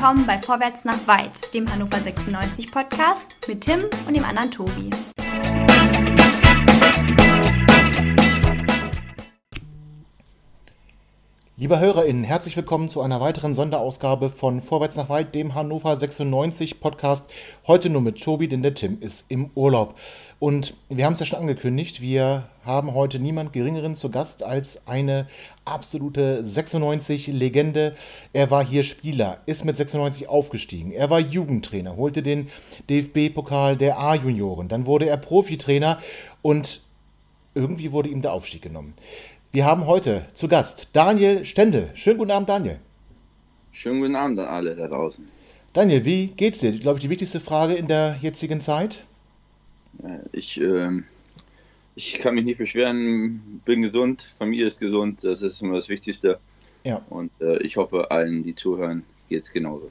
willkommen bei Vorwärts nach Weit, dem Hannover 96 Podcast mit Tim und dem anderen Tobi. Liebe HörerInnen, herzlich willkommen zu einer weiteren Sonderausgabe von Vorwärts nach Weit, dem Hannover 96 Podcast. Heute nur mit Tobi, denn der Tim ist im Urlaub. Und wir haben es ja schon angekündigt, wir haben heute niemand Geringeren zu Gast als eine absolute 96-Legende. Er war hier Spieler, ist mit 96 aufgestiegen. Er war Jugendtrainer, holte den DFB-Pokal der A-Junioren. Dann wurde er Profitrainer und irgendwie wurde ihm der Aufstieg genommen. Wir haben heute zu Gast Daniel Stendel. Schönen guten Abend, Daniel. Schönen guten Abend an alle da draußen. Daniel, wie geht's dir? Glaube ich, die wichtigste Frage in der jetzigen Zeit. Ich, äh, ich kann mich nicht beschweren, bin gesund, Familie ist gesund, das ist immer das Wichtigste. Ja. Und äh, ich hoffe, allen, die zuhören, geht es genauso.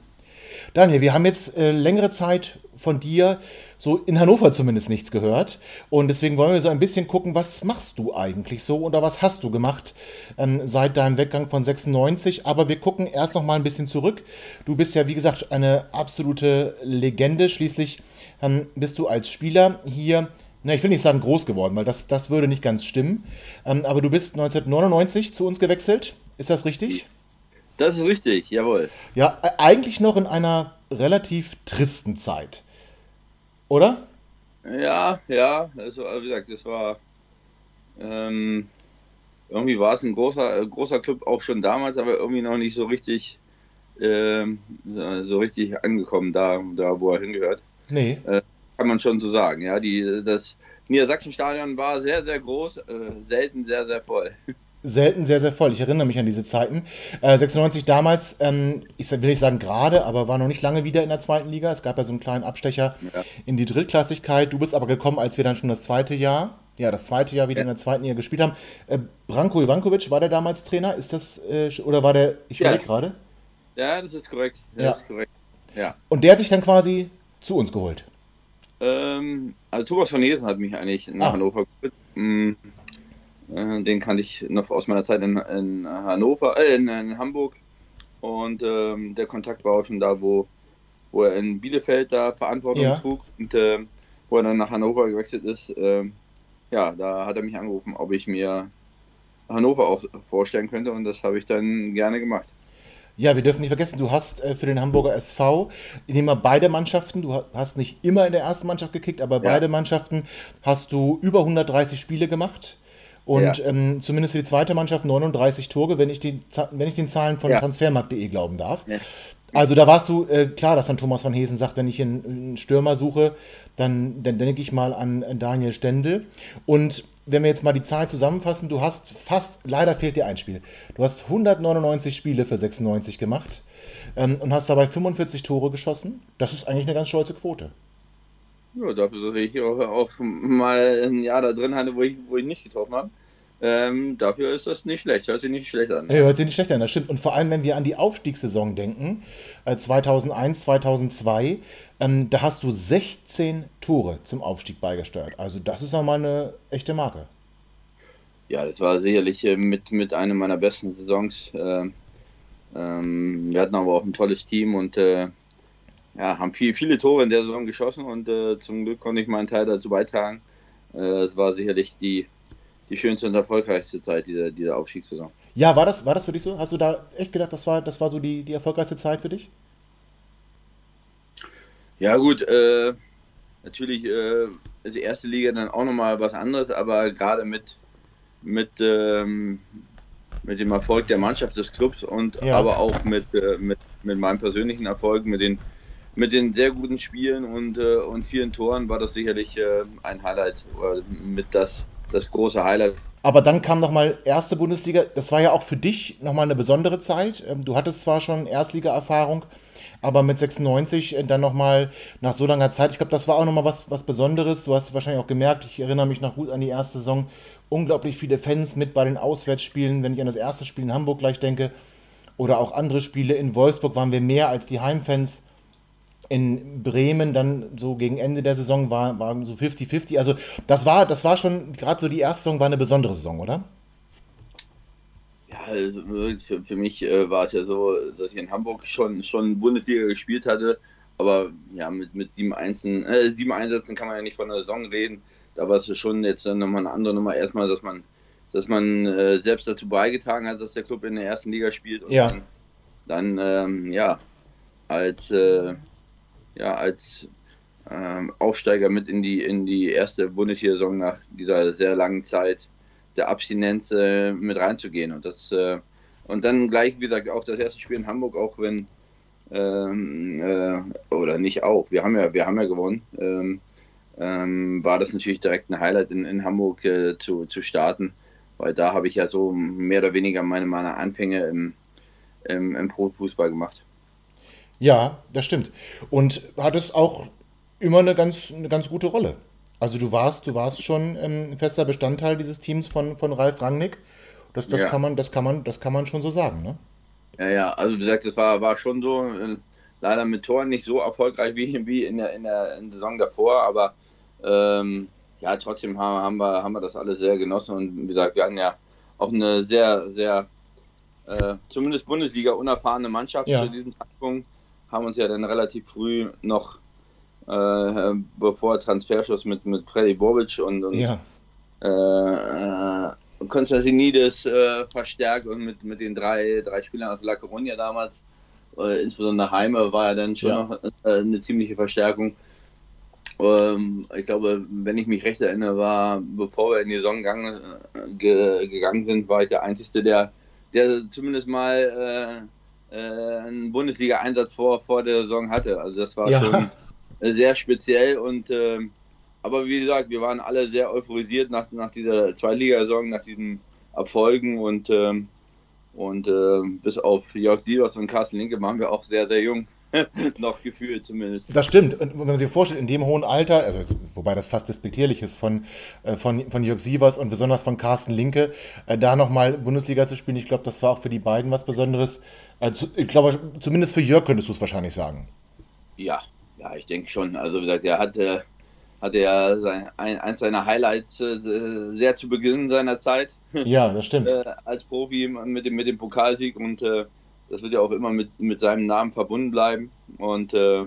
Daniel, wir haben jetzt äh, längere Zeit von dir so in Hannover zumindest nichts gehört. Und deswegen wollen wir so ein bisschen gucken, was machst du eigentlich so oder was hast du gemacht ähm, seit deinem Weggang von 96. Aber wir gucken erst noch mal ein bisschen zurück. Du bist ja, wie gesagt, eine absolute Legende. Schließlich ähm, bist du als Spieler hier na, ich will nicht sagen groß geworden, weil das, das würde nicht ganz stimmen. Ähm, aber du bist 1999 zu uns gewechselt. Ist das richtig? Das ist richtig, jawohl. Ja, e-, eigentlich noch in einer relativ tristen Zeit. Oder? Ja, ja. Also, wie gesagt, das war. Ähm, irgendwie war es ein großer, großer Club auch schon damals, aber irgendwie noch nicht so richtig, ähm, so richtig angekommen, da, da wo er hingehört. Nee. Äh, kann man schon so sagen. Ja, die, das Niedersachsenstadion war sehr, sehr groß, äh, selten sehr, sehr voll. selten sehr, sehr voll. Ich erinnere mich an diese Zeiten. Äh, 96 damals, ähm, ich will nicht sagen gerade, aber war noch nicht lange wieder in der zweiten Liga. Es gab ja so einen kleinen Abstecher ja. in die Drittklassigkeit. Du bist aber gekommen, als wir dann schon das zweite Jahr, ja, das zweite Jahr wieder ja. in der zweiten Liga gespielt haben. Äh, Branko Ivankovic, war der damals Trainer? Ist das, äh, oder war der, ich ja. gerade? Ja, das ist korrekt. Das ja. ist korrekt. Ja. Und der hat dich dann quasi zu uns geholt? Ähm, also Thomas von Hesen hat mich eigentlich nach ah. Hannover geholt. Mm, äh, den kannte ich noch aus meiner Zeit in, in Hannover, äh, in, in, Hamburg. Und ähm, der Kontakt war auch schon da, wo, wo er in Bielefeld da Verantwortung ja. trug und äh, wo er dann nach Hannover gewechselt ist. Ähm, ja, da hat er mich angerufen, ob ich mir Hannover auch vorstellen könnte und das habe ich dann gerne gemacht. Ja, wir dürfen nicht vergessen, du hast äh, für den Hamburger SV, indem wir beide Mannschaften, du hast nicht immer in der ersten Mannschaft gekickt, aber ja. beide Mannschaften hast du über 130 Spiele gemacht. Und ja. ähm, zumindest für die zweite Mannschaft 39 Tore, wenn ich, die, wenn ich den Zahlen von ja. transfermarkt.de glauben darf. Also da warst du, äh, klar, dass dann Thomas van Hesen sagt, wenn ich einen, einen Stürmer suche, dann, dann denke ich mal an Daniel Stendel. Und wenn wir jetzt mal die Zahlen zusammenfassen, du hast fast, leider fehlt dir ein Spiel. Du hast 199 Spiele für 96 gemacht ähm, und hast dabei 45 Tore geschossen. Das ist eigentlich eine ganz stolze Quote. Ja, dafür, dass ich auch, auch mal ein Jahr da drin hatte, wo ich, wo ich nicht getroffen habe. Ähm, dafür ist das nicht schlecht, hört sich nicht schlecht an. Ja, hört sich nicht schlecht an, das stimmt. Und vor allem, wenn wir an die Aufstiegssaison denken, äh, 2001, 2002, ähm, da hast du 16 Tore zum Aufstieg beigesteuert. Also das ist nochmal eine echte Marke. Ja, das war sicherlich äh, mit, mit einer meiner besten Saisons. Äh, ähm, wir hatten aber auch ein tolles Team und äh, ja, haben viel, viele Tore in der Saison geschossen und äh, zum Glück konnte ich meinen Teil dazu beitragen. Äh, es war sicherlich die die schönste und erfolgreichste Zeit dieser, dieser Aufstiegssaison. Ja, war das, war das für dich so? Hast du da echt gedacht, das war, das war so die, die erfolgreichste Zeit für dich? Ja, gut, äh, natürlich äh, ist die erste Liga dann auch nochmal was anderes, aber gerade mit, mit, ähm, mit dem Erfolg der Mannschaft des Clubs und ja. aber auch mit, äh, mit, mit meinem persönlichen Erfolg, mit den, mit den sehr guten Spielen und, äh, und vielen Toren war das sicherlich äh, ein Highlight oder mit das das große Highlight. Aber dann kam nochmal erste Bundesliga. Das war ja auch für dich nochmal eine besondere Zeit. Ähm, du hattest zwar schon Erstliga-Erfahrung, aber mit 96 äh, dann nochmal nach so langer Zeit. Ich glaube, das war auch nochmal was, was Besonderes. Du hast wahrscheinlich auch gemerkt, ich erinnere mich noch gut an die erste Saison. Unglaublich viele Fans mit bei den Auswärtsspielen, wenn ich an das erste Spiel in Hamburg gleich denke. Oder auch andere Spiele. In Wolfsburg waren wir mehr als die Heimfans in Bremen dann so gegen Ende der Saison war, war so 50-50. Also das war, das war schon, gerade so die erste Saison war eine besondere Saison, oder? Ja, also für, für mich äh, war es ja so, dass ich in Hamburg schon, schon Bundesliga gespielt hatte, aber ja, mit, mit sieben, Einzelnen, äh, sieben Einsätzen kann man ja nicht von der Saison reden. Da war es ja schon jetzt nochmal eine andere Nummer. Erstmal, dass man, dass man äh, selbst dazu beigetragen hat, dass der Club in der ersten Liga spielt und Ja. dann, dann ähm, ja, als, äh, ja, als ähm, Aufsteiger mit in die, in die erste Bundesliga-Saison nach dieser sehr langen Zeit der Abstinenz äh, mit reinzugehen. Und das äh, und dann gleich, wie gesagt, auch das erste Spiel in Hamburg, auch wenn ähm, äh, oder nicht auch, wir haben ja, wir haben ja gewonnen, ähm, ähm, war das natürlich direkt ein Highlight in, in Hamburg äh, zu, zu starten, weil da habe ich ja so mehr oder weniger meine, meine Anfänge im, im, im Profifußball gemacht. Ja, das stimmt. Und hattest auch immer eine ganz, eine ganz gute Rolle. Also du warst, du warst schon ähm, ein fester Bestandteil dieses Teams von, von Ralf Rangnick. Das, das Ja. kann man, das kann man, das kann man schon so sagen, ne? Ja, ja, also wie gesagt, das war, war schon so, äh, leider mit Toren nicht so erfolgreich wie, wie in, der, in, der, in der Saison davor, aber ähm, ja, trotzdem haben, haben, wir, haben wir das alles sehr genossen und wie gesagt, wir hatten ja auch eine sehr, sehr, äh, zumindest Bundesliga unerfahrene Mannschaft Ja. zu diesem Zeitpunkt, haben uns ja dann relativ früh noch, äh, bevor Transferschuss mit, mit Freddy Bobic und, und Ja, äh, äh, Konstantinides äh, verstärkt und mit, mit den drei, drei Spielern aus La Coruña damals, äh, insbesondere Heime, war ja dann schon Ja. noch äh, eine ziemliche Verstärkung. Ähm, ich glaube, wenn ich mich recht erinnere, war, bevor wir in die Saison gegangen, äh, ge, gegangen sind, war ich der Einzige, der, der zumindest mal äh, einen Bundesliga-Einsatz vor, vor der Saison hatte. Also das war Ja. schon äh, sehr speziell und ähm, aber wie gesagt, wir waren alle sehr euphorisiert nach, nach dieser Zweitligasaison, nach diesen Erfolgen und, ähm, und ähm, bis auf Jörg Sievers und Carsten Linke waren wir auch sehr, sehr jung. Noch gefühlt zumindest. das stimmt. Und wenn man sich vorstellt, in dem hohen Alter, also wobei das fast despektierlich ist von, äh, von, von Jörg Sievers und besonders von Carsten Linke, äh, da nochmal Bundesliga zu spielen, ich glaube, das war auch für die beiden was Besonderes. Also, ich glaube, zumindest für Jörg könntest du es wahrscheinlich sagen. Ja, ja, ich denke schon. Also wie gesagt, er hatte, hatte ja sein, ein, eins seiner Highlights äh, sehr zu Beginn seiner Zeit. Ja, das stimmt. äh, als Profi mit dem, mit dem Pokalsieg und äh, das wird ja auch immer mit, mit seinem Namen verbunden bleiben. Und, äh,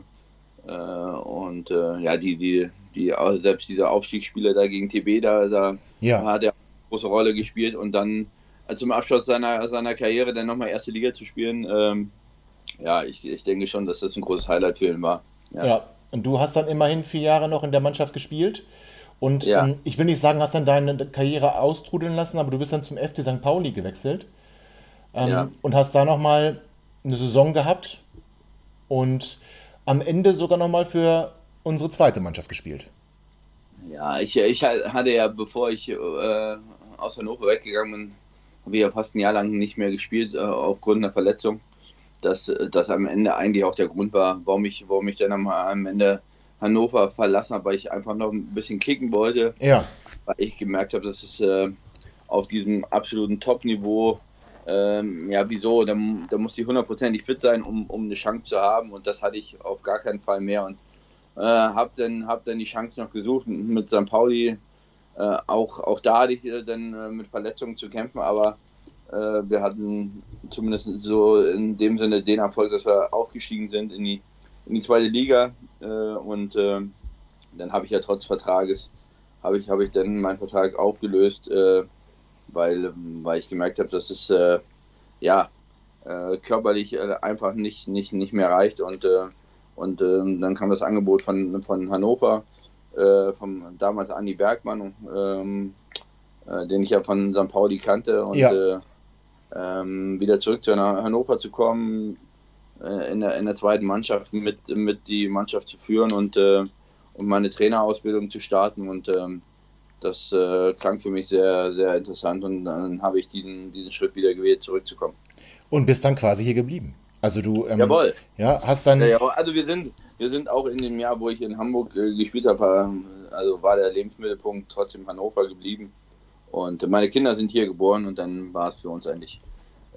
äh, und äh, ja, die, die, die, selbst diese Aufstiegsspiele da gegen TB, da, da Ja. hat er eine große Rolle gespielt und dann zum Abschluss seiner, seiner Karriere dann nochmal erste Liga zu spielen. Ähm, ja, ich, ich denke schon, dass das ein großes Highlight für ihn war. Ja. Ja, und du hast dann immerhin vier Jahre noch in der Mannschaft gespielt. Und Ja. ähm, ich will nicht sagen, hast dann deine Karriere austrudeln lassen, aber du bist dann zum FC St. Pauli gewechselt. Ähm, Ja. Und hast da nochmal eine Saison gehabt und am Ende sogar nochmal für unsere zweite Mannschaft gespielt. Ja, ich, ich hatte ja, bevor ich äh, aus Hannover weggegangen bin, habe ich ja fast ein Jahr lang nicht mehr gespielt, äh, aufgrund einer Verletzung. Das, das am Ende eigentlich auch der Grund war, warum ich, warum ich dann am, am Ende Hannover verlassen habe, weil ich einfach noch ein bisschen kicken wollte, Ja, weil ich gemerkt habe, dass es äh, auf diesem absoluten Top-Niveau, ähm, ja, wieso, da, da muss ich hundertprozentig fit sein, um, um eine Chance zu haben und das hatte ich auf gar keinen Fall mehr und äh, habe dann, hab dann die Chance noch gesucht mit St. Pauli. Äh, auch, auch da hatte ich äh, dann äh, mit Verletzungen zu kämpfen, aber äh, wir hatten zumindest so in dem Sinne den Erfolg, dass wir aufgestiegen sind in die, in die zweite Liga und dann habe ich ja trotz Vertrages habe ich, habe ich dann meinen Vertrag aufgelöst, weil, weil ich gemerkt habe, dass es ja körperlich einfach nicht, nicht, nicht mehr reicht und, und dann kam das Angebot von, von Hannover, äh, vom damals Andi Bergmann, ähm, äh, den ich ja von St. Pauli kannte und Ja. äh, ähm, wieder zurück zu Hannover zu kommen, äh, in, der, in der zweiten Mannschaft mit, mit die Mannschaft zu führen und, äh, und meine Trainerausbildung zu starten und ähm, das äh, klang für mich sehr, sehr interessant und dann habe ich diesen, diesen Schritt wieder gewählt, zurückzukommen. und bist dann quasi hier geblieben. Also du ähm, Jawohl. Ja, hast dann. Ja, ja, also wir sind, wir sind auch in dem Jahr, wo ich in Hamburg äh, gespielt habe, äh, also war der Lebensmittelpunkt trotzdem Hannover geblieben. Und meine Kinder sind hier geboren und dann war es für uns eigentlich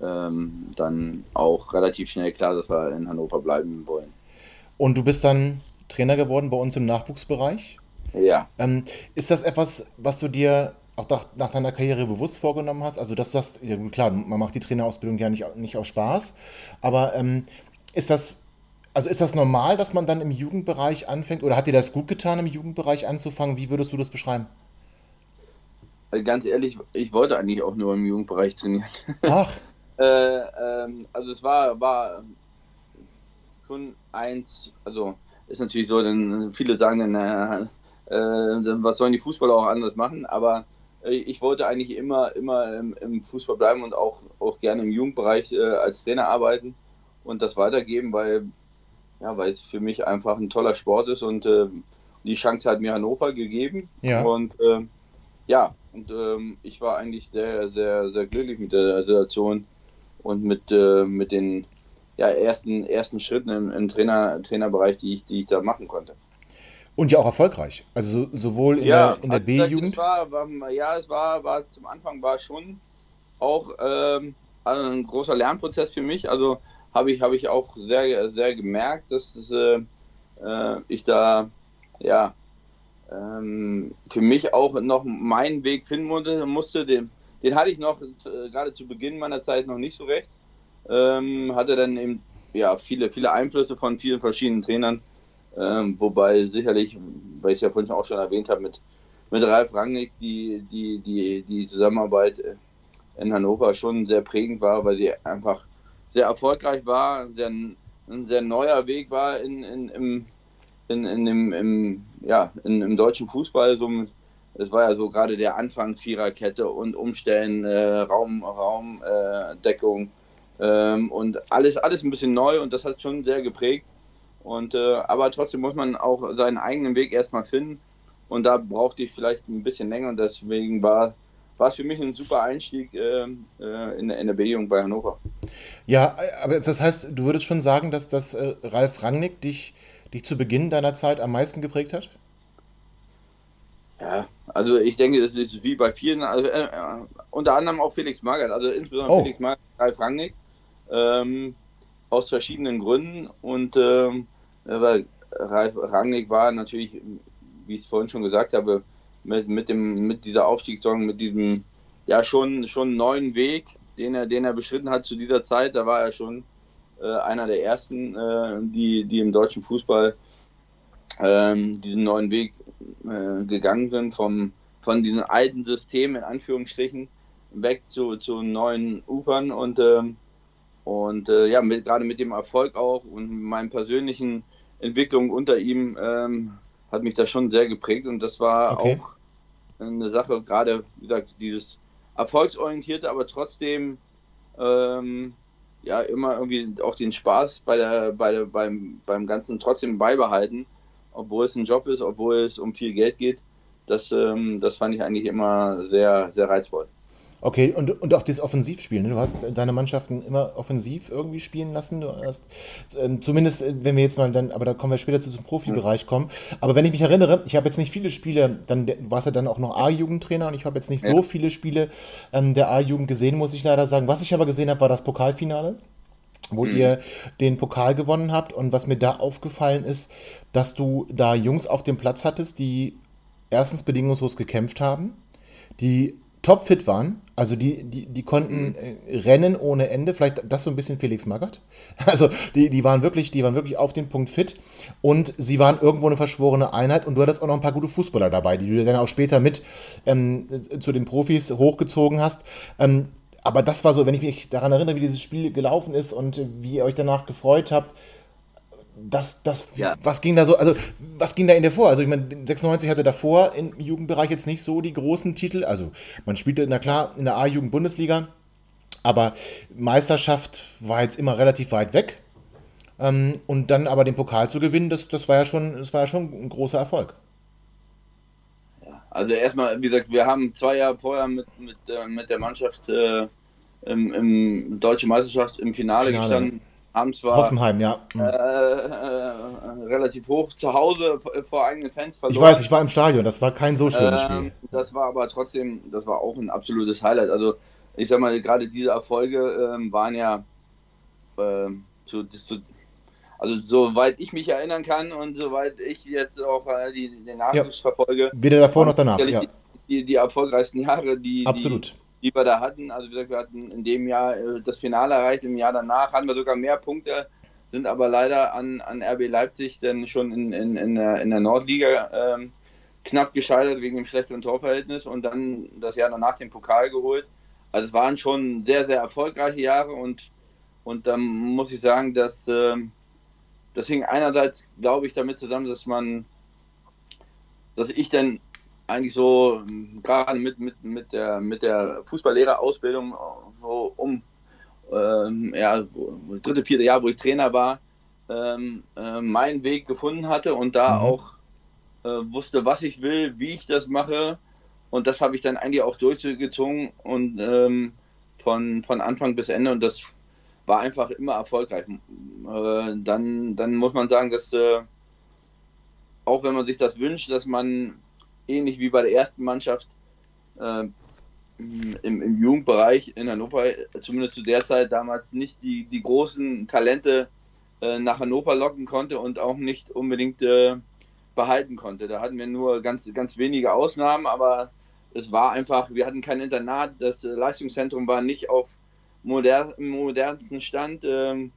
ähm, dann auch relativ schnell klar, dass wir in Hannover bleiben wollen. Und du bist dann Trainer geworden bei uns im Nachwuchsbereich. Ja, Ähm, ist das etwas, was du dir auch nach, nach, deiner Karriere bewusst vorgenommen hast? Also, dass du hast, ja klar, man macht die Trainerausbildung ja nicht, nicht aus Spaß, aber ähm, ist das, also ist das normal, dass man dann im Jugendbereich anfängt oder hat dir das gut getan, im Jugendbereich anzufangen? Wie würdest du das beschreiben? Also ganz ehrlich, ich wollte eigentlich auch nur im Jugendbereich trainieren. Ach. äh, ähm, also es war, war schon eins, also ist natürlich so, denn viele sagen dann, äh, äh, was sollen die Fußballer auch anders machen, aber äh, ich wollte eigentlich immer, immer im, im, Fußball bleiben und auch, auch gerne im Jugendbereich äh, als Trainer arbeiten und das weitergeben, weil, ja, weil es für mich einfach ein toller Sport ist und äh, die Chance hat mir Hannover gegeben. Ja. Und äh, ja, und ähm, ich war eigentlich sehr, sehr, sehr glücklich mit der Situation und mit, äh, mit den ja, ersten, ersten Schritten im, im Trainer, Trainerbereich, die ich, die ich da machen konnte. Und ja auch erfolgreich. Also sowohl in ja, der, in der also B-Jugend. War, war, ja, es war, war zum Anfang war schon auch ähm, also ein großer Lernprozess für mich. Also habe ich, hab ich auch sehr, sehr gemerkt, dass es, äh, äh ich da ja ähm, für mich auch noch meinen Weg finden musste. den, den hatte ich noch äh, gerade zu Beginn meiner Zeit noch nicht so recht. Ähm, hatte dann eben ja, viele, viele Einflüsse von vielen verschiedenen Trainern. Ähm, wobei sicherlich, weil ich es ja vorhin auch schon erwähnt habe, mit, mit Ralf Rangnick die, die, die, die Zusammenarbeit in Hannover schon sehr prägend war, weil sie einfach sehr erfolgreich war, sehr, ein sehr neuer Weg war in, in, im, in, in dem, im, ja, in, im deutschen Fußball. So, es war ja so gerade der Anfang Viererkette und Umstellen, äh, Raum, Raumdeckung äh, ähm, und alles, alles ein bisschen neu und das hat schon sehr geprägt. Und, äh, aber trotzdem muss man auch seinen eigenen Weg erstmal finden. Und da brauchte ich vielleicht ein bisschen länger und deswegen war, war es für mich ein super Einstieg äh, äh in, der B-Jugend bei Hannover. Ja, aber das heißt, du würdest schon sagen, dass das äh, Ralf Rangnick dich dich zu Beginn deiner Zeit am meisten geprägt hat? Ja, also ich denke, es ist wie bei vielen, also, äh, unter anderem auch Felix Magath, also insbesondere oh. Felix Magath, Ralf Rangnick, ähm, aus verschiedenen Gründen und ähm, Ralf Rangnick war natürlich, wie ich es vorhin schon gesagt habe, mit, mit, dem, mit dieser Aufstiegssaison, mit diesem ja schon, schon neuen Weg, den er, den er beschritten hat zu dieser Zeit, da war er schon äh, einer der ersten, äh, die, die im deutschen Fußball ähm, diesen neuen Weg äh, gegangen sind, vom, von diesem alten System in Anführungsstrichen weg zu, zu neuen Ufern und, ähm, und äh, ja, gerade mit dem Erfolg auch und meinen persönlichen Entwicklungen unter ihm ähm, hat mich das schon sehr geprägt und das war okay. auch eine Sache, gerade wie gesagt, dieses erfolgsorientierte, aber trotzdem ähm, ja immer irgendwie auch den Spaß bei der, bei der, beim, beim Ganzen trotzdem beibehalten, obwohl es ein Job ist, obwohl es um viel Geld geht. Das, ähm, das fand ich eigentlich immer sehr, sehr reizvoll. Okay, und, und auch das Offensivspiel. Ne? Du hast deine Mannschaften immer offensiv irgendwie spielen lassen. Du hast, ähm, zumindest, äh, wenn wir jetzt mal dann, aber da kommen wir später zu zum Profibereich kommen. Aber wenn ich mich erinnere, ich habe jetzt nicht viele Spiele, dann warst ja dann auch noch A-Jugendtrainer und ich habe jetzt nicht ja. so viele Spiele ähm, der A-Jugend gesehen, muss ich leider sagen. Was ich aber gesehen habe, war das Pokalfinale wo mhm. ihr den Pokal gewonnen habt. Und was mir da aufgefallen ist, dass du da Jungs auf dem Platz hattest, die erstens bedingungslos gekämpft haben, die topfit waren. Also die, die, die konnten äh, rennen ohne Ende. Vielleicht das so ein bisschen Felix Magath. Also die, die waren wirklich, die waren wirklich auf den Punkt fit und sie waren irgendwo eine verschworene Einheit und du hattest auch noch ein paar gute Fußballer dabei, die du dann auch später mit ähm, zu den Profis hochgezogen hast. Ähm, aber das war so, wenn ich mich daran erinnere, wie dieses Spiel gelaufen ist und wie ihr euch danach gefreut habt, das, das, ja. was ging da so, also was ging da in dir vor? Also ich meine, 96 hatte davor im Jugendbereich jetzt nicht so die großen Titel. Also man spielte, na klar, in der A-Jugend-Bundesliga, aber Meisterschaft war jetzt immer relativ weit weg. Ähm, und dann aber den Pokal zu gewinnen, das, das, war ja schon, das war ja schon ein großer Erfolg. Ja, also erstmal, wie gesagt, wir haben zwei Jahre vorher mit, mit, äh, mit der Mannschaft äh, im, im Deutsche Meisterschaft im Finale, Finale. gestanden haben zwar Hoffenheim, ja. Äh, äh, relativ hoch zu Hause vor eigenen Fans verloren. Ich weiß, ich war im Stadion, das war kein so schönes ähm, Spiel. Das war aber trotzdem, das war auch ein absolutes Highlight. Also ich sag mal, gerade diese Erfolge ähm, waren ja ähm, zu, zu, also soweit ich mich erinnern kann und soweit ich jetzt auch äh, die, den Nachwuchs ja. verfolge. Weder davor noch danach, ja. Die, die, die erfolgreichsten Jahre, die, Absolut. Die, die wir da hatten. Also wie gesagt, wir hatten in dem Jahr äh, das Finale erreicht, im Jahr danach hatten wir sogar mehr Punkte, sind aber leider an, an RB Leipzig dann schon in, in, in, der, in der Nordliga ähm, knapp gescheitert wegen dem schlechteren Torverhältnis und dann das Jahr danach den Pokal geholt. Also es waren schon sehr, sehr erfolgreiche Jahre und, und dann muss ich sagen, dass äh, das hing einerseits, glaube ich, damit zusammen, dass man, dass ich dann eigentlich so gerade mit, mit, mit der, mit der Fußballlehrerausbildung so um ähm, ja, dritte, vierte Jahr, wo ich Trainer war, ähm, äh, meinen Weg gefunden hatte und da mhm. auch äh, wusste, was ich will, wie ich das mache. Und das habe ich dann eigentlich auch durchgezogen und ähm, von, von Anfang bis Ende und das war einfach immer erfolgreich. Äh, dann, dann muss man sagen, dass äh, auch wenn man sich das wünscht, dass man ähnlich wie bei der ersten Mannschaft äh, im, im, Jugendbereich in Hannover, zumindest zu der Zeit damals, nicht die, die großen Talente äh, nach Hannover locken konnte und auch nicht unbedingt äh, behalten konnte. Da hatten wir nur ganz, ganz wenige Ausnahmen, aber es war einfach, wir hatten kein Internat, das Leistungszentrum war nicht auf moder modernsten Stand. Ähm,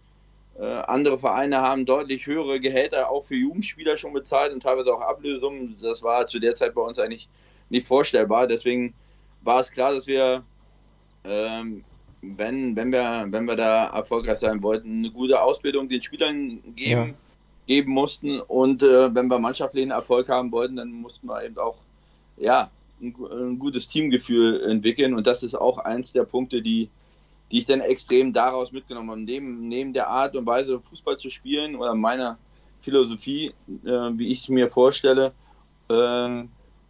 äh, andere Vereine haben deutlich höhere Gehälter auch für Jugendspieler schon bezahlt und teilweise auch Ablösungen. Das war zu der Zeit bei uns eigentlich nicht vorstellbar. Deswegen war es klar, dass wir, ähm, wenn, wenn, wir, wenn wir da erfolgreich sein wollten, eine gute Ausbildung den Spielern geben, ja. geben mussten. Und äh, wenn wir mannschaftlichen Erfolg haben wollten, dann mussten wir eben auch ja, ein, ein gutes Teamgefühl entwickeln. Und das ist auch eins der Punkte, die die ich dann extrem daraus mitgenommen habe. Neben, neben der Art und Weise, Fußball zu spielen oder meiner Philosophie, äh, wie ich es mir vorstelle, äh,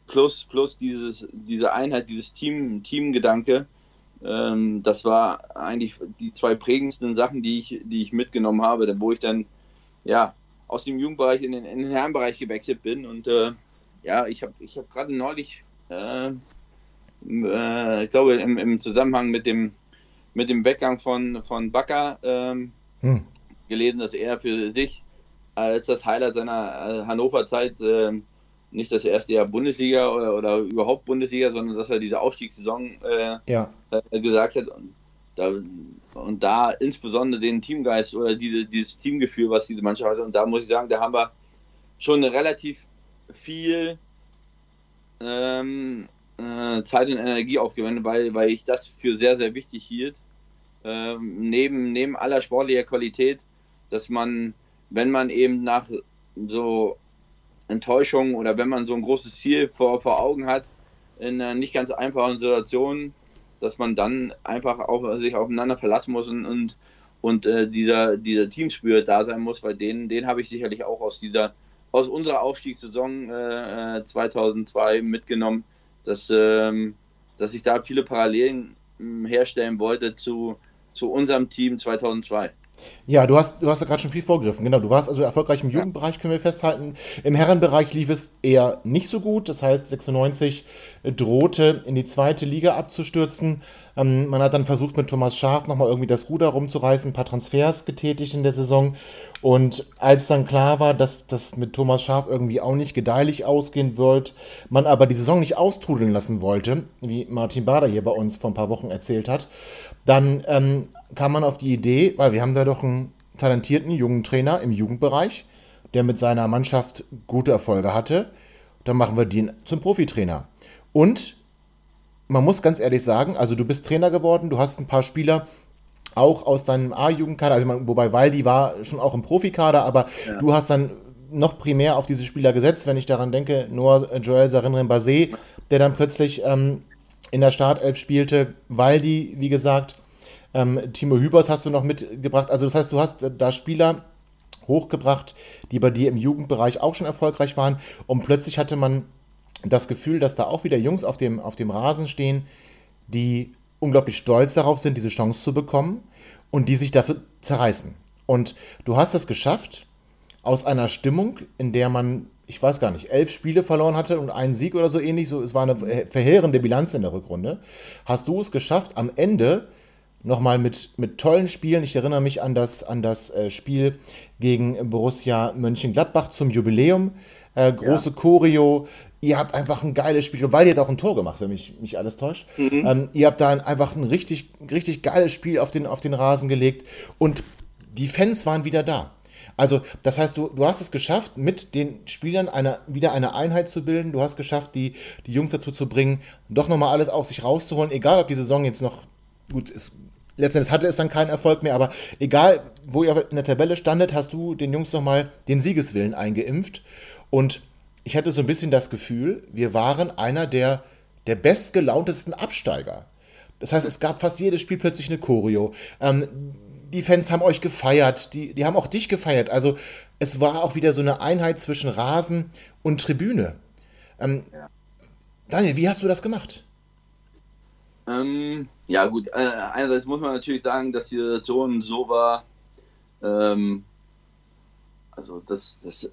plus, plus dieses, diese Einheit, dieses Team, Teamgedanke, ähm, das war eigentlich die zwei prägendsten Sachen, die ich, die ich mitgenommen habe, wo ich dann ja aus dem Jugendbereich in den, in den Herrenbereich gewechselt bin. Und äh, ja, ich habe ich hab gerade neulich, äh, äh, ich glaube, im, im Zusammenhang mit dem mit dem Weggang von, von Bakker ähm, hm. gelesen, dass er für sich als das Highlight seiner Hannover-Zeit äh, nicht das erste Jahr Bundesliga oder, oder, überhaupt Bundesliga, sondern dass er diese Aufstiegssaison äh, ja. äh, gesagt hat. Und da, und da insbesondere den Teamgeist oder diese, dieses Teamgefühl, was diese Mannschaft hatte. Und da muss ich sagen, da haben wir schon relativ viel ähm, äh, Zeit und Energie aufgewendet, weil, weil ich das für sehr, sehr wichtig hielt. Ähm, neben, neben aller sportlicher Qualität, dass man, wenn man eben nach so Enttäuschungen oder wenn man so ein großes Ziel vor, vor Augen hat, in einer nicht ganz einfachen Situation, dass man dann einfach auch sich aufeinander verlassen muss und, und, und äh, dieser, dieser Teamspirit da sein muss, weil den, den habe ich sicherlich auch aus dieser aus unserer Aufstiegssaison äh, 2002 äh, mitgenommen, dass, ähm, dass ich da viele Parallelen ähm, herstellen wollte zu, zu unserem Team 2002. Ja, du hast, du hast ja gerade schon viel vorgegriffen. Genau, du warst also erfolgreich im Jugendbereich, können wir festhalten. Im Herrenbereich lief es eher nicht so gut. Das heißt, 96 drohte in die zweite Liga abzustürzen. Ähm, man hat dann versucht, mit Thomas Schaf nochmal irgendwie das Ruder rumzureißen, ein paar Transfers getätigt in der Saison. Und als dann klar war, dass das mit Thomas Schaf irgendwie auch nicht gedeihlich ausgehen wird, man aber die Saison nicht austrudeln lassen wollte, wie Martin Bader hier bei uns vor ein paar Wochen erzählt hat, dann ähm, kam man auf die Idee, weil wir haben da doch einen talentierten jungen Trainer im Jugendbereich, der mit seiner Mannschaft gute Erfolge hatte. Dann machen wir den zum Profitrainer. Und man muss ganz ehrlich sagen, also du bist Trainer geworden, du hast ein paar Spieler auch aus deinem A-Jugendkader, also wobei Waldi war schon auch im Profikader, aber ja. du hast dann noch primär auf diese Spieler gesetzt, wenn ich daran denke, Noah Joel Sarinren Basé, der dann plötzlich ähm, in der Startelf spielte, Waldi, wie gesagt, ähm, Timo Hübers hast du noch mitgebracht. Also das heißt, du hast da Spieler hochgebracht, die bei dir im Jugendbereich auch schon erfolgreich waren. Und plötzlich hatte man das Gefühl, dass da auch wieder Jungs auf dem, auf dem Rasen stehen, die unglaublich stolz darauf sind, diese Chance zu bekommen und die sich dafür zerreißen. Und du hast es geschafft, aus einer Stimmung, in der man, ich weiß gar nicht, elf Spiele verloren hatte und einen Sieg oder so ähnlich, so, es war eine verheerende Bilanz in der Rückrunde, hast du es geschafft, am Ende nochmal mit, mit tollen Spielen. Ich erinnere mich an das, an das äh, Spiel gegen Borussia Mönchengladbach zum Jubiläum. Äh, große ja. Choreo, ihr habt einfach ein geiles Spiel, weil ihr habt auch ein Tor gemacht, wenn mich nicht alles täuscht. Mhm. Ähm, ihr habt da einfach ein richtig, richtig geiles Spiel auf den, auf den Rasen gelegt und die Fans waren wieder da. Also, das heißt, du, du hast es geschafft, mit den Spielern eine, wieder eine Einheit zu bilden. Du hast geschafft, die, die Jungs dazu zu bringen, doch nochmal alles aus sich rauszuholen, egal ob die Saison jetzt noch gut ist. Letztendlich hatte es dann keinen Erfolg mehr, aber egal, wo ihr in der Tabelle standet, hast du den Jungs nochmal den Siegeswillen eingeimpft. Und ich hatte so ein bisschen das Gefühl, wir waren einer der, der bestgelauntesten Absteiger. Das heißt, es gab fast jedes Spiel plötzlich eine Choreo. Ähm, die Fans haben euch gefeiert, die, die haben auch dich gefeiert. Also es war auch wieder so eine Einheit zwischen Rasen und Tribüne. Ähm, ja. Daniel, wie hast du das gemacht? Ähm, ja gut, äh, einerseits muss man natürlich sagen, dass die Situation so war, ähm, also das, das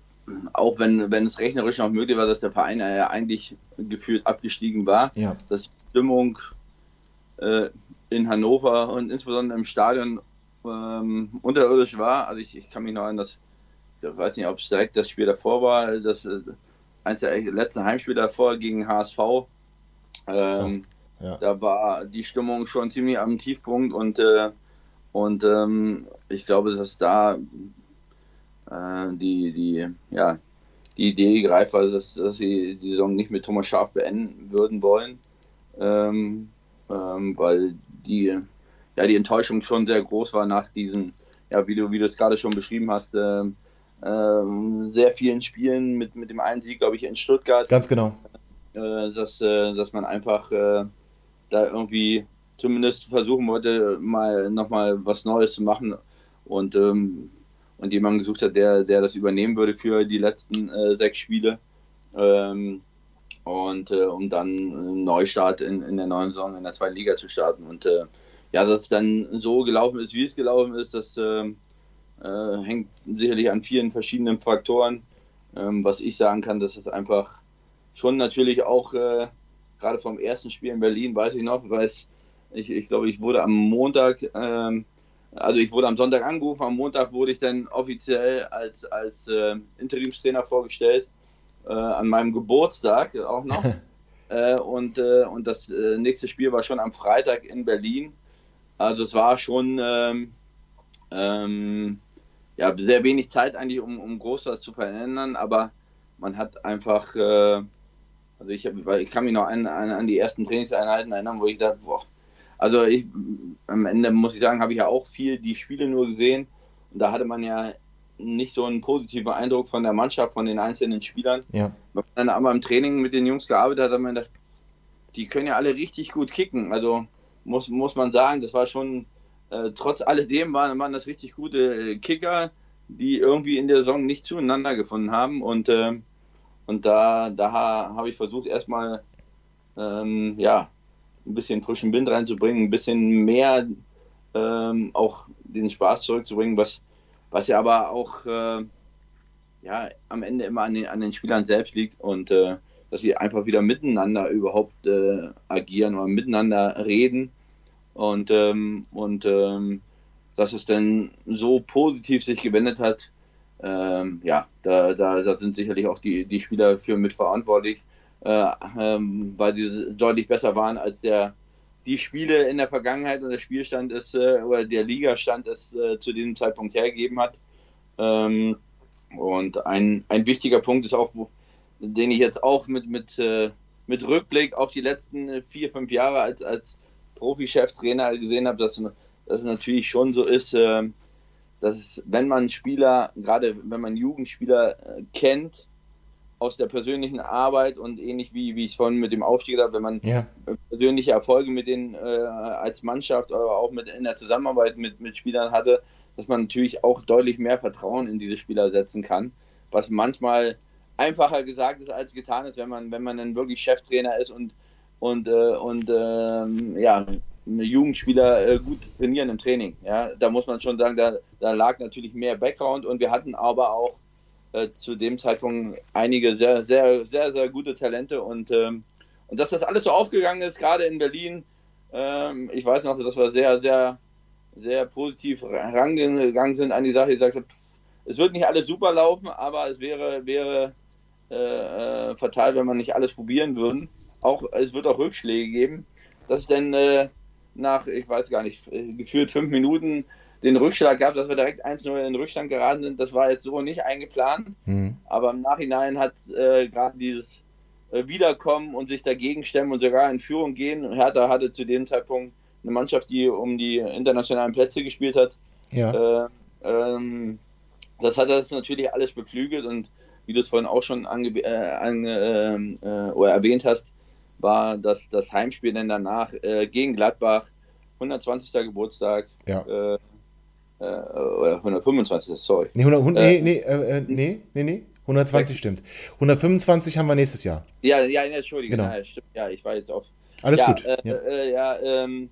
auch wenn, wenn es rechnerisch noch möglich war, dass der Verein ja eigentlich gefühlt abgestiegen war, ja. dass die Stimmung äh, in Hannover und insbesondere im Stadion ähm, unterirdisch war. Also ich, ich kann mich noch an das, ich weiß nicht, ob es direkt das Spiel davor war, das äh, eins der letzten Heimspiele davor gegen HSV. Ähm, ja. Ja. Da war die Stimmung schon ziemlich am Tiefpunkt und, äh, und ähm, ich glaube, dass da äh, die, die, ja, die Idee greift, also dass, dass sie die Saison nicht mit Thomas Schaf beenden würden wollen, ähm, ähm, weil die ja, die Enttäuschung schon sehr groß war nach diesen, ja, wie du, wie du es gerade schon beschrieben hast, äh, äh, sehr vielen Spielen mit, mit dem einen Sieg, glaube ich, in Stuttgart. Ganz genau. Äh, dass, äh, dass man einfach äh, da irgendwie zumindest versuchen wollte, mal nochmal was Neues zu machen und, ähm, und jemanden gesucht hat, der, der das übernehmen würde für die letzten äh, sechs Spiele. Ähm, und um dann einen Neustart in, in der neuen Saison in der zweiten Liga zu starten. Und ja, dass es dann so gelaufen ist, wie es gelaufen ist, das äh, äh, hängt sicherlich an vielen verschiedenen Faktoren. Ähm, was ich sagen kann, dass es einfach schon natürlich auch äh, gerade vom ersten Spiel in Berlin, weiß ich noch, weil ich, ich glaube, ich wurde am Montag, ähm, also ich wurde am Sonntag angerufen, am Montag wurde ich dann offiziell als, als äh, Interimstrainer vorgestellt, äh, an meinem Geburtstag auch noch. Äh, und, äh, und das nächste Spiel war schon am Freitag in Berlin. Also es war schon ähm, ähm, ja, sehr wenig Zeit eigentlich, um, um groß was zu verändern, aber man hat einfach, äh, also ich, hab, ich kann mich noch an, an, an, die ersten Trainingseinheiten erinnern, wo ich dachte, boah, also ich, am Ende muss ich sagen, habe ich ja auch viel die Spiele nur gesehen und da hatte man ja nicht so einen positiven Eindruck von der Mannschaft, von den einzelnen Spielern. Ja. Wenn man dann aber im Training mit den Jungs gearbeitet hat, hat man gedacht, die können ja alle richtig gut kicken. Also muss, muss man sagen, das war schon, äh, trotz alledem waren, waren das richtig gute äh, Kicker, die irgendwie in der Saison nicht zueinander gefunden haben. Und, äh, und da, da habe ich versucht, erstmal ähm, ja, ein bisschen frischen Wind reinzubringen, ein bisschen mehr ähm, auch den Spaß zurückzubringen, was, was ja aber auch äh, ja, am Ende immer an den, an den Spielern selbst liegt. Und äh, dass sie einfach wieder miteinander überhaupt äh, agieren oder miteinander reden und, ähm, und ähm, dass es dann so positiv sich gewendet hat, ähm, ja, da, da, da sind sicherlich auch die, die Spieler für mitverantwortlich, äh, ähm, weil sie deutlich besser waren als der die Spiele in der Vergangenheit und der Spielstand ist äh, oder der Ligastand es äh, zu diesem Zeitpunkt hergegeben hat. Ähm, und ein, ein wichtiger Punkt ist auch, wo, den ich jetzt auch mit, mit, äh, mit Rückblick auf die letzten äh, vier, fünf Jahre als, als Profi-Cheftrainer gesehen habe, dass, dass es natürlich schon so ist, äh, dass wenn man Spieler, gerade wenn man Jugendspieler kennt, aus der persönlichen Arbeit und ähnlich wie, wie ich es vorhin mit dem Aufstieg habe, wenn man ja. persönliche Erfolge mit denen äh, als Mannschaft, aber auch mit in der Zusammenarbeit mit, mit Spielern hatte, dass man natürlich auch deutlich mehr Vertrauen in diese Spieler setzen kann, was manchmal einfacher gesagt ist als getan ist, wenn man, wenn man dann wirklich Cheftrainer ist und, und, äh, und ähm, ja, Jugendspieler äh, gut trainieren im Training. Ja, da muss man schon sagen, da, da lag natürlich mehr Background und wir hatten aber auch äh, zu dem Zeitpunkt einige sehr, sehr, sehr, sehr gute Talente und, ähm, und dass das alles so aufgegangen ist, gerade in Berlin, ähm, ich weiß noch, dass wir sehr, sehr, sehr positiv herangegangen sind an die Sache. Ich sagte, es wird nicht alles super laufen, aber es wäre, wäre äh, äh, fatal, wenn wir nicht alles probieren würden. Auch, es wird auch Rückschläge geben. Dass es dann äh, nach, ich weiß gar nicht, äh, gefühlt fünf Minuten den Rückschlag gab, dass wir direkt 1-0 in den Rückstand geraten sind. Das war jetzt so nicht eingeplant. Mhm. Aber im Nachhinein hat äh, gerade dieses äh, Wiederkommen und sich dagegen stemmen und sogar in Führung gehen. Hertha hatte zu dem Zeitpunkt eine Mannschaft, die um die internationalen Plätze gespielt hat. Ja. Äh, ähm, das hat das natürlich alles beflügelt und wie du es vorhin auch schon ange äh, ange äh, oder erwähnt hast, war das, das Heimspiel dann danach äh, gegen Gladbach, 120. Geburtstag. Ja. Äh, oder 125. Sorry. Nee, 100, nee, nee, nee, nee, nee, 120 stimmt. 125 haben wir nächstes Jahr. Ja, ja, Entschuldigung. Genau. Ja, stimmt. ja, ich war jetzt auf. Alles ja, gut. Äh, ja, äh, ja ähm,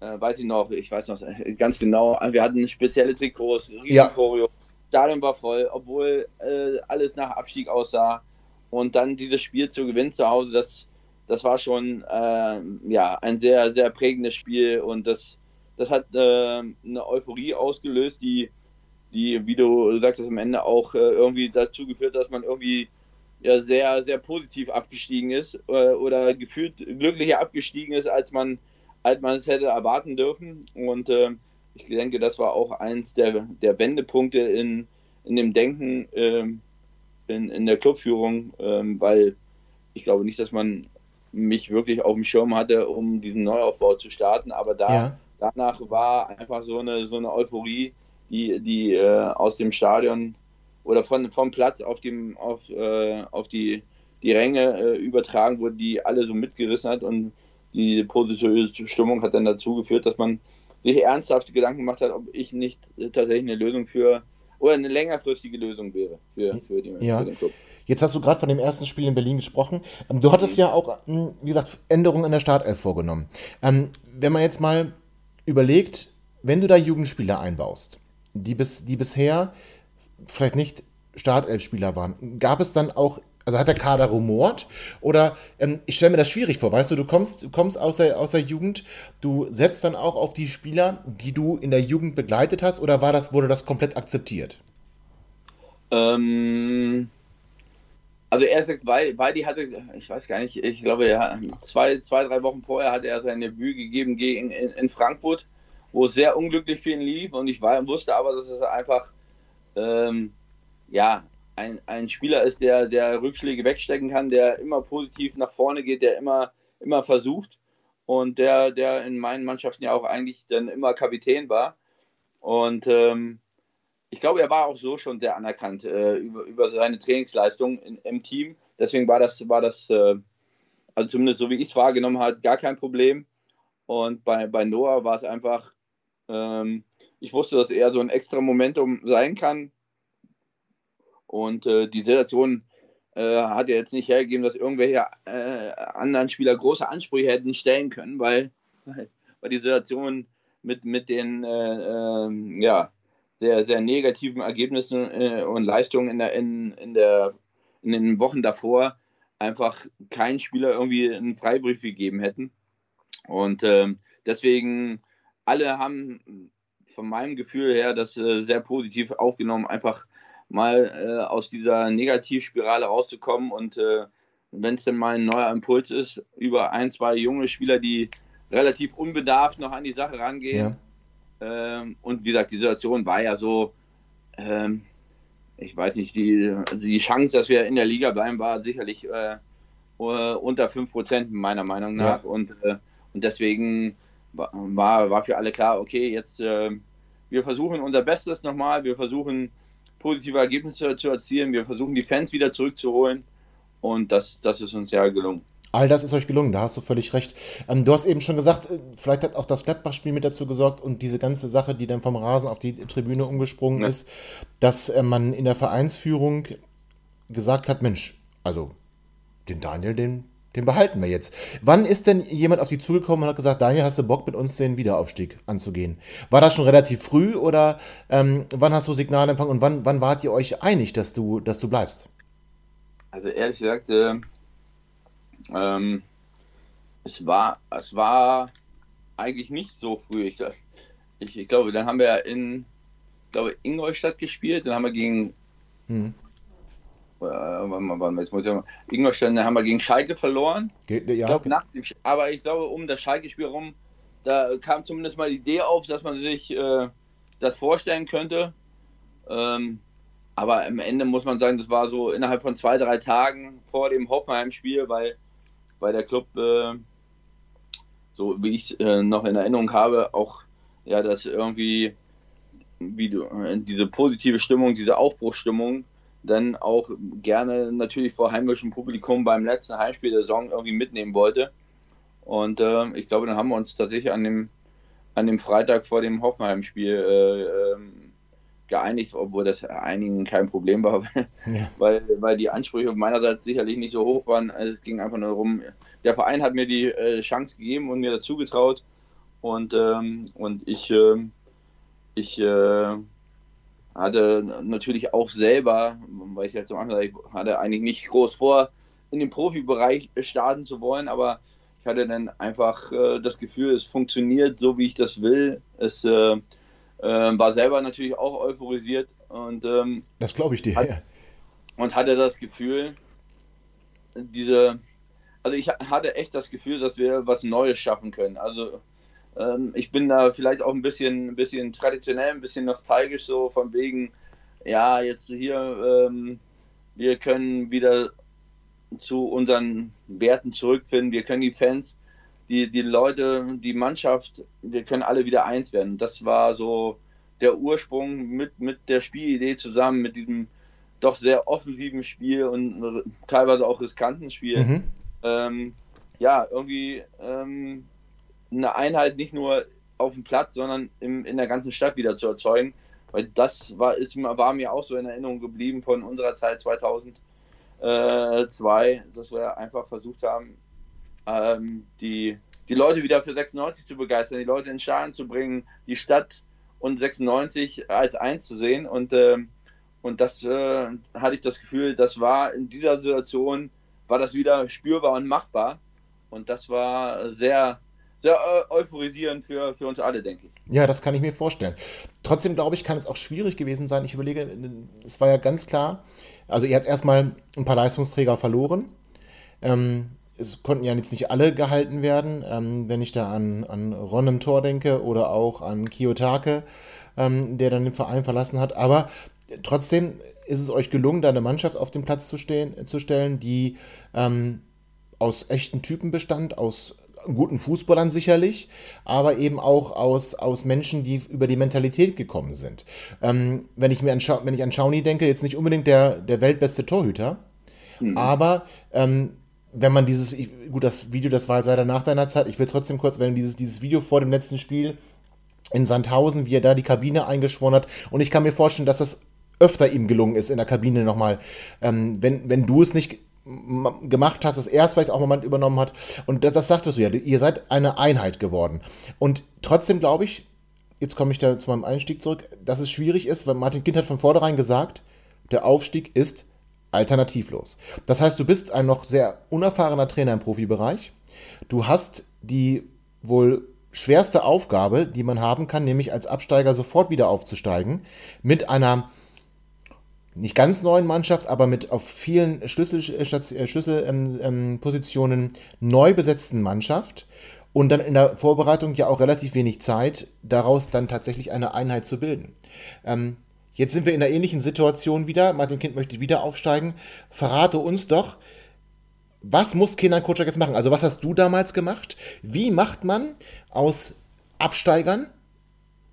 äh, weiß ich noch, ich weiß noch ganz genau, wir hatten spezielle Trikots, riesen ja. Choreo. Stadion war voll, obwohl äh, alles nach Abstieg aussah. Und dann dieses Spiel zu gewinnen zu Hause, das, das war schon äh, ja, ein sehr, sehr prägendes Spiel und das, das hat äh, eine Euphorie ausgelöst, die, die, wie du sagst, am Ende auch äh, irgendwie dazu geführt, dass man irgendwie ja, sehr, sehr positiv abgestiegen ist äh, oder gefühlt glücklicher abgestiegen ist, als man, als man es hätte erwarten dürfen. Und äh, ich denke, das war auch eins der, der Wendepunkte in, in dem Denken ähm, in, in der Clubführung, ähm, weil ich glaube nicht, dass man mich wirklich auf dem Schirm hatte, um diesen Neuaufbau zu starten, aber da ja. Danach war einfach so eine, so eine Euphorie, die, die äh, aus dem Stadion oder von, vom Platz auf, dem, auf, äh, auf die, die Ränge äh, übertragen wurde, die alle so mitgerissen hat und die positive Stimmung hat dann dazu geführt, dass man sich ernsthaft Gedanken gemacht hat, ob ich nicht tatsächlich eine Lösung für oder eine längerfristige Lösung wäre für, für, die, ja. für den Club. Jetzt hast du gerade von dem ersten Spiel in Berlin gesprochen. Ähm, du hattest mhm. ja auch, hm, wie gesagt, Änderungen in der Startelf vorgenommen. Ähm, wenn man jetzt mal überlegt, wenn du da Jugendspieler einbaust, die, bis, die bisher vielleicht nicht Startelf-Spieler waren, gab es dann auch also hat der Kader rumort? Oder ähm, ich stelle mir das schwierig vor, weißt du, du kommst, kommst aus, der, aus der Jugend, du setzt dann auch auf die Spieler, die du in der Jugend begleitet hast, oder war das, wurde das komplett akzeptiert? Ähm, also er sagt, weil, weil die hatte, ich weiß gar nicht, ich glaube, ja, zwei, zwei, drei Wochen vorher hatte er seine Debüt gegeben gegen, in, in Frankfurt, wo es sehr unglücklich für ihn lief und ich war, wusste aber, dass es einfach ähm, ja, ein, ein Spieler ist, der, der Rückschläge wegstecken kann, der immer positiv nach vorne geht, der immer, immer versucht und der, der in meinen Mannschaften ja auch eigentlich dann immer Kapitän war. Und ähm, ich glaube, er war auch so schon sehr anerkannt äh, über, über seine Trainingsleistung in, im Team. Deswegen war das, war das äh, also zumindest so wie ich es wahrgenommen habe, gar kein Problem. Und bei, bei Noah war es einfach, ähm, ich wusste, dass er so ein extra Momentum sein kann, und äh, die Situation äh, hat ja jetzt nicht hergegeben, dass irgendwelche äh, anderen Spieler große Ansprüche hätten stellen können, weil, weil, die Situation mit, mit den äh, ähm, ja, sehr, sehr negativen Ergebnissen äh, und Leistungen in, der, in, in, der, in den Wochen davor einfach keinen Spieler irgendwie einen Freibrief gegeben hätten. Und ähm, deswegen alle haben von meinem Gefühl her das äh, sehr positiv aufgenommen, einfach mal äh, aus dieser Negativspirale rauszukommen und äh, wenn es denn mal ein neuer Impuls ist, über ein, zwei junge Spieler, die relativ unbedarft noch an die Sache rangehen. Ja. Ähm, und wie gesagt, die Situation war ja so, ähm, ich weiß nicht, die, die Chance, dass wir in der Liga bleiben, war sicherlich äh, unter 5% meiner Meinung nach. Ja. Und, äh, und deswegen war, war für alle klar, okay, jetzt äh, wir versuchen unser Bestes nochmal, wir versuchen positive Ergebnisse zu erzielen. Wir versuchen die Fans wieder zurückzuholen und das, das ist uns ja gelungen. All das ist euch gelungen, da hast du völlig recht. Ähm, du hast eben schon gesagt, äh, vielleicht hat auch das Gladbach-Spiel mit dazu gesorgt und diese ganze Sache, die dann vom Rasen auf die Tribüne umgesprungen ja. ist, dass äh, man in der Vereinsführung gesagt hat, Mensch, also den Daniel, den den behalten wir jetzt. Wann ist denn jemand auf die zugekommen und hat gesagt, Daniel, hast du Bock mit uns den Wiederaufstieg anzugehen? War das schon relativ früh oder ähm, wann hast du Signale empfangen und wann, wann wart ihr euch einig, dass du, dass du bleibst? Also ehrlich gesagt, äh, ähm, es, war, es war eigentlich nicht so früh. Ich, ich, ich glaube, dann haben wir in glaube, Ingolstadt gespielt, dann haben wir gegen hm. äh, jetzt muss ich mal, Ingolstadt haben wir gegen Schalke verloren. Geht, ja, ich glaub, nach dem, aber ich glaube, um das Schalke-Spiel rum, da kam zumindest mal die Idee auf, dass man sich äh, das vorstellen könnte. Ähm, aber am Ende muss man sagen, das war so innerhalb von zwei, drei Tagen vor dem Hoffenheim-Spiel, weil, weil der Club, äh, so wie ich äh, noch in Erinnerung habe, auch ja, das irgendwie wie du, äh, diese positive Stimmung, diese Aufbruchsstimmung dann auch gerne natürlich vor heimischem Publikum beim letzten Heimspiel der Saison irgendwie mitnehmen wollte. Und äh, ich glaube, dann haben wir uns tatsächlich an dem, an dem Freitag vor dem Hoffenheim-Spiel äh, ähm, geeinigt, obwohl das einigen kein Problem war, ja. weil, weil die Ansprüche meinerseits sicherlich nicht so hoch waren. Also es ging einfach nur darum, der Verein hat mir die äh, Chance gegeben und mir dazu getraut. Und, ähm, und ich, ähm, ich äh, hatte natürlich auch selber, weil ich jetzt am Anfang hatte eigentlich nicht groß vor, in den Profibereich starten zu wollen, aber ich hatte dann einfach äh, das Gefühl, es funktioniert so, wie ich das will. Es äh, äh, war selber natürlich auch euphorisiert und ähm, das glaube ich dir. Hat, und hatte das Gefühl, diese, also ich hatte echt das Gefühl, dass wir was Neues schaffen können. Also ähm, ich bin da vielleicht auch ein bisschen, ein bisschen traditionell, ein bisschen nostalgisch, so von wegen, ja, jetzt hier, ähm, wir können wieder zu unseren Werten zurückfinden, wir können die Fans, die, die Leute, die Mannschaft, wir können alle wieder eins werden. Das war so der Ursprung mit, mit der Spielidee zusammen, mit diesem doch sehr offensiven Spiel und teilweise auch riskanten Spiel. Mhm. Ähm, ja, irgendwie ähm, eine Einheit nicht nur auf dem Platz, sondern im, in der ganzen Stadt wieder zu erzeugen. Weil das war, ist, war mir auch so in Erinnerung geblieben von unserer Zeit 2002, dass wir einfach versucht haben, ähm, die, die Leute wieder für 96 zu begeistern, die Leute in Schalen zu bringen, die Stadt und 96 als eins zu sehen. Und, äh, und das äh, hatte ich das Gefühl, das war in dieser Situation, war das wieder spürbar und machbar. Und das war sehr, sehr äh, euphorisierend für, für uns alle, denke ich. Ja, das kann ich mir vorstellen. Trotzdem glaube ich, kann es auch schwierig gewesen sein. Ich überlege, es war ja ganz klar, also ihr habt erstmal ein paar Leistungsträger verloren. Ähm, es konnten ja jetzt nicht alle gehalten werden. Ähm, wenn ich da an, an Ron im Tor denke oder auch an Kiyotake, ähm, der dann den Verein verlassen hat. Aber trotzdem ist es euch gelungen, da eine Mannschaft auf den Platz zu, stehen, zu stellen, die ähm, aus echten Typen bestand, aus guten Fußballern sicherlich, aber eben auch aus, aus Menschen, die über die Mentalität gekommen sind. Ähm, wenn, ich mir an wenn ich an Schauni denke, jetzt nicht unbedingt der, der weltbeste Torhüter, mhm. aber ähm, wenn man dieses, ich, gut, das Video, das war leider nach deiner Zeit, ich will trotzdem kurz, wenn dieses, dieses Video vor dem letzten Spiel in Sandhausen, wie er da die Kabine eingeschworen hat, und ich kann mir vorstellen, dass das öfter ihm gelungen ist in der Kabine nochmal, ähm, wenn, wenn du es nicht gemacht hast, dass er es vielleicht auch Moment übernommen hat. Und das, das sagtest du ja, ihr seid eine Einheit geworden. Und trotzdem glaube ich, jetzt komme ich da zu meinem Einstieg zurück, dass es schwierig ist, weil Martin Kind hat von vornherein gesagt, der Aufstieg ist alternativlos. Das heißt, du bist ein noch sehr unerfahrener Trainer im Profibereich. Du hast die wohl schwerste Aufgabe, die man haben kann, nämlich als Absteiger sofort wieder aufzusteigen, mit einer nicht ganz neuen Mannschaft, aber mit auf vielen Schlüsselpositionen äh, Schlüssel, ähm, ähm, neu besetzten Mannschaft und dann in der Vorbereitung ja auch relativ wenig Zeit, daraus dann tatsächlich eine Einheit zu bilden. Ähm, jetzt sind wir in einer ähnlichen Situation wieder. Martin Kind möchte wieder aufsteigen. Verrate uns doch, was muss Kenan Kocak jetzt machen? Also was hast du damals gemacht? Wie macht man aus Absteigern,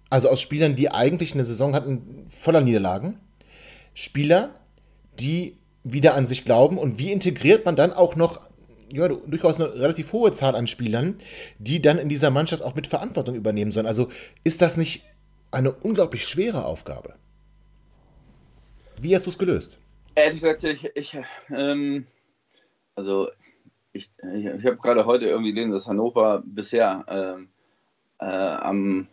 also aus Spielern, die eigentlich eine Saison hatten voller Niederlagen, Spieler, die wieder an sich glauben und wie integriert man dann auch noch ja, durchaus eine relativ hohe Zahl an Spielern, die dann in dieser Mannschaft auch mit Verantwortung übernehmen sollen. Also ist das nicht eine unglaublich schwere Aufgabe? Wie hast du es gelöst? Ehrlich gesagt, ich, ich ähm, also ich, ich, ich habe gerade heute irgendwie gelesen, dass Hannover bisher ähm, äh, am,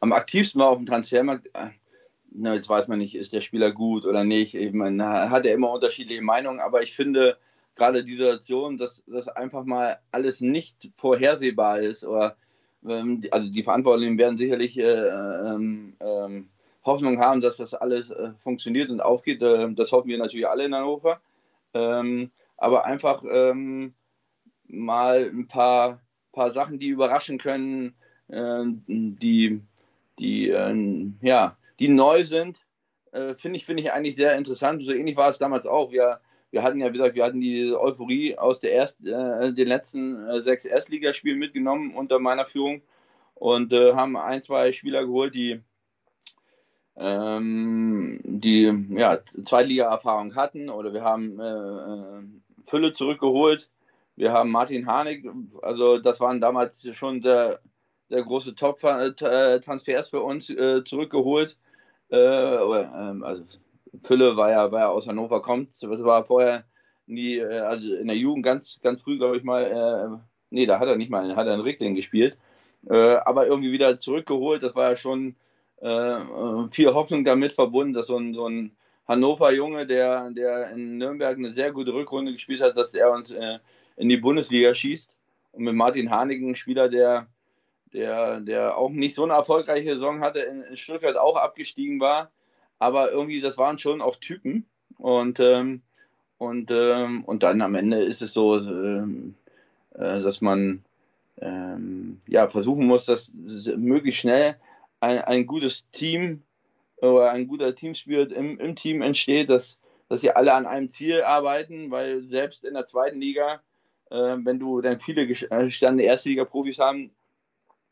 am aktivsten war auf dem Transfermarkt. Na, jetzt weiß man nicht, ist der Spieler gut oder nicht. Ich meine, hat er immer unterschiedliche Meinungen, aber ich finde gerade die Situation, dass das einfach mal alles nicht vorhersehbar ist oder ähm, also die Verantwortlichen werden sicherlich äh, ähm, ähm, Hoffnung haben, dass das alles äh, funktioniert und aufgeht. Äh, das hoffen wir natürlich alle in Hannover. Ähm, aber einfach ähm, mal ein paar, paar Sachen, die überraschen können, äh, die, die, äh, ja, die neu sind, äh, finde ich, find ich eigentlich sehr interessant. So ähnlich war es damals auch. Wir, wir hatten ja, wie gesagt, wir hatten die Euphorie aus der erst, äh, den letzten äh, sechs Erstligaspielen mitgenommen unter meiner Führung und haben ein, zwei Spieler geholt, die ähm, die ja, Zweitliga-Erfahrung hatten oder wir haben äh, Fülle zurückgeholt. Wir haben Martin Harnik, also das waren damals schon der, der große Top-Transfers für uns äh, zurückgeholt. Äh, ähm, also Fülle war ja, war ja aus Hannover kommt. Das war vorher nie, äh, also in der Jugend ganz, ganz früh, glaube ich mal, äh, nee, da hat er nicht mal, hat er in Rickling gespielt. Äh, aber irgendwie wieder zurückgeholt. Das war ja schon äh, viel Hoffnung damit verbunden, dass so ein, so ein Hannover-Junge, der, der in Nürnberg eine sehr gute Rückrunde gespielt hat, dass der uns äh, in die Bundesliga schießt. Und mit Martin Hanigen, Spieler, der, der, der auch nicht so eine erfolgreiche Saison hatte, in, in Stuttgart auch abgestiegen war. Aber irgendwie, das waren schon auch Typen. Und, ähm, und, ähm, und dann am Ende ist es so, ähm, äh, dass man ähm, ja, versuchen muss, dass möglichst schnell ein, ein gutes Team oder ein guter Teamspirit im, im Team entsteht, dass, dass sie alle an einem Ziel arbeiten, weil selbst in der zweiten Liga, äh, wenn du dann viele gestandene Erstliga-Profis haben,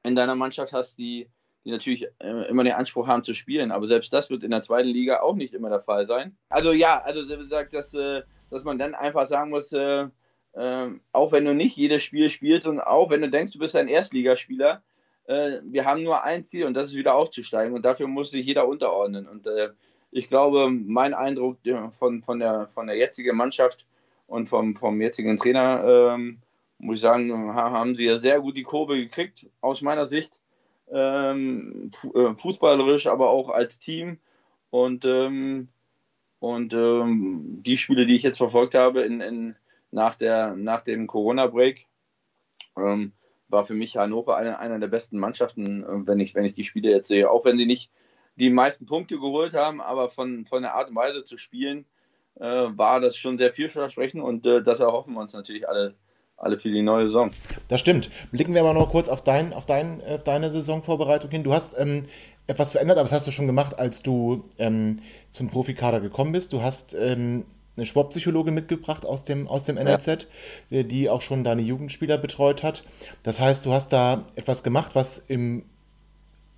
in deiner Mannschaft hast, die, die natürlich äh, immer den Anspruch haben zu spielen, aber selbst das wird in der zweiten Liga auch nicht immer der Fall sein. Also ja, also sagt, dass, äh, dass man dann einfach sagen muss, äh, äh, auch wenn du nicht jedes Spiel spielst und auch wenn du denkst, du bist ein Erstligaspieler, äh, wir haben nur ein Ziel und das ist wieder aufzusteigen und dafür muss sich jeder unterordnen. Und äh, ich glaube, mein Eindruck von, von, der, von der jetzigen Mannschaft und vom, vom jetzigen Trainer, ähm, muss ich sagen, haben sie ja sehr gut die Kurve gekriegt, aus meiner Sicht. Ähm, äh, fußballerisch, aber auch als Team. Und, ähm, und ähm, die Spiele, die ich jetzt verfolgt habe in, in, nach, der, nach dem Corona-Break, ähm, war für mich Hannover eine, einer der besten Mannschaften, äh, wenn ich, wenn ich die Spiele jetzt sehe. Auch wenn sie nicht die meisten Punkte geholt haben, aber von, von der Art und Weise zu spielen, äh, war das schon sehr vielversprechend und äh, das erhoffen wir uns natürlich alle, alle für die neue Saison. Das stimmt. Blicken wir aber noch kurz auf, dein, auf, dein, auf deine Saisonvorbereitung hin. Du hast ähm, etwas verändert, aber das hast du schon gemacht, als du ähm, zum Profikader gekommen bist. Du hast ähm, eine Sportpsychologin mitgebracht aus dem, aus dem NLZ, ja. Äh, die auch schon deine Jugendspieler betreut hat. Das heißt, du hast da etwas gemacht, was im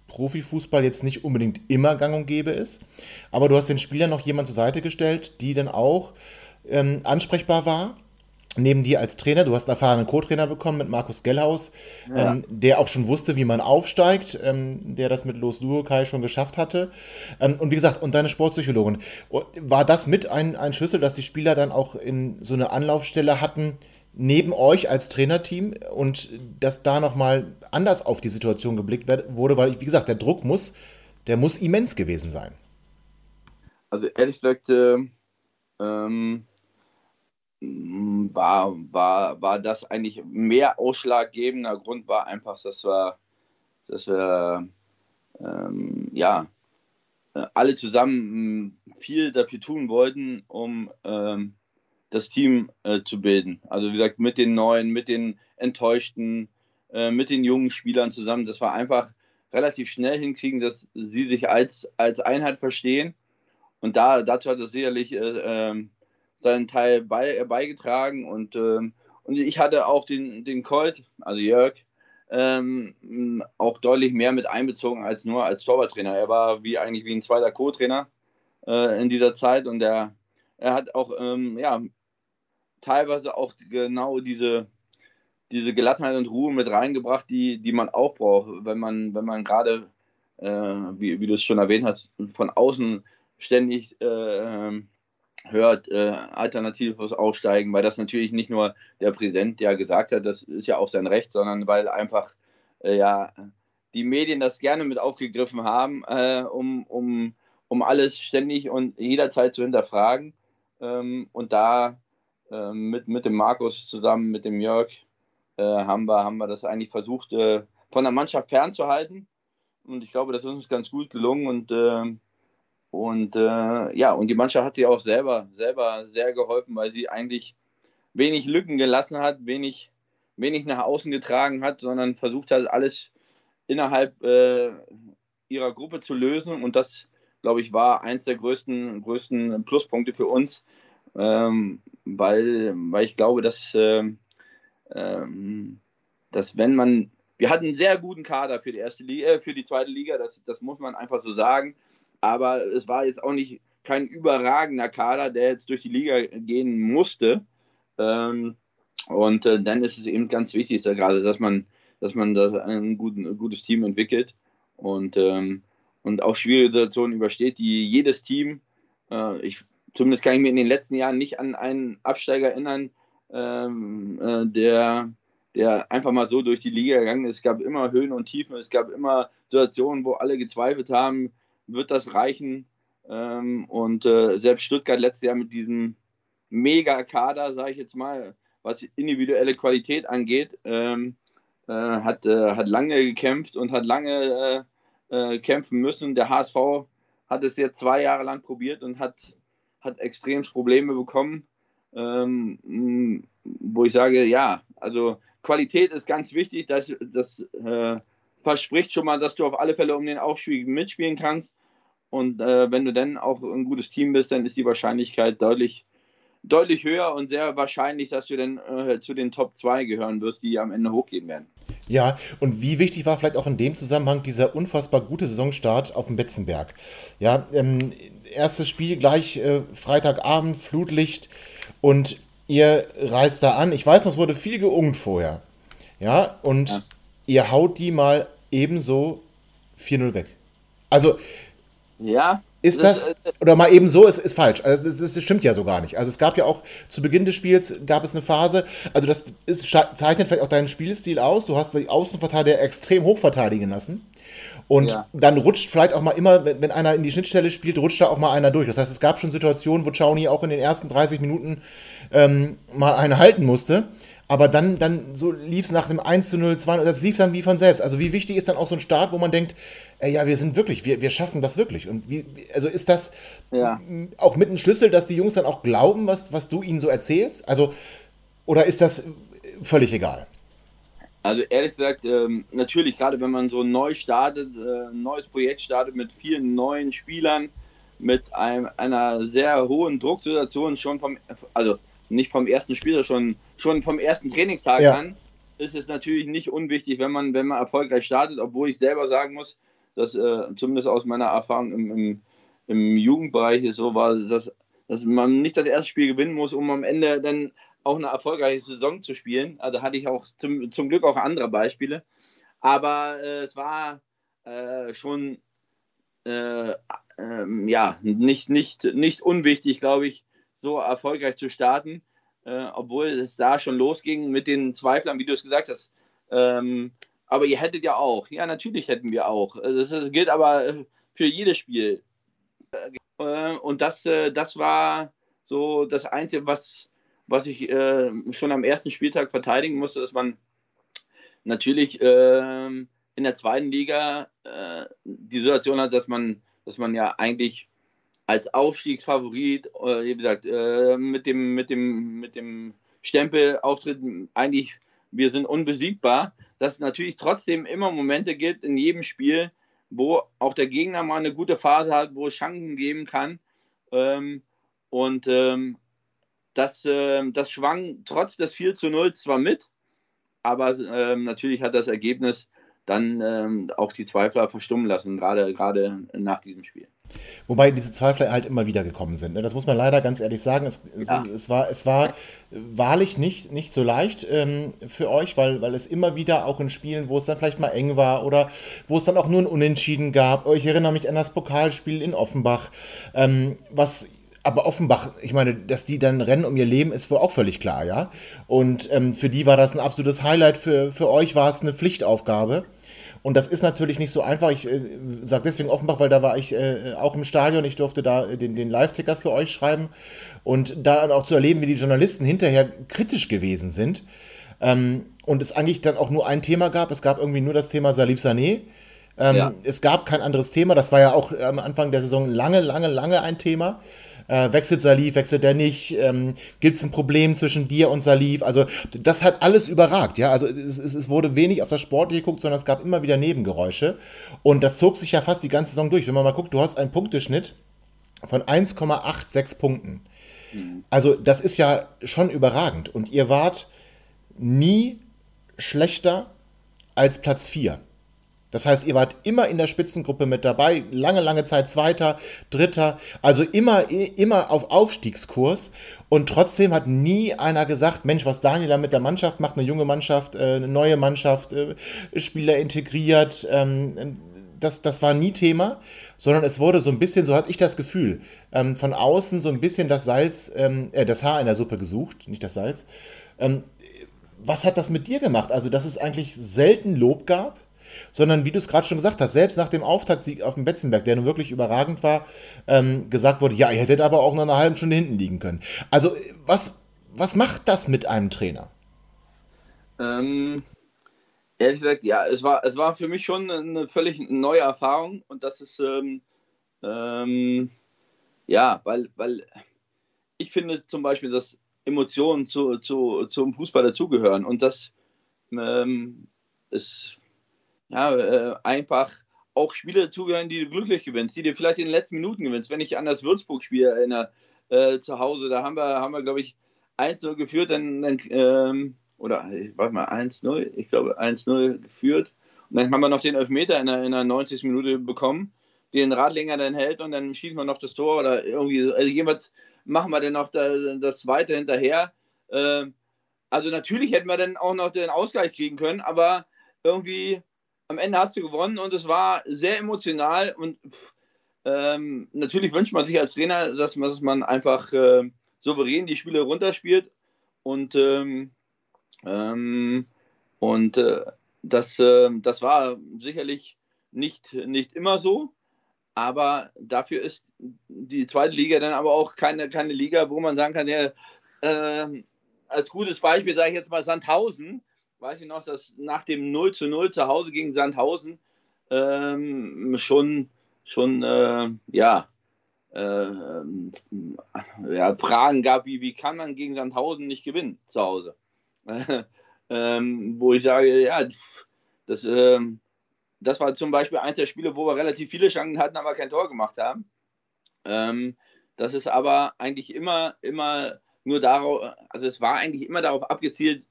Profifußball jetzt nicht unbedingt immer gang und gäbe ist. Aber du hast den Spielern noch jemand zur Seite gestellt, die dann auch ähm, ansprechbar war neben dir als Trainer. Du hast einen erfahrenen Co-Trainer bekommen mit Markus Gellhaus, ja. ähm, der auch schon wusste, wie man aufsteigt, ähm, der das mit Los Duokai schon geschafft hatte. Ähm, und wie gesagt, und deine Sportpsychologin. War das mit ein, ein Schlüssel, dass die Spieler dann auch in so eine Anlaufstelle hatten, neben euch als Trainerteam und dass da nochmal anders auf die Situation geblickt wurde, weil, wie gesagt, der Druck muss, der muss immens gewesen sein. Also ehrlich gesagt, äh, ähm war, war, war das eigentlich mehr ausschlaggebender Grund, war einfach, dass wir, dass wir ähm, ja, alle zusammen viel dafür tun wollten, um ähm, das Team äh, zu bilden. Also wie gesagt, mit den Neuen, mit den Enttäuschten, äh, mit den jungen Spielern zusammen. Das war einfach relativ schnell hinkriegen, dass sie sich als, als Einheit verstehen. Und da, dazu hat es sicherlich äh, ähm, seinen Teil bei, beigetragen und, ähm, und ich hatte auch den, den Colt, also Jörg, ähm, auch deutlich mehr mit einbezogen als nur als Torwarttrainer. Er war wie eigentlich wie ein zweiter Co-Trainer äh, in dieser Zeit und er, er hat auch ähm, ja, teilweise auch genau diese, diese Gelassenheit und Ruhe mit reingebracht, die, die man auch braucht, wenn man, wenn man gerade, äh, wie, wie du es schon erwähnt hast, von außen ständig äh, ähm, hört, äh, alternatives Aufsteigen, weil das natürlich nicht nur der Präsident ja gesagt hat, das ist ja auch sein Recht, sondern weil einfach äh, ja die Medien das gerne mit aufgegriffen haben, äh, um, um, um alles ständig und jederzeit zu hinterfragen. Ähm, und da äh, mit, mit dem Markus zusammen, mit dem Jörg, äh, haben, wir, haben wir das eigentlich versucht, äh, von der Mannschaft fernzuhalten. Und ich glaube, das ist uns ganz gut gelungen und und äh, ja, und die Mannschaft hat sich auch selber, selber sehr geholfen, weil sie eigentlich wenig Lücken gelassen hat, wenig, wenig nach außen getragen hat, sondern versucht hat, alles innerhalb äh, ihrer Gruppe zu lösen. Und das, glaube ich, war eins der größten, größten Pluspunkte für uns, ähm, weil, weil ich glaube, dass, äh, dass wenn man, wir hatten einen sehr guten Kader für die erste Liga, äh, für die zweite Liga, das, das muss man einfach so sagen. Aber es war jetzt auch nicht kein überragender Kader, der jetzt durch die Liga gehen musste. Ähm, und äh, dann ist es eben ganz wichtig, da gerade, dass man, dass man da ein, guten, ein gutes Team entwickelt und, ähm, und auch schwierige Situationen übersteht, die jedes Team, äh, ich, zumindest kann ich mir in den letzten Jahren nicht an einen Absteiger erinnern, ähm, äh, der, der einfach mal so durch die Liga gegangen ist. Es gab immer Höhen und Tiefen, es gab immer Situationen, wo alle gezweifelt haben, wird das reichen? Ähm, und äh, selbst Stuttgart letztes Jahr mit diesem Mega-Kader, sage ich jetzt mal, was individuelle Qualität angeht, ähm, äh, hat, äh, hat lange gekämpft und hat lange äh, äh, kämpfen müssen. Der HSV hat es jetzt zwei Jahre lang probiert und hat, hat extrem Probleme bekommen, ähm, wo ich sage, ja, also Qualität ist ganz wichtig, das, das äh, verspricht schon mal, dass du auf alle Fälle um den Aufstieg mitspielen kannst. Und äh, wenn du dann auch ein gutes Team bist, dann ist die Wahrscheinlichkeit deutlich, deutlich höher und sehr wahrscheinlich, dass du dann äh, zu den Top 2 gehören wirst, die am Ende hochgehen werden. Ja, und wie wichtig war vielleicht auch in dem Zusammenhang dieser unfassbar gute Saisonstart auf dem Betzenberg? Ja, ähm, erstes Spiel gleich äh, Freitagabend, Flutlicht und ihr reist da an. Ich weiß noch, es wurde viel geungt vorher. Ja, und ja. ihr haut die mal ebenso 4-0 weg. Also, ja. Ist das, das äh, oder mal eben so, ist, ist falsch. Also das, das, stimmt ja so gar nicht. Also es gab ja auch zu Beginn des Spiels gab es eine Phase, also das ist, zeichnet vielleicht auch deinen Spielstil aus. Du hast die Außenverteidiger extrem hoch verteidigen lassen. Und ja. dann rutscht vielleicht auch mal immer, wenn, wenn, einer in die Schnittstelle spielt, rutscht da auch mal einer durch. Das heißt, es gab schon Situationen, wo Chauni auch in den ersten 30 Minuten ähm, mal eine halten musste. Aber dann, dann so lief es nach dem 1 zu 0, 2, das lief dann wie von selbst. Also wie wichtig ist dann auch so ein Start, wo man denkt, ey, ja, wir sind wirklich, wir, wir schaffen das wirklich. Und wie, also ist das ja. auch mit einem Schlüssel, dass die Jungs dann auch glauben, was, was du ihnen so erzählst? Also, oder ist das völlig egal? Also ehrlich gesagt, ähm, natürlich, gerade wenn man so neu startet, äh, ein neues Projekt startet mit vielen neuen Spielern, mit einem, einer sehr hohen Drucksituation schon vom, also nicht vom ersten Spiel, schon, schon vom ersten Trainingstag ja. an, ist es natürlich nicht unwichtig, wenn man, wenn man erfolgreich startet, obwohl ich selber sagen muss, dass äh, zumindest aus meiner Erfahrung im, im, im Jugendbereich so war, dass, dass man nicht das erste Spiel gewinnen muss, um am Ende dann auch eine erfolgreiche Saison zu spielen. Also hatte ich auch zum, zum Glück auch andere Beispiele. Aber äh, es war äh, schon äh, ähm, ja, nicht, nicht, nicht unwichtig, glaube ich, so erfolgreich zu starten, äh, obwohl es da schon losging mit den Zweiflern, wie du es gesagt hast. Ähm, aber ihr hättet ja auch. Ja, natürlich hätten wir auch. Das, gilt aber äh, für jedes Spiel. Äh, und das, äh, das war so das Einzige, was, was ich schon am ersten Spieltag verteidigen musste, dass man natürlich äh, in der zweiten Liga die Situation hat, dass man, dass man ja eigentlich als Aufstiegsfavorit, äh, wie gesagt, äh, mit, dem, mit, dem, mit dem Stempel eigentlich, wir sind unbesiegbar, dass es natürlich trotzdem immer Momente gibt in jedem Spiel, wo auch der Gegner mal eine gute Phase hat, wo es Chancen geben kann. Ähm, und ähm, das, äh, das schwang trotz des 4 zu 0 zwar mit, aber ähm, natürlich hat das Ergebnis dann ähm, auch die Zweifler verstummen lassen, gerade, gerade nach diesem Spiel. Wobei diese Zweifler halt immer wieder gekommen sind. Ne? Das muss man leider ganz ehrlich sagen. Es, ja. es, es war, es war wahrlich nicht, nicht so leicht ähm, für euch, weil, weil es immer wieder auch in Spielen, wo es dann vielleicht mal eng war oder wo es dann auch nur ein Unentschieden gab. Ich erinnere mich an das Pokalspiel in Offenbach, ähm, was aber Offenbach, ich meine, dass die dann rennen um ihr Leben, ist wohl auch völlig klar, ja. Und ähm, für die war das ein absolutes Highlight, für, für euch war es eine Pflichtaufgabe. Und das ist natürlich nicht so einfach. Ich äh, sage deswegen Offenbach, weil da war ich äh, auch im Stadion. Ich durfte da den, den Live-Ticker für euch schreiben. Und da dann auch zu erleben, wie die Journalisten hinterher kritisch gewesen sind. Ähm, und es eigentlich dann auch nur ein Thema gab. Es gab irgendwie nur das Thema Salif Sané. Ähm, ja. Es gab kein anderes Thema. Das war ja auch am Anfang der Saison lange, lange, lange ein Thema. Äh, wechselt Salif, wechselt er nicht? Ähm, Gibt es ein Problem zwischen dir und Salif? Also das hat alles überragt, ja. Also es, es, wurde wenig auf das Sportliche geguckt, sondern es gab immer wieder Nebengeräusche. Und das zog sich ja fast die ganze Saison durch. Wenn man mal guckt, du hast einen Punkteschnitt von 1,86 Punkten. Mhm. Also das ist ja schon überragend. Und ihr wart nie schlechter als Platz 4. Das heißt, ihr wart immer in der Spitzengruppe mit dabei, lange, lange Zeit Zweiter, Dritter, also immer, immer auf Aufstiegskurs. Und trotzdem hat nie einer gesagt, Mensch, was Daniel da mit der Mannschaft macht, eine junge Mannschaft, äh, eine neue Mannschaft, äh, Spieler integriert, ähm, das, das war nie Thema, sondern es wurde so ein bisschen, so hatte ich das Gefühl, ähm, von außen so ein bisschen das Salz, ähm, äh, das Haar in der Suppe gesucht, nicht das Salz. was hat das mit dir gemacht? Also, dass es eigentlich selten Lob gab, sondern wie du es gerade schon gesagt hast, selbst nach dem Auftaktsieg auf dem Betzenberg, der nun wirklich überragend war, ähm, gesagt wurde, ja, ihr hättet aber auch noch eine halbe Stunde hinten liegen können. Also was, was macht das mit einem Trainer? Ähm, ehrlich gesagt, ja, es war, es war für mich schon eine völlig neue Erfahrung und das ist, ähm, ähm, ja, weil, weil ich finde zum Beispiel, dass Emotionen zu, zu, zum Fußball dazugehören und das ähm, ist ja, äh, einfach auch Spiele zugehören, die du glücklich gewinnst, die du vielleicht in den letzten Minuten gewinnst. Wenn ich an das Würzburg-Spiel erinnere, äh, zu Hause, da haben wir, haben wir glaube ich, 1-0 geführt, dann, dann ähm, oder warte mal, 1-0, ich glaube 1-0 geführt. Und dann haben wir noch den Elfmeter in der, in der 90. Minute bekommen, den Radlinger dann hält und dann schießen wir noch das Tor oder irgendwie, also jedenfalls machen wir dann noch das, das zweite hinterher. Ähm, also natürlich hätten wir dann auch noch den Ausgleich kriegen können, aber irgendwie am Ende hast du gewonnen und es war sehr emotional und ähm, natürlich wünscht man sich als Trainer, dass man, dass man einfach äh, souverän die Spiele runterspielt und, ähm, ähm, und äh, das, äh, das war sicherlich nicht, nicht immer so, aber dafür ist die zweite Liga dann aber auch keine, keine Liga, wo man sagen kann, ja, äh, als gutes Beispiel sage ich jetzt mal Sandhausen, weiß ich noch, dass nach dem 0 zu 0 zu Hause gegen Sandhausen ähm, schon, schon äh, ja, äh, ja, Fragen gab, wie, wie kann man gegen Sandhausen nicht gewinnen zu Hause? ähm, wo ich sage, ja, das, ähm, das war zum Beispiel eins der Spiele, wo wir relativ viele Chancen hatten, aber kein Tor gemacht haben. Ähm, das ist aber eigentlich immer, immer nur darauf, also es war eigentlich immer darauf abgezielt,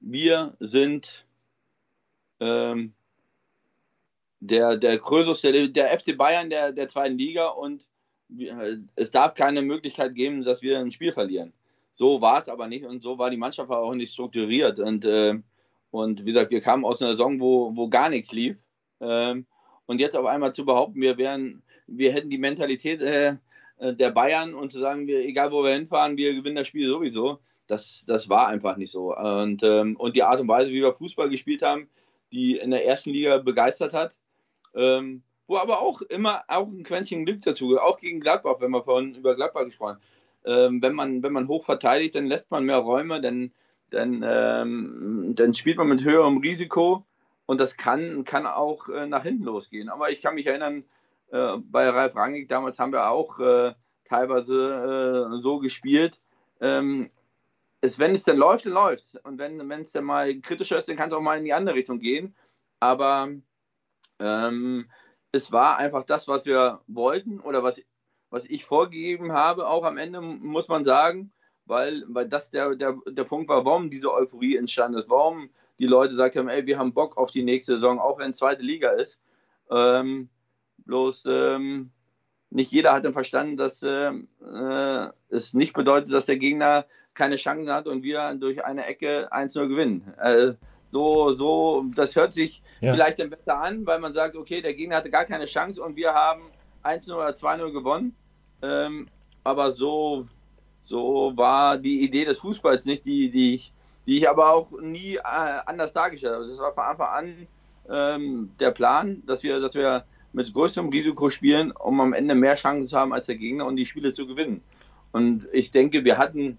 wir sind ähm, der, der Krösus, der, der FC Bayern der, der zweiten Liga und es darf keine Möglichkeit geben, dass wir ein Spiel verlieren. So war es aber nicht und so war die Mannschaft auch nicht strukturiert. Und, äh, und wie gesagt, wir kamen aus einer Saison, wo, wo gar nichts lief. Ähm, und jetzt auf einmal zu behaupten, wir wären, wir hätten die Mentalität äh, äh der Bayern und zu sagen, wir, egal wo wir hinfahren, wir gewinnen das Spiel sowieso das, das war einfach nicht so. Und, ähm, und die Art und Weise, wie wir Fußball gespielt haben, die in der ersten Liga begeistert hat, ähm, wo aber auch immer auch ein Quäntchen Glück dazu, auch gegen Gladbach, wenn wir vorhin über Gladbach gesprochen haben. Ähm, wenn, man, wenn man hoch verteidigt, dann lässt man mehr Räume, dann, dann, ähm, dann spielt man mit höherem Risiko und das kann, kann auch äh, nach hinten losgehen. Aber ich kann mich erinnern, äh, bei Ralf Rangig damals haben wir auch äh, teilweise äh, so gespielt. Ähm, es, wenn es dann läuft, dann läuft Und wenn es dann mal kritischer ist, dann kann es auch mal in die andere Richtung gehen. Aber ähm, es war einfach das, was wir wollten oder was, was ich vorgegeben habe, auch am Ende, muss man sagen, weil, weil das der, der, der Punkt war, warum diese Euphorie entstanden ist, warum die Leute gesagt haben, ey, wir haben Bock auf die nächste Saison, auch wenn es zweite Liga ist. Ähm, bloß ähm, nicht jeder hat dann verstanden, dass äh, äh, es nicht bedeutet, dass der Gegner keine Chancen hat und wir durch eine Ecke 1-0 gewinnen. Äh, so, so, das hört sich ja. vielleicht dann besser an, weil man sagt, okay, der Gegner hatte gar keine Chance und wir haben 1-0 oder 2-0 gewonnen. Ähm, aber so, so war die Idee des Fußballs nicht, die, die, ich, die ich aber auch nie äh, anders dargestellt habe. Das war von Anfang an ähm, der Plan, dass wir, dass wir mit größerem Risiko spielen, um am Ende mehr Chancen zu haben als der Gegner und die Spiele zu gewinnen. Und ich denke, wir hatten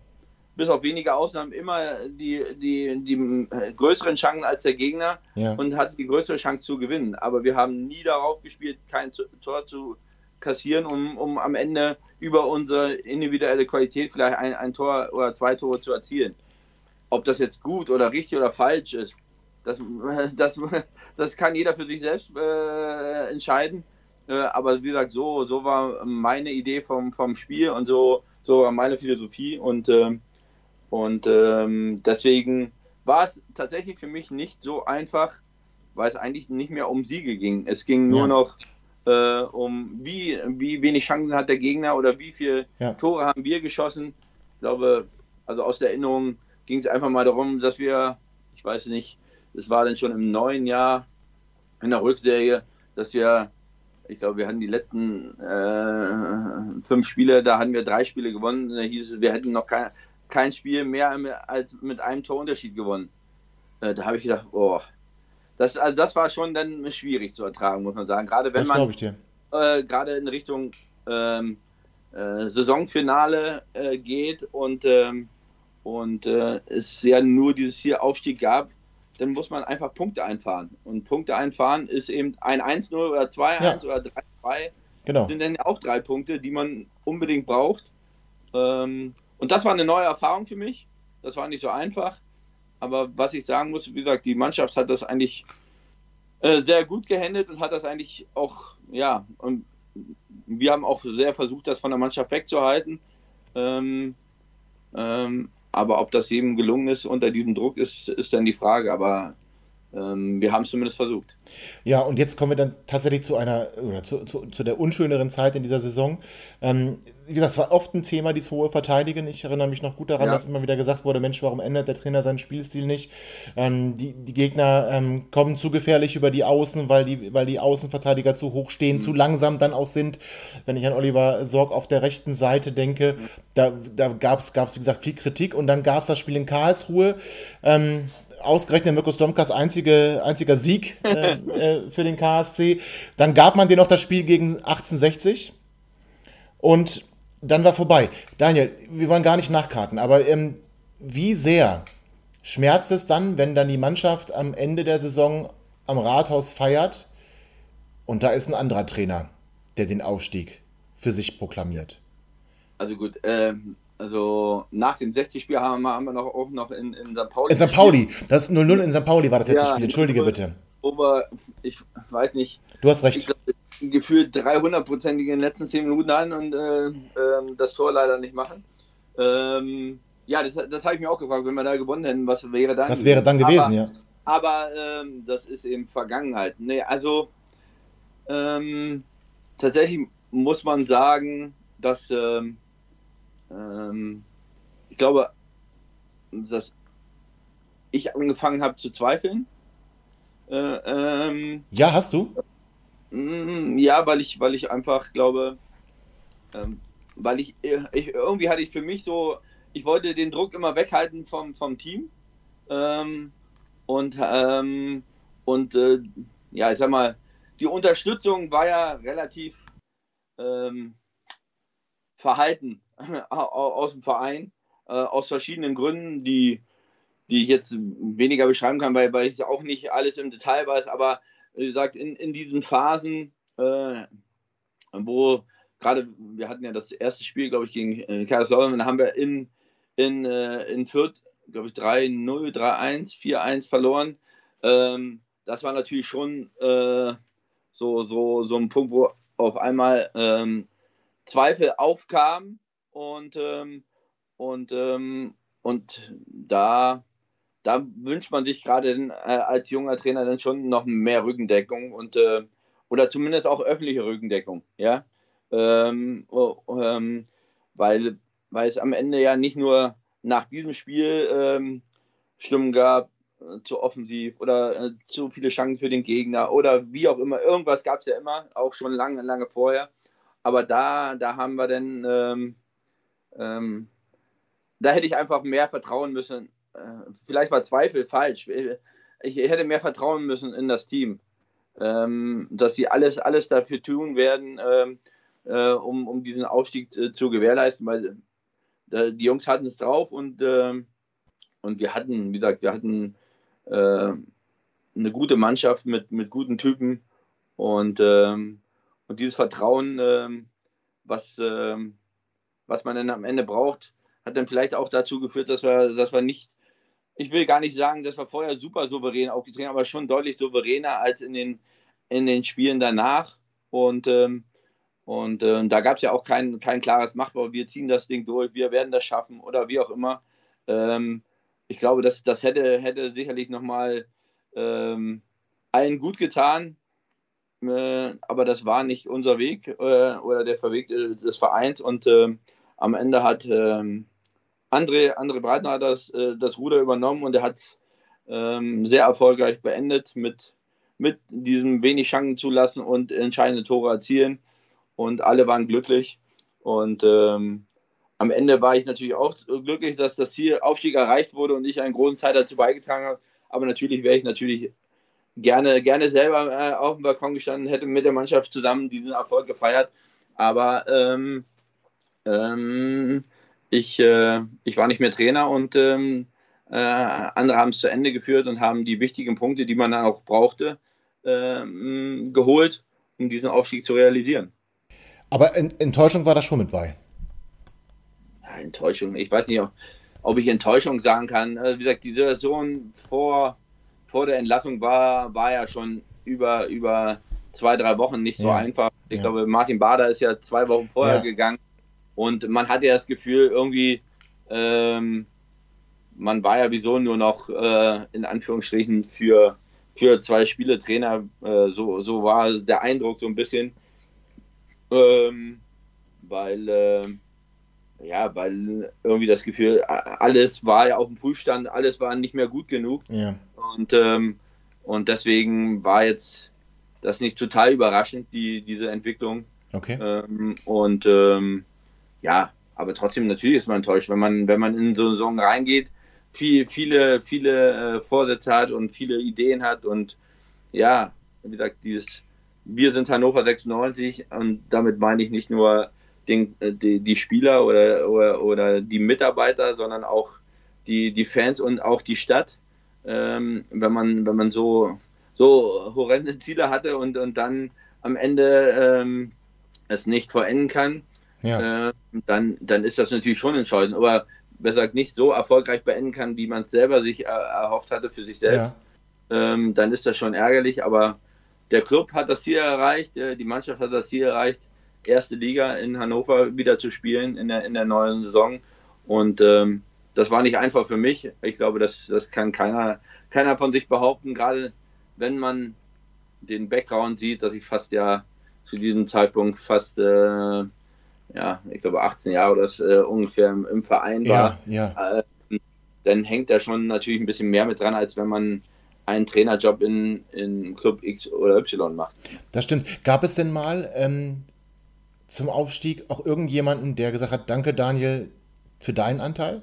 bis auf wenige Ausnahmen immer die, die, die größeren Chancen als der Gegner ja. und hatten die größere Chance zu gewinnen. Aber wir haben nie darauf gespielt, kein Tor zu kassieren, um, um am Ende über unsere individuelle Qualität vielleicht ein, ein Tor oder zwei Tore zu erzielen. Ob das jetzt gut oder richtig oder falsch ist, das, das, das kann jeder für sich selbst äh, entscheiden. Äh, aber wie gesagt, so, so war meine Idee vom, vom Spiel und so, so war meine Philosophie. Und, äh, und ähm, deswegen war es tatsächlich für mich nicht so einfach, weil es eigentlich nicht mehr um Siege ging. Es ging nur ja. noch äh, um wie, wie wenig Chancen hat der Gegner oder wie viele ja. Tore haben wir geschossen. Ich glaube, also aus der Erinnerung ging es einfach mal darum, dass wir, ich weiß nicht, es war dann schon im neuen Jahr in der Rückserie, dass wir, ich glaube, wir hatten die letzten äh, fünf Spiele, da hatten wir drei Spiele gewonnen. Da hieß es, wir hätten noch kein, kein Spiel mehr als mit einem Torunterschied gewonnen. Äh, da habe ich gedacht, oh, das, also das war schon dann schwierig zu ertragen, muss man sagen. Gerade wenn das man äh, gerade in Richtung ähm, äh, Saisonfinale äh, geht und, ähm, und äh, es ja nur dieses hier Aufstieg gab, dann muss man einfach Punkte einfahren. Und Punkte einfahren ist eben ein 1-0 oder 2-1 ja. oder 3-2. Genau. Sind dann auch drei Punkte, die man unbedingt braucht. Ähm, und das war eine neue Erfahrung für mich. Das war nicht so einfach. Aber was ich sagen muss, wie gesagt, die Mannschaft hat das eigentlich äh, sehr gut gehandelt und hat das eigentlich auch, ja, und wir haben auch sehr versucht, das von der Mannschaft wegzuhalten. Ähm, ähm, aber ob das jedem gelungen ist unter diesem Druck, ist, ist dann die Frage. Aber ähm, wir haben es zumindest versucht. Ja, und jetzt kommen wir dann tatsächlich zu einer, oder zu, zu, zu der unschöneren Zeit in dieser Saison. Ähm, wie gesagt, es war oft ein Thema, dieses hohe Verteidigen. Ich erinnere mich noch gut daran, ja. dass immer wieder gesagt wurde, Mensch, warum ändert der Trainer seinen Spielstil nicht? Ähm, die, die Gegner ähm, kommen zu gefährlich über die Außen, weil die, weil die Außenverteidiger zu hoch stehen, mhm. zu langsam dann auch sind. Wenn ich an Oliver Sorg auf der rechten Seite denke, mhm. da, da gab es, wie gesagt, viel Kritik. Und dann gab es das Spiel in Karlsruhe. Ähm, ausgerechnet Mirko Stomkas einzige, einziger Sieg äh, äh, für den KSC. Dann gab man dir noch das Spiel gegen 1860 und dann war vorbei. Daniel, wir wollen gar nicht nachkarten, aber ähm, wie sehr schmerzt es dann, wenn dann die Mannschaft am Ende der Saison am Rathaus feiert und da ist ein anderer Trainer, der den Aufstieg für sich proklamiert? Also gut, ähm, also nach dem 60-Spiel haben, haben, wir noch, auch noch in, in St. Pauli. In St. Pauli, das 0-0 in St. Pauli war das letzte ja, Spiel, entschuldige bitte. Aber ich weiß nicht. Du hast recht. Ich gefühlt 300-prozentig in den letzten 10 Minuten an und äh, äh, das Tor leider nicht machen. Ähm, ja, das, das habe ich mir auch gefragt, wenn wir da gewonnen hätten, was wäre dann? Was wäre dann gewesen, aber, ja. Aber ähm, das ist eben Vergangenheit. Nee, also ähm, tatsächlich muss man sagen, dass ähm, ähm, ich glaube, dass ich angefangen habe zu zweifeln. Äh, ähm, ja, hast du? Mm, ja, weil ich, weil ich einfach glaube, ähm, weil ich, ich, irgendwie hatte ich für mich so, ich wollte den Druck immer weghalten vom, vom Team. Ähm, und ähm, und äh, ja, ich sag mal, die Unterstützung war ja relativ ähm, verhalten aus dem Verein, äh, aus verschiedenen Gründen, die, die ich jetzt weniger beschreiben kann, weil, weil ich auch nicht alles im Detail weiß, aber wie gesagt, in, in diesen Phasen, äh, wo gerade, wir hatten ja das erste Spiel, glaube ich, gegen äh, Kaiserslautern, dann haben wir in, in, äh, in Fürth, glaube ich, 3-0, 3-1, 4-1 verloren. Ähm, das war natürlich schon äh, so, so, so ein Punkt, wo auf einmal ähm, Zweifel aufkamen und, ähm, und, ähm, und da, da wünscht man sich gerade äh, als junger Trainer dann schon noch mehr Rückendeckung und äh, oder zumindest auch öffentliche Rückendeckung, ja. Ähm, ähm, weil, weil es am Ende ja nicht nur nach diesem Spiel ähm, Stimmen gab, äh, zu offensiv oder äh, zu viele Chancen für den Gegner oder wie auch immer. Irgendwas gab es ja immer, auch schon lange, lange vorher. Aber da, da haben wir dann ähm, ähm, da hätte ich einfach mehr vertrauen müssen. Äh, vielleicht war Zweifel falsch. Ich, hätte mehr vertrauen müssen in das Team, ähm, dass sie alles, alles dafür tun werden, ähm, äh, um, um diesen Aufstieg äh, zu gewährleisten, weil die Jungs hatten es drauf und, äh, und wir hatten, wie gesagt, wir hatten äh, eine gute Mannschaft mit, mit guten Typen und, ähm, und dieses Vertrauen, ähm, was, ähm, was man dann am Ende braucht, hat dann vielleicht auch dazu geführt, dass wir, dass wir nicht, ich will gar nicht sagen, dass wir vorher super souverän aufgetreten aber schon deutlich souveräner als in den, in den Spielen danach. Und, ähm, und äh, da gab es ja auch kein, kein klares Machbar, wir ziehen das Ding durch, wir werden das schaffen oder wie auch immer. Ähm, ich glaube, das, das hätte, hätte sicherlich nochmal ähm, allen gut getan, äh, aber das war nicht unser Weg äh, oder der Weg äh, des Vereins und ähm, am Ende hat ähm, André, André Breitner das, äh, das Ruder übernommen und er hat ähm, sehr erfolgreich beendet mit, mit diesem wenig Chancen zulassen und entscheidende Tore erzielen und alle waren glücklich und ähm, am Ende war ich natürlich auch glücklich, dass das Ziel Aufstieg erreicht wurde und ich einen großen Teil dazu beigetragen habe. Aber natürlich wäre ich natürlich gerne, gerne selber äh, auf dem Balkon gestanden, hätte mit der Mannschaft zusammen diesen Erfolg gefeiert. Aber ähm, ähm, ich, äh, ich war nicht mehr Trainer und ähm, äh, andere haben es zu Ende geführt und haben die wichtigen Punkte, die man dann auch brauchte, ähm, geholt, um diesen Aufstieg zu realisieren. Aber Enttäuschung war da schon mit bei ja, Enttäuschung. Ich weiß nicht, ob ich Enttäuschung sagen kann. Also, wie gesagt, die Situation vor, vor der Entlassung war, war ja schon über, über zwei, drei Wochen nicht so ja. einfach. Ich ja. glaube, Martin Bader ist ja zwei Wochen vorher gegangen und man hatte ja das Gefühl, irgendwie, ähm, man war ja wieso nur noch äh, in Anführungsstrichen für, für zwei Spiele Trainer. Äh, so, so war der Eindruck so ein bisschen. Ähm, weil äh, ja, weil irgendwie das Gefühl, alles war ja auf dem Prüfstand, alles war nicht mehr gut genug. Ja. Und, ähm, und deswegen war jetzt das nicht total überraschend, die, diese Entwicklung. Okay. Ähm, und ähm, ja, aber trotzdem natürlich ist man enttäuscht, wenn man, wenn man in so eine Saison reingeht, viel, viele, viele äh, Vorsätze hat und viele Ideen hat und ja, wie gesagt, dieses Wir sind Hannover 96 und damit meine ich nicht nur den, äh, die, die Spieler oder, oder, oder die Mitarbeiter, sondern auch die, die Fans und auch die Stadt. Ähm, wenn man, wenn man so, so horrende Ziele hatte und, und dann am Ende ähm, es nicht vollenden kann, ja. äh, dann, dann ist das natürlich schon entscheidend. Aber wer sagt nicht so erfolgreich beenden kann, wie man es selber sich er, erhofft hatte für sich selbst, ja. ähm, dann ist das schon ärgerlich. Aber der Club hat das Ziel erreicht, äh, die Mannschaft hat das Ziel erreicht erste Liga in Hannover wieder zu spielen in der, in der neuen Saison. Und ähm, das war nicht einfach für mich. Ich glaube, das, das kann keiner, keiner von sich behaupten, gerade wenn man den Background sieht, dass ich fast ja zu diesem Zeitpunkt fast, äh, ja, ich glaube 18 Jahre oder das, äh, ungefähr im, im, Verein war. Ja, ja. Äh, dann hängt da schon natürlich ein bisschen mehr mit dran, als wenn man einen Trainerjob in, in Club X oder Y macht. Das stimmt. Gab es denn mal ähm, zum Aufstieg auch irgendjemanden, der gesagt hat, danke Daniel für deinen Anteil?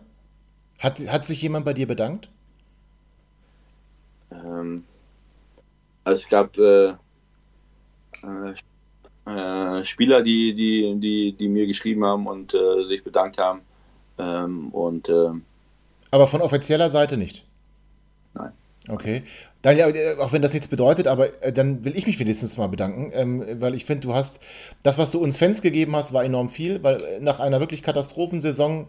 Hat, hat sich jemand bei dir bedankt? Ähm, also es gab äh, äh, Spieler, die, die, die, die mir geschrieben haben und äh, sich bedankt haben. Ähm, und, ähm, Aber von offizieller Seite nicht? Nein. Okay. Daniel, äh, auch wenn das nichts bedeutet, aber äh, dann will ich mich wenigstens mal bedanken, ähm, weil ich finde, du hast das, was du uns Fans gegeben hast, war enorm viel, weil nach einer wirklich Katastrophensaison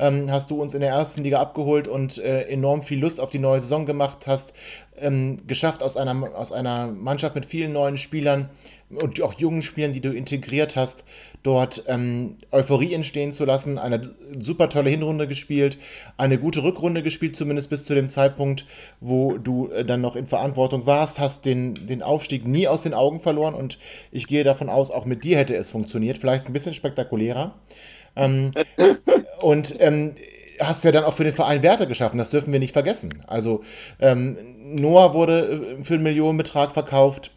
ähm, hast du uns in der ersten Liga abgeholt und äh, enorm viel Lust auf die neue Saison gemacht, hast ähm, geschafft, aus einer, aus einer Mannschaft mit vielen neuen Spielern und auch jungen Spielern, die du integriert hast, dort ähm, Euphorie entstehen zu lassen, eine super tolle Hinrunde gespielt, eine gute Rückrunde gespielt, zumindest bis zu dem Zeitpunkt, wo du äh, dann noch in Verantwortung warst, hast den, den Aufstieg nie aus den Augen verloren und ich gehe davon aus, auch mit dir hätte es funktioniert, vielleicht ein bisschen spektakulärer. Ähm, und ähm, hast ja dann auch für den Verein Werte geschaffen, das dürfen wir nicht vergessen. Also ähm, Noah wurde äh, für einen Millionenbetrag verkauft,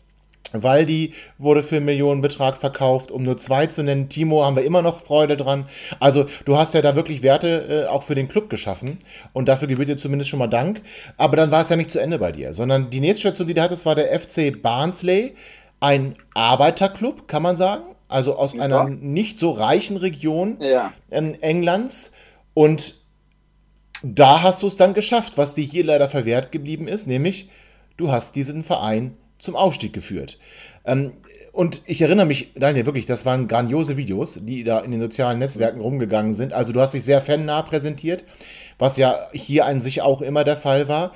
Waldi wurde für einen Millionenbetrag verkauft, um nur zwei zu nennen. Timo haben wir immer noch Freude dran. Also du hast ja da wirklich Werte äh, auch für den Club geschaffen und dafür gebührt dir zumindest schon mal Dank. Aber dann war es ja nicht zu Ende bei dir, sondern die nächste Station, die du hattest, war der FC Barnsley, ein Arbeiterclub, kann man sagen. Also aus ja. einer nicht so reichen Region ja. ähm, Englands. Und da hast du es dann geschafft, was dir hier leider verwehrt geblieben ist, nämlich du hast diesen Verein zum Aufstieg geführt. Ähm, und ich erinnere mich, Daniel, wirklich, das waren grandiose Videos, die da in den sozialen Netzwerken rumgegangen sind. Also du hast dich sehr fannah präsentiert, was ja hier an sich auch immer der Fall war.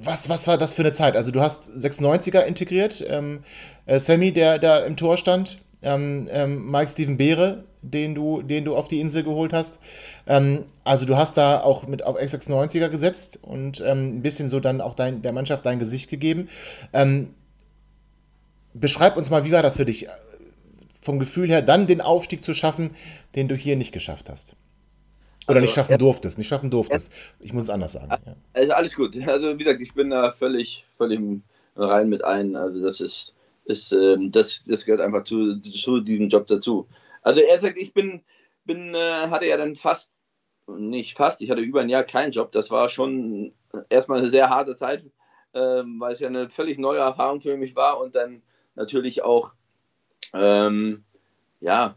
Was, was war das für eine Zeit? Also du hast 96er integriert, ähm, äh, Sammy, der da im Tor stand, ähm, ähm, Mike Steven Beere, den du, den du auf die Insel geholt hast. Ähm, also du hast da auch mit auf X96er gesetzt und ähm, ein bisschen so dann auch dein, der Mannschaft dein Gesicht gegeben. Ähm, beschreib uns mal, wie war das für dich, vom Gefühl her, dann den Aufstieg zu schaffen, den du hier nicht geschafft hast? Oder also, nicht schaffen ja, durftest, nicht schaffen durftest. Ich muss es anders sagen. Ja. Also alles gut. Also wie gesagt, ich bin da völlig, völlig rein mit ein. Also das ist, ist ähm, das, das gehört einfach zu, zu diesem Job dazu. Also er sagt, ich bin, bin äh, hatte ja dann fast, nicht fast, ich hatte über ein Jahr keinen Job. Das war schon erstmal eine sehr harte Zeit, äh, weil es ja eine völlig neue Erfahrung für mich war und dann natürlich auch, ähm, ja,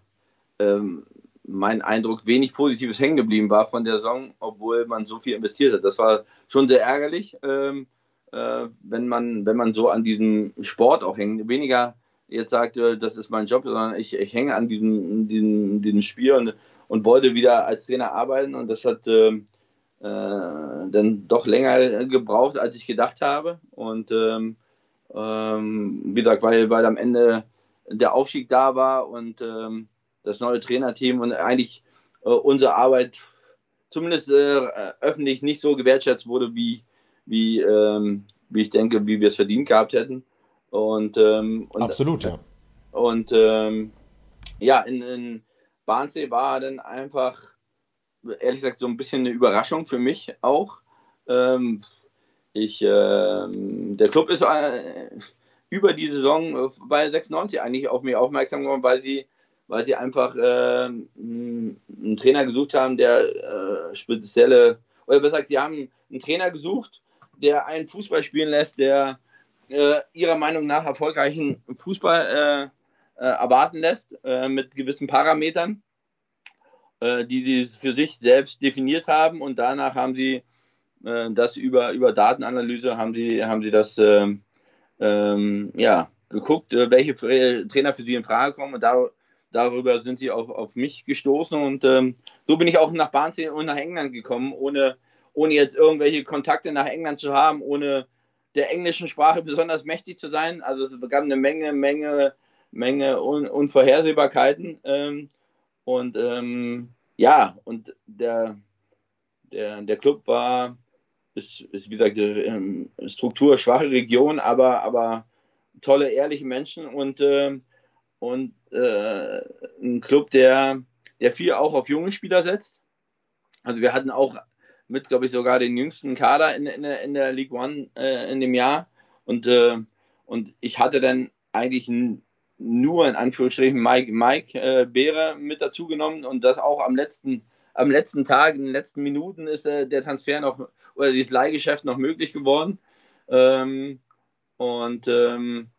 ähm, mein Eindruck wenig Positives hängen geblieben war von der Saison, obwohl man so viel investiert hat. Das war schon sehr ärgerlich, ähm, äh, wenn, man, wenn man so an diesem Sport auch hängt. Weniger jetzt sagt, das ist mein Job, sondern ich, ich hänge an diesem, diesem, diesem Spiel und, und wollte wieder als Trainer arbeiten und das hat äh, äh, dann doch länger gebraucht, als ich gedacht habe. Und ähm, ähm, wie gesagt, weil, weil am Ende der Aufstieg da war und ähm, das neue Trainerteam und eigentlich äh, unsere Arbeit zumindest äh, öffentlich nicht so gewertschätzt wurde, wie, wie, ähm, wie ich denke, wie wir es verdient gehabt hätten. Und, ähm, und Absolut, ja. Und ähm, ja, in, in Barnsee war dann einfach, ehrlich gesagt, so ein bisschen eine Überraschung für mich auch. Ähm, ich, ähm, der Club ist äh, über die Saison bei 96 eigentlich auf mich aufmerksam geworden, weil sie weil sie einfach äh, einen Trainer gesucht haben, der äh, spezielle, oder besser gesagt, sie haben einen Trainer gesucht, der einen Fußball spielen lässt, der äh, ihrer Meinung nach erfolgreichen Fußball äh, äh, erwarten lässt, äh, mit gewissen Parametern, die sie für sich selbst definiert haben. Und danach haben sie das über, über Datenanalyse haben sie, haben sie das ähm, ähm ja, geguckt, welche Trainer für sie in Frage kommen. Und da, darüber sind sie auf, auf mich gestoßen und ähm, so bin ich auch nach Barnsley und nach England gekommen, ohne, ohne jetzt irgendwelche Kontakte nach England zu haben, ohne der englischen Sprache besonders mächtig zu sein. Also es gab eine Menge, Menge, Menge Un Unvorhersehbarkeiten ähm, und ähm, ja, und der, der, der Club war, ist, ist wie gesagt, eine ähm, strukturschwache Region, aber, aber tolle, ehrliche Menschen und ähm, und äh, ein Club, der, der viel auch auf junge Spieler setzt. Also wir hatten auch mit, glaube ich, sogar den jüngsten Kader in, in, der, in der League One äh, in dem Jahr. Und, äh, und ich hatte dann eigentlich nur in Anführungsstrichen Mike, Mike äh, Beere mit dazu genommen und das auch am letzten, am letzten Tag, in den letzten Minuten ist äh, der Transfer noch oder dieses Leihgeschäft noch möglich geworden. Ähm, und ähm,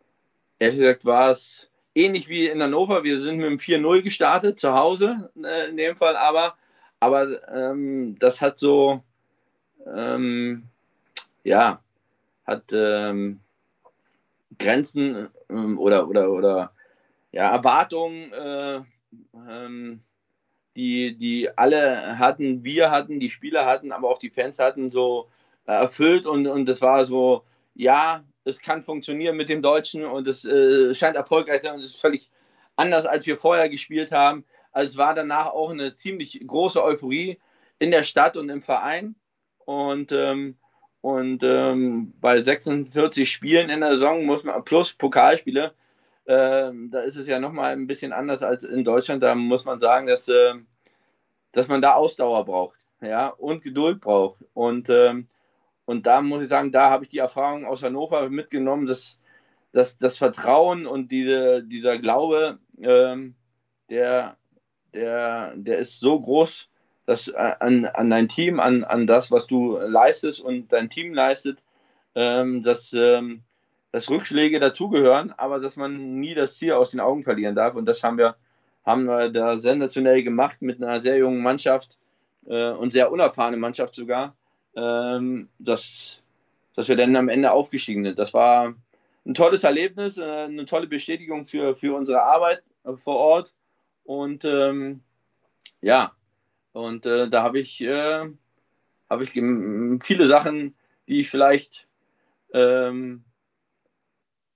ehrlich gesagt war es ähnlich wie in Hannover. Wir sind mit dem 4-0 gestartet, zu Hause äh, in dem Fall, aber, aber ähm, das hat so, ähm, ja, hat ähm, Grenzen ähm, oder, oder, oder ja, Erwartungen, äh, ähm, die, die alle hatten, wir hatten, die Spieler hatten, aber auch die Fans hatten, so äh, erfüllt und, und das war so, ja, es kann funktionieren mit dem Deutschen und es äh, scheint erfolgreich zu und es ist völlig anders, als wir vorher gespielt haben. Also es war danach auch eine ziemlich große Euphorie in der Stadt und im Verein. Und, ähm, und ähm, bei 46 Spielen in der Saison muss man, plus Pokalspiele, äh, da ist es ja nochmal ein bisschen anders als in Deutschland. Da muss man sagen, dass, äh, dass man da Ausdauer braucht ja, und Geduld braucht. Und ähm, und da muss ich sagen, da habe ich die Erfahrung aus Hannover mitgenommen, dass, dass das Vertrauen und diese, dieser Glaube, ähm, der, der, der ist so groß, dass äh, an, an dein Team, an, an das, was du leistest und dein Team leistet, ähm, dass, ähm, dass Rückschläge dazugehören, aber dass man nie das Ziel aus den Augen verlieren darf. Und das haben wir haben wir da sensationell gemacht mit einer sehr jungen Mannschaft äh, und sehr unerfahrenen Mannschaft sogar, ähm, dass, dass wir dann am Ende aufgestiegen sind. Das war ein tolles Erlebnis, äh, eine tolle Bestätigung für, für unsere Arbeit äh, vor Ort. Und ähm, ja, und äh, da habe ich, äh, hab ich viele Sachen, die ich vielleicht ähm,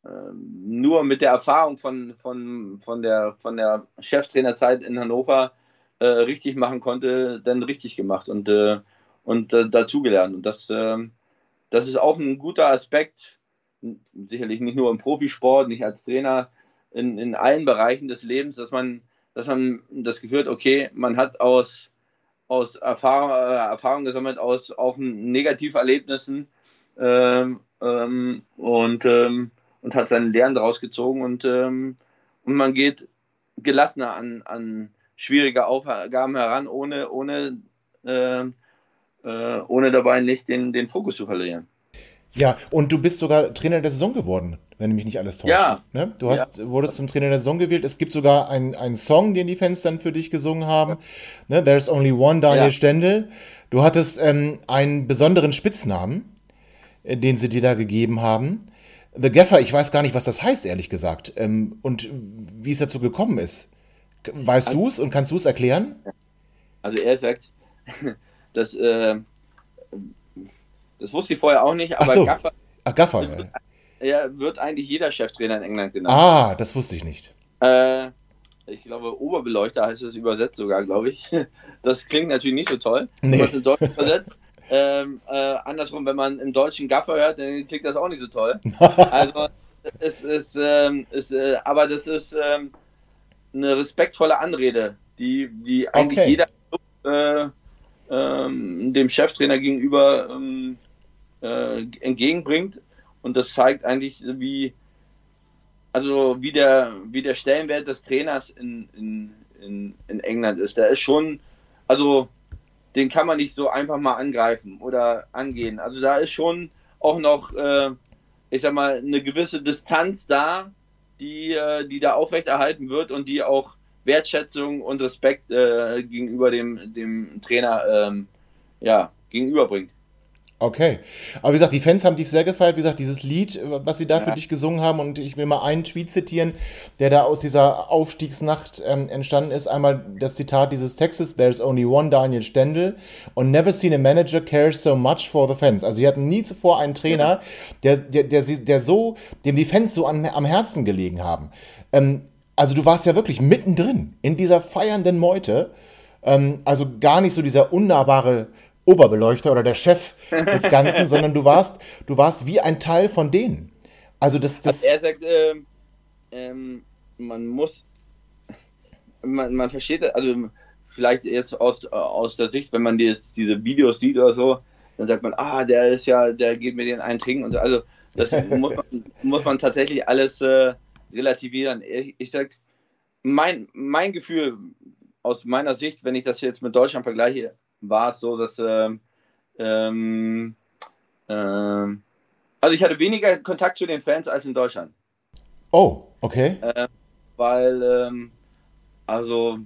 ähm, nur mit der Erfahrung von, von, von, der, von der Cheftrainerzeit in Hannover äh, richtig machen konnte, dann richtig gemacht und, äh, und äh, dazugelernt. Und das, ähm, das ist auch ein guter Aspekt, sicherlich nicht nur im Profisport, nicht als Trainer, in, in allen Bereichen des Lebens, dass man, dass man das Gefühl hat, okay, man hat aus, aus Erfahrung, äh, Erfahrung gesammelt, aus auch Negativerlebnissen ähm, ähm, und ähm, und hat seine Lehren daraus gezogen und, ähm, und man geht gelassener an, an schwierige Aufgaben heran, ohne, ohne, äh, äh, ohne dabei nicht den, den Fokus zu verlieren. Ja, und du bist sogar Trainer der Saison geworden, wenn mich nicht alles täuscht. Ja. Ne? Du hast, ja. wurdest zum Trainer der Saison gewählt. Es gibt sogar einen Song, den die Fans dann für dich gesungen haben. Ne? There's Only One, Daniel ja. Stendel. Du hattest ähm, einen besonderen Spitznamen, äh, den sie dir da gegeben haben. The Gaffer, ich weiß gar nicht, was das heißt, ehrlich gesagt. Ähm, und wie es dazu gekommen ist. Weißt also, du es und kannst du es erklären? Also er sagt, dass, äh, das wusste ich vorher auch nicht, aber Ach so. Gaffer, Ach, Gaffer ja. er wird eigentlich jeder Cheftrainer in England genannt. Ah, das wusste ich nicht. Äh, ich glaube, Oberbeleuchter heißt es übersetzt sogar, glaube ich. Das klingt natürlich nicht so toll, nee. wenn man es in Deutsch übersetzt. Ähm, äh, andersrum, wenn man im deutschen Gaffer hört, dann klingt das auch nicht so toll. also es ist, ähm, es, äh, aber das ist ähm, eine respektvolle Anrede, die, die eigentlich okay. jeder äh, ähm, dem Cheftrainer gegenüber ähm, äh, entgegenbringt. Und das zeigt eigentlich, wie, also wie der, wie der Stellenwert des Trainers in, in, in, in England ist. Der ist schon, also den kann man nicht so einfach mal angreifen oder angehen. Also da ist schon auch noch, äh, ich sag mal, eine gewisse Distanz da, die, äh, die da aufrechterhalten wird und die auch Wertschätzung und Respekt äh, gegenüber dem, dem Trainer ähm, ja, gegenüberbringt. Okay. Aber wie gesagt, die Fans haben dich sehr gefeiert. Wie gesagt, dieses Lied, was sie da ja. für dich gesungen haben, und ich will mal einen Tweet zitieren, der da aus dieser Aufstiegsnacht ähm, entstanden ist. Einmal das Zitat dieses Textes: There's only one Daniel Stendel and never seen a manager care so much for the fans. Also, sie hatten nie zuvor einen Trainer, der, der, der, der so, dem die Fans so an, am Herzen gelegen haben. Ähm, also, du warst ja wirklich mittendrin in dieser feiernden Meute. Ähm, also, gar nicht so dieser unnahbare Oberbeleuchter oder der Chef des Ganzen, sondern du warst, du warst wie ein Teil von denen. Also das, das. Also er sagt, äh, ähm, man muss, man, man versteht, also vielleicht jetzt aus, aus der Sicht, wenn man jetzt diese Videos sieht oder so, dann sagt man, ah, der ist ja, der geht mir den einen trinken und so. Also das muss, man, muss man tatsächlich alles äh, relativieren. Ich, ich sag, mein, mein Gefühl aus meiner Sicht, wenn ich das jetzt mit Deutschland vergleiche, war es so, dass ähm, ähm, ähm, also ich hatte weniger Kontakt zu den Fans als in Deutschland. Oh, okay. Äh, weil ähm, also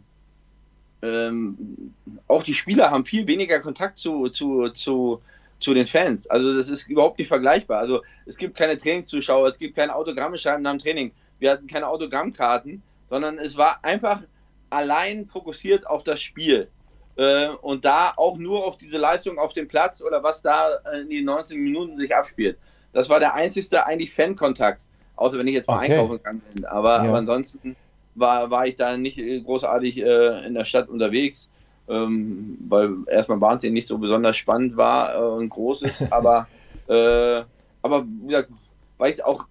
ähm, auch die Spieler haben viel weniger Kontakt zu, zu, zu, zu den Fans. Also das ist überhaupt nicht vergleichbar. Also es gibt keine Trainingszuschauer, es gibt keine Autogramme schreiben nach dem Training. Wir hatten keine Autogrammkarten, sondern es war einfach allein fokussiert auf das Spiel. Äh, und da auch nur auf diese Leistung auf dem Platz oder was da in den 90 Minuten sich abspielt. Das war der einzigste eigentlich Fan-Kontakt, außer wenn ich jetzt mal okay. einkaufen kann. Aber, ja. aber ansonsten war, war ich da nicht großartig äh, in der Stadt unterwegs, ähm, weil erstmal Wahnsinn nicht so besonders spannend war äh, und groß ist, aber, äh, aber wie gesagt, weil ich auch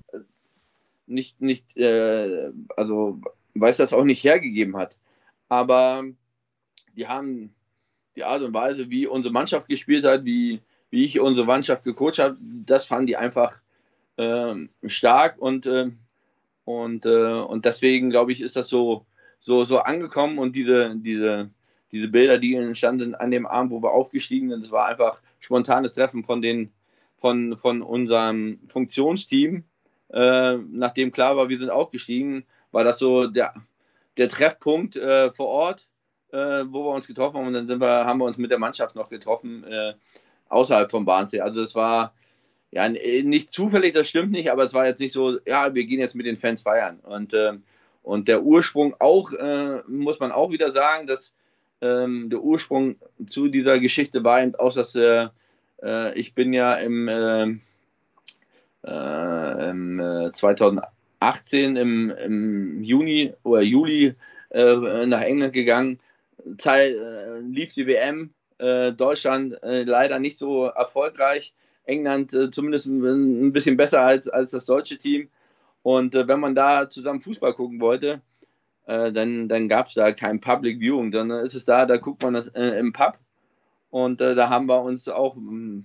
nicht, nicht äh, also weil es das auch nicht hergegeben hat. Aber die haben die Art und Weise, wie unsere Mannschaft gespielt hat, wie, wie ich unsere Mannschaft gecoacht habe, das fanden die einfach äh, stark und, äh, und, äh, und deswegen glaube ich, ist das so, so, so angekommen und diese, diese, diese Bilder, die entstanden an dem Abend, wo wir aufgestiegen sind, das war einfach spontanes Treffen von, den, von, von unserem Funktionsteam. Äh, nachdem klar war, wir sind aufgestiegen, war das so der, der Treffpunkt äh, vor Ort, äh, wo wir uns getroffen haben. Und dann sind wir, haben wir uns mit der Mannschaft noch getroffen, äh, außerhalb vom Bahnsee. Also es war ja nicht zufällig, das stimmt nicht, aber es war jetzt nicht so, ja, wir gehen jetzt mit den Fans feiern. Und, ähm, und der Ursprung auch, äh, muss man auch wieder sagen, dass ähm, der Ursprung zu dieser Geschichte war eben auch, dass äh, äh, ich bin ja im, äh, äh im 2018 äh, im, im, Juni oder Juli äh, nach England gegangen. Teil, lief die WM, Deutschland leider nicht so erfolgreich. England zumindest ein bisschen besser als, als das deutsche Team. Und wenn man da zusammen Fußball gucken wollte, äh, dann, dann gab es da kein Public Viewing, sondern ist es da, da guckt man das äh, im Pub. Und äh, da haben wir uns auch mm,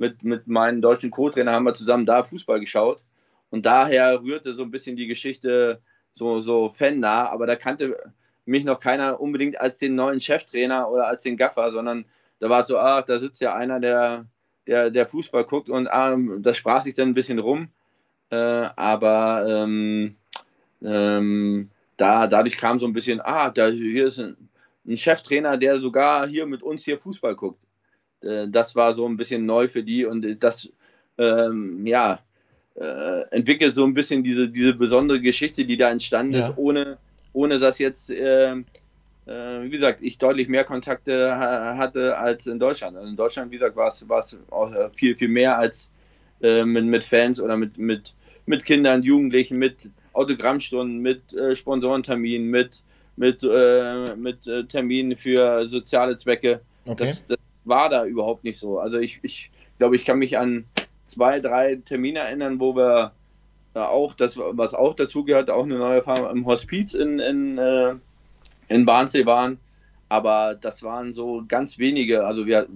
mit, mit meinem deutschen Co-Trainer haben wir zusammen da Fußball geschaut. Und daher rührte so ein bisschen die Geschichte so, so fan-nah, aber da kannte mich noch keiner unbedingt als den neuen Cheftrainer oder als den Gaffer, sondern da war es so, ach, da sitzt ja einer, der, der, der Fußball guckt und ah, das sprach sich dann ein bisschen rum. Äh, aber ähm, ähm, da, dadurch kam so ein bisschen, ah, da, hier ist ein, ein Cheftrainer, der sogar hier mit uns hier Fußball guckt. Äh, das war so ein bisschen neu für die und das, ähm, ja, äh, entwickelt so ein bisschen diese, diese besondere Geschichte, die da entstanden ja. ist, ohne, ohne dass jetzt, äh, äh, wie gesagt, ich deutlich mehr Kontakte ha hatte als in Deutschland. Also in Deutschland, wie gesagt, war es äh, viel, viel mehr als äh, mit, mit Fans oder mit, mit, mit Kindern, Jugendlichen, mit Autogrammstunden, mit äh, Sponsorenterminen, mit, mit, äh, mit äh, Terminen für soziale Zwecke. Okay. Das, das, war da überhaupt nicht so. Also ich, ich glaube, ich kann mich an zwei, drei Termine erinnern, wo wir auch, das, was auch dazu gehört, auch eine neue Erfahrung im Hospiz in, in, äh, in Barnsee waren. Aber das waren so ganz wenige, also wir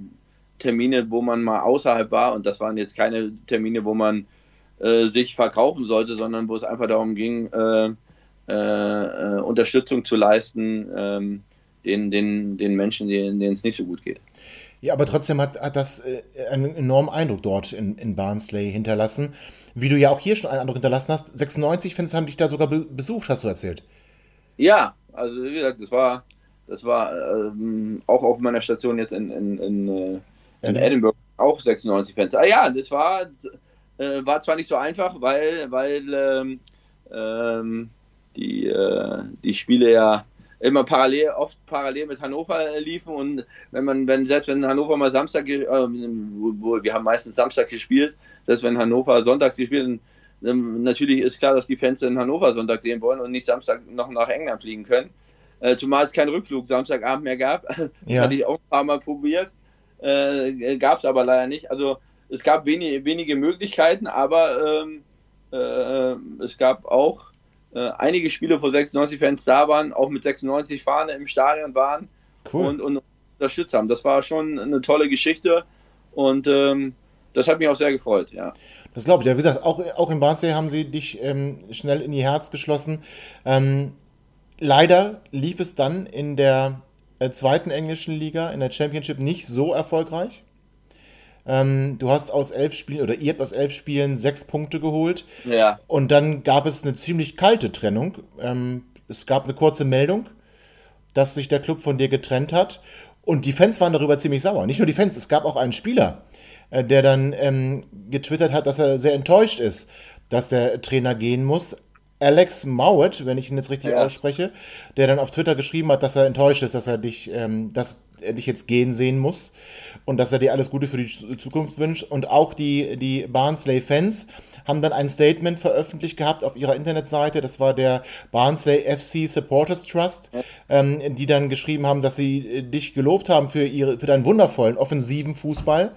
Termine, wo man mal außerhalb war und das waren jetzt keine Termine, wo man äh, sich verkaufen sollte, sondern wo es einfach darum ging, äh, äh, Unterstützung zu leisten ähm, den, den, den Menschen, denen es nicht so gut geht. Ja, aber trotzdem hat, hat das äh, einen enormen Eindruck dort in, in Barnsley hinterlassen. Wie du ja auch hier schon einen Eindruck hinterlassen hast. 96 Fans haben dich da sogar be besucht, hast du erzählt. Ja, also wie gesagt, das war, das war ähm, auch auf meiner Station jetzt in, in, in, äh, in Edinburgh auch 96 Fans. Ah ja, das war äh, war zwar nicht so einfach, weil, weil ähm, ähm, die, äh, die Spiele ja immer parallel, oft parallel mit Hannover liefen und wenn man, wenn selbst wenn Hannover mal Samstag, äh, wo, wir haben meistens Samstag gespielt, selbst wenn Hannover Sonntag gespielt, ähm, natürlich ist klar, dass die Fans in Hannover Sonntag sehen wollen und nicht Samstag noch nach England fliegen können. Äh, zumal es keinen Rückflug Samstagabend mehr gab. Ja. Hatte ich auch ein paar Mal probiert. Äh, gab es aber leider nicht. Also es gab wenige, wenige Möglichkeiten, aber ähm, äh, es gab auch äh, einige Spiele, wo 96 Fans da waren, auch mit 96 Fahne im Stadion waren cool. und, und unterstützt haben. Das war schon eine tolle Geschichte und ähm, das hat mich auch sehr gefreut, ja. Das glaube ich. Ja, wie gesagt, auch, auch in Barnsley haben sie dich ähm, schnell in ihr Herz geschlossen. Ähm, leider lief es dann in der äh, zweiten englischen Liga, in der Championship, nicht so erfolgreich. Ähm, du hast aus elf Spielen oder ihr habt aus elf Spielen sechs Punkte geholt. Ja. Und dann gab es eine ziemlich kalte Trennung. Ähm, es gab eine kurze Meldung, dass sich der Club von dir getrennt hat. Und die Fans waren darüber ziemlich sauer. Nicht nur die Fans, es gab auch einen Spieler, äh, der dann ähm, getwittert hat, dass er sehr enttäuscht ist, dass der Trainer gehen muss. Alex Mowat, wenn ich ihn jetzt richtig ja. ausspreche, der dann auf Twitter geschrieben hat, dass er enttäuscht ist, dass er dich, ähm, dass er dich jetzt gehen sehen muss und dass er dir alles Gute für die Zukunft wünscht. Und auch die, die Barnsley-Fans haben dann ein Statement veröffentlicht gehabt auf ihrer Internetseite. Das war der Barnsley FC Supporters Trust, ähm, die dann geschrieben haben, dass sie äh, dich gelobt haben für, ihre, für deinen wundervollen offensiven Fußball.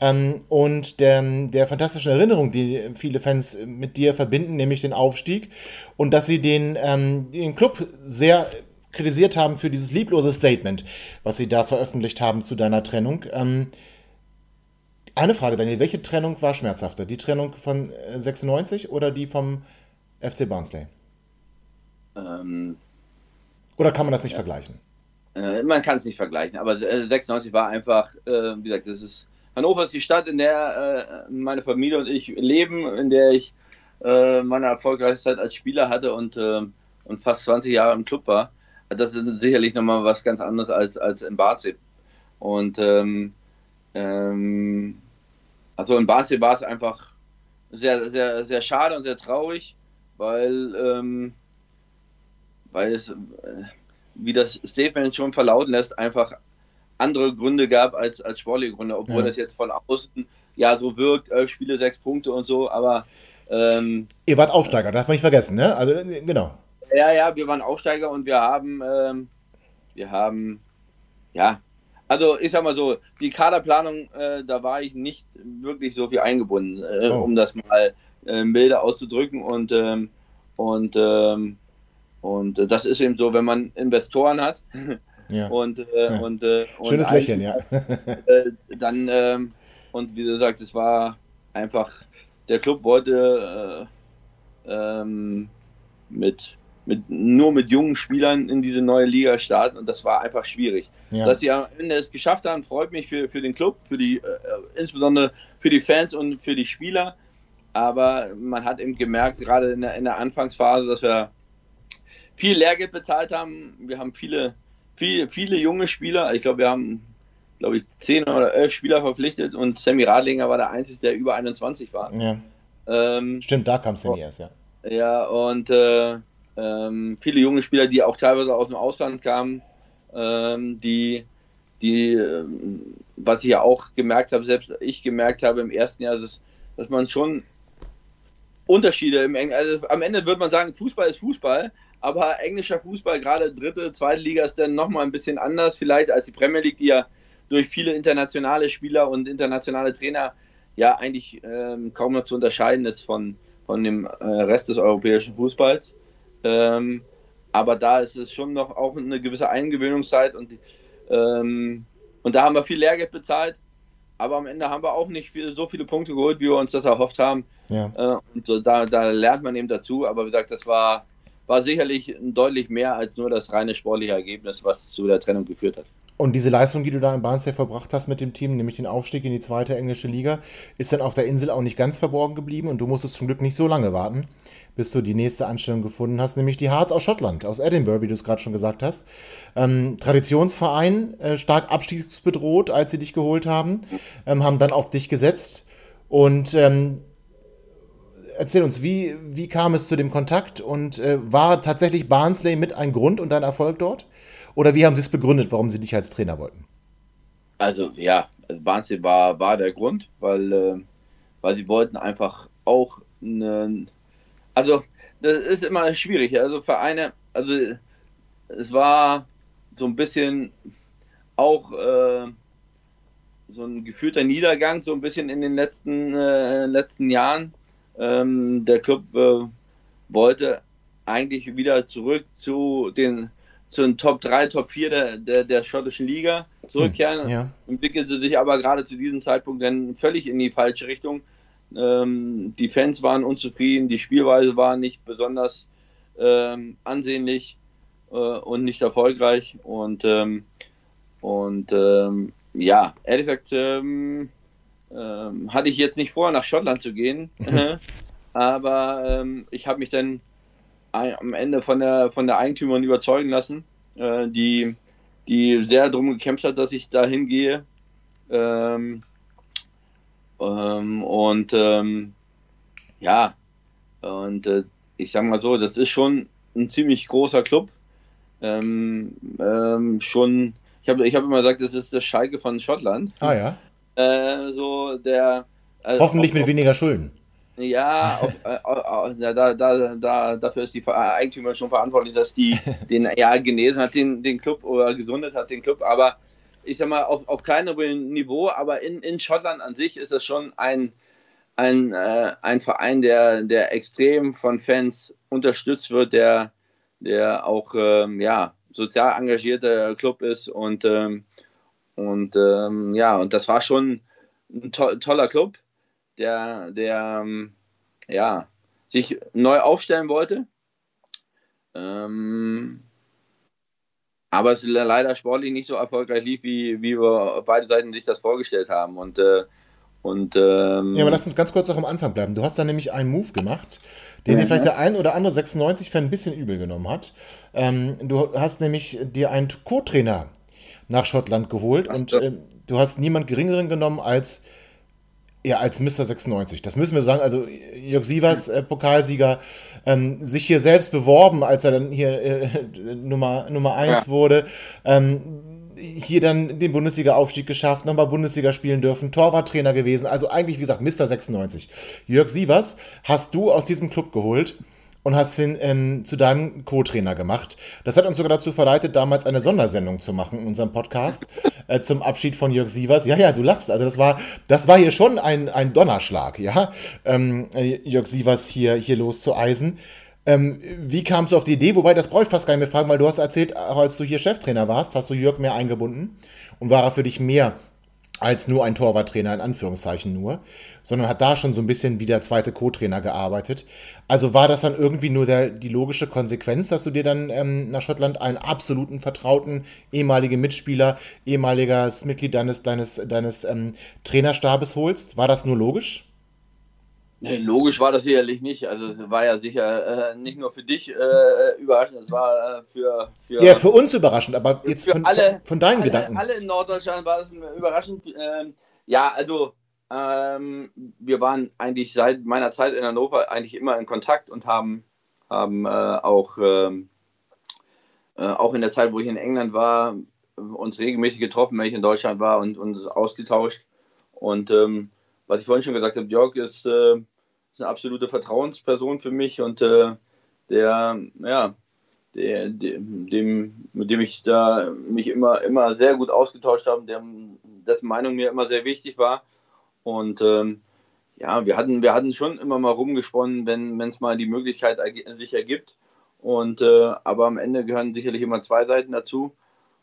Ähm, und der, der fantastischen Erinnerung, die viele Fans mit dir verbinden, nämlich den Aufstieg. Und dass sie den, ähm, den Club sehr kritisiert haben für dieses lieblose Statement, was sie da veröffentlicht haben zu deiner Trennung. Ähm, eine Frage, Daniel, welche Trennung war schmerzhafter? Die Trennung von 96 äh, oder die vom FC Barnsley? Ähm, oder kann man das nicht ja. vergleichen? Äh, man kann es nicht vergleichen, aber äh, 96 war einfach, äh, wie gesagt, das ist Hannover ist die Stadt, in der äh, meine Familie und ich leben, in der ich äh, meine erfolgreiche Zeit als Spieler hatte und und fast 20 Jahre im Club war, das ist sicherlich nochmal was ganz anderes als, als in Barzip. Und ähm, ähm, also in Barzip war es einfach sehr, sehr, sehr schade und sehr traurig, weil, ähm, weil es, äh, wie das Statement schon verlauten lässt, einfach andere Gründe gab als, als sportliche Gründe, obwohl ja. das jetzt von außen ja so wirkt, elf Spiele, sechs Punkte und so, aber ähm, Ihr wart Aufsteiger, darf man nicht vergessen, ne? Also genau. Ja, ja, wir waren Aufsteiger und wir haben, ähm, wir haben, ja, also ich sag mal so, die Kaderplanung, äh, da war ich nicht wirklich so viel eingebunden, äh, oh. um das mal äh, milder auszudrücken und ähm, und ähm, und äh, das ist eben so, wenn man Investoren hat ja. und, äh, ja. und, äh, schönes und Lächeln, ja. dann ähm, und wie gesagt, es war einfach, der Club wollte ähm, mit mit, nur mit jungen Spielern in diese neue Liga starten und das war einfach schwierig. Ja. Dass sie am Ende es geschafft haben, freut mich für, für den Club, für die, äh, insbesondere für die Fans und für die Spieler. Aber man hat eben gemerkt, gerade in der, in der Anfangsphase, dass wir viel Lehrgeld bezahlt haben. Wir haben viele, viele, viele junge Spieler. Ich glaube, wir haben, glaube ich, zehn oder elf Spieler verpflichtet und Sammy Radlinger war der Einzige, der über 21 war. Ja. Ähm, Stimmt, da kam Sammy erst, ja. Ja, und äh, ähm, viele junge Spieler, die auch teilweise aus dem Ausland kamen, ähm, die, die, ähm, was ich ja auch gemerkt habe, selbst ich gemerkt habe im ersten Jahr, dass, dass man schon Unterschiede im Eng also am Ende würde man sagen, Fußball ist Fußball, aber englischer Fußball, gerade dritte, zweite Liga, ist dann nochmal ein bisschen anders vielleicht als die Premier League, die ja durch viele internationale Spieler und internationale Trainer ja eigentlich ähm, kaum noch zu unterscheiden ist von, von dem äh, Rest des europäischen Fußballs. Ähm, aber da ist es schon noch auch eine gewisse Eingewöhnungszeit und, ähm, und da haben wir viel Lehrgeld bezahlt. Aber am Ende haben wir auch nicht viel, so viele Punkte geholt, wie wir uns das erhofft haben. Ja. Äh, und so, da, da lernt man eben dazu. Aber wie gesagt, das war, war sicherlich deutlich mehr als nur das reine sportliche Ergebnis, was zu der Trennung geführt hat. Und diese Leistung, die du da in Barnstable verbracht hast mit dem Team, nämlich den Aufstieg in die zweite englische Liga, ist dann auf der Insel auch nicht ganz verborgen geblieben und du musstest zum Glück nicht so lange warten, bis du die nächste Anstellung gefunden hast, nämlich die Hearts aus Schottland, aus Edinburgh, wie du es gerade schon gesagt hast. Ähm, Traditionsverein, äh, stark abstiegsbedroht, als sie dich geholt haben, ähm, haben dann auf dich gesetzt und ähm, erzähl uns, wie, wie kam es zu dem Kontakt und äh, war tatsächlich Barnsley mit ein Grund und dein Erfolg dort? Oder wie haben Sie es begründet, warum Sie dich als Trainer wollten? Also ja, also Barnsley war, war der Grund, weil, äh, weil sie wollten einfach auch eine, also das ist immer schwierig. Also Vereine, also es war so ein bisschen auch äh, so ein gefühlter Niedergang, so ein bisschen in den letzten, äh, letzten Jahren. Ähm, der Club äh, wollte eigentlich wieder zurück zu den zu den Top 3, Top 4 der, der, der schottischen Liga zurückkehren. Hm, ja. Entwickelte sich aber gerade zu diesem Zeitpunkt dann völlig in die falsche Richtung. Ähm, die Fans waren unzufrieden, die Spielweise war nicht besonders ähm, ansehnlich äh, und nicht erfolgreich. Und, ähm, und ähm, ja, ehrlich gesagt, ähm, ähm, hatte ich jetzt nicht vor, nach Schottland zu gehen. aber ich habe mich dann am Ende von der, von der Eigentümerin überzeugen lassen, äh, die, die sehr darum gekämpft hat, dass ich da hingehe. Ähm, ähm, und ähm, ja, und äh, ich sag mal so, das ist schon ein ziemlich großer Club. Ähm, ähm, schon, ich habe ich hab immer gesagt, das ist der Schalke von Schottland. Ah ja. Äh, so der. Also Hoffentlich mit weniger Schulden. Ja, auf, äh, äh, da, da, da, dafür ist die Eigentümer schon verantwortlich, dass die den ja genesen hat, den, den Club oder gesundet hat, den Club. Aber ich sag mal, auf, auf kleinerem Niveau, aber in, in Schottland an sich ist es schon ein, ein, äh, ein Verein, der, der extrem von Fans unterstützt wird, der, der auch ähm, ja, sozial engagierter Club ist und, ähm, und ähm, ja, und das war schon ein to toller Club der, der ähm, ja, sich neu aufstellen wollte. Ähm, aber es leider sportlich nicht so erfolgreich lief, wie, wie wir auf beide Seiten sich das vorgestellt haben. Und, äh, und, ähm, ja, aber lass uns ganz kurz auch am Anfang bleiben. Du hast da nämlich einen Move gemacht. den dir vielleicht der ein oder andere 96-Fan ein bisschen übel genommen hat. Ähm, du hast nämlich dir einen Co-Trainer nach Schottland geholt Ach, und äh, du hast niemand geringeren genommen als ja, als Mr. 96. Das müssen wir sagen. Also Jörg Sievers, äh, Pokalsieger, ähm, sich hier selbst beworben, als er dann hier äh, Nummer, Nummer 1 ja. wurde. Ähm, hier dann den Bundesliga-Aufstieg geschafft, nochmal Bundesliga spielen dürfen, Torwarttrainer gewesen. Also eigentlich, wie gesagt, Mr. 96. Jörg Sievers hast du aus diesem Club geholt und hast ihn ähm, zu deinem Co-Trainer gemacht. Das hat uns sogar dazu verleitet, damals eine Sondersendung zu machen in unserem Podcast äh, zum Abschied von Jörg Sievers. Ja, ja, du lachst. Also das war, das war hier schon ein, ein Donnerschlag, ja, ähm, Jörg Sievers hier, hier loszueisen. Ähm, wie kamst du auf die Idee? Wobei, das brauche ich fast gar nicht mehr fragen, weil du hast erzählt, auch als du hier Cheftrainer warst, hast du Jörg mehr eingebunden und war er für dich mehr als nur ein Torwarttrainer, in Anführungszeichen nur, sondern hat da schon so ein bisschen wie der zweite Co-Trainer gearbeitet. Also war das dann irgendwie nur der, die logische Konsequenz, dass du dir dann ähm, nach Schottland einen absoluten vertrauten ehemaligen Mitspieler, ehemaliges Mitglied deines, deines, deines ähm, Trainerstabes holst? War das nur logisch? Nee, logisch war das sicherlich nicht. Also es war ja sicher äh, nicht nur für dich äh, überraschend, es war äh, für, für. Ja, für uns überraschend, aber jetzt von, alle, von, deinen alle, Gedanken. Alle in Norddeutschland war es überraschend. Ähm, ja, also ähm, wir waren eigentlich seit meiner Zeit in Hannover eigentlich immer in Kontakt und haben, haben äh, auch, ähm, äh, auch in der Zeit, wo ich in England war, uns regelmäßig getroffen, wenn ich in Deutschland war und uns ausgetauscht. Und ähm, was ich vorhin schon gesagt habe, Jörg ist, äh, eine absolute Vertrauensperson für mich und äh, der, ja, der, dem, mit dem ich da mich immer, immer sehr gut ausgetauscht habe, der, dessen Meinung mir immer sehr wichtig war. Und ähm, ja, wir hatten, wir hatten schon immer mal rumgesponnen, wenn es mal die Möglichkeit sich ergibt. Und äh, aber am Ende gehören sicherlich immer zwei Seiten dazu.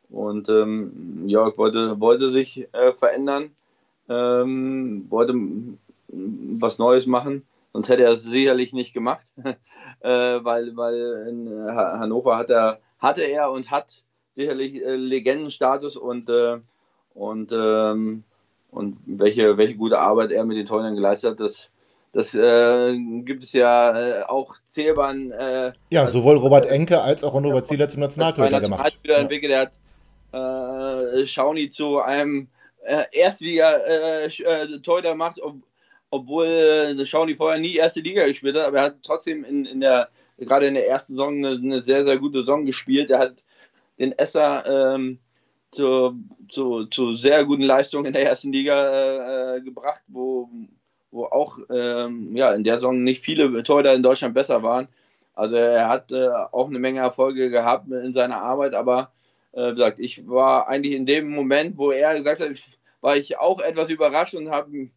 Und ähm, Jörg wollte, wollte sich äh, verändern ähm, wollte was Neues machen. Sonst hätte er es sicherlich nicht gemacht, äh, weil, weil in Hannover hat er, hatte er und hat sicherlich äh, Legendenstatus und, äh, und, ähm, und welche, welche gute Arbeit er mit den Torhütern geleistet hat, das, das äh, gibt es ja äh, auch zählbaren. Äh, ja, sowohl Robert Enke als auch Robert Zieler zum Nationaltorhüter gemacht. Nationalspieler entwickelt, er hat äh, Schauni zu einem äh, Erstliga-Torhüter äh, äh macht, ob, obwohl äh, Schauni vorher nie erste Liga gespielt hat, aber er hat trotzdem in, in der, gerade in der ersten Saison eine, eine, sehr, sehr gute Saison gespielt. Er hat den Esser ähm, zu, zu, zu, sehr guten Leistungen in der ersten Liga äh, gebracht, wo, wo auch ähm, ja, in der Saison nicht viele Torhüter in Deutschland besser waren. Also er hat äh, auch eine Menge Erfolge gehabt in seiner Arbeit, aber äh, gesagt, ich war eigentlich in dem Moment, wo er gesagt hat, war ich auch etwas überrascht und habe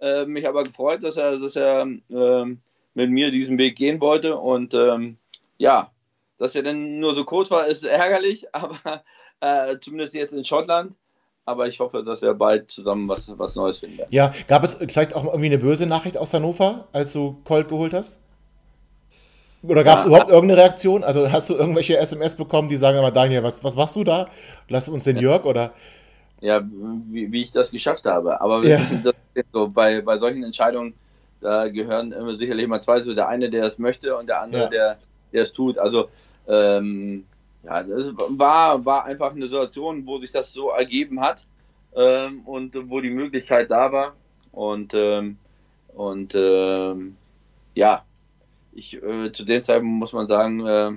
äh, mich aber gefreut, dass er, dass er äh, mit mir diesen Weg gehen wollte. Und ähm, ja, dass er dann nur so kurz war, ist ärgerlich, aber äh, zumindest jetzt in Schottland. Aber ich hoffe, dass wir bald zusammen was, was Neues finden werden. Ja, gab es vielleicht auch irgendwie eine böse Nachricht aus Hannover, als du Colt geholt hast? Oder gab es ja, überhaupt irgendeine Reaktion? Also hast du irgendwelche SMS bekommen, die sagen aber, Daniel, was, was machst du da? Lass uns den Jörg oder? Ja, wie, wie ich das geschafft habe. Aber ja. so, bei, bei solchen Entscheidungen, da gehören immer sicherlich immer zwei, so der eine, der es möchte und der andere, ja. der, der es tut. Also ähm, ja, das war, war einfach eine Situation, wo sich das so ergeben hat ähm, und wo die Möglichkeit da war. Und, ähm, und ähm, ja, ich, äh, zu dem Zeitpunkt muss man sagen, äh,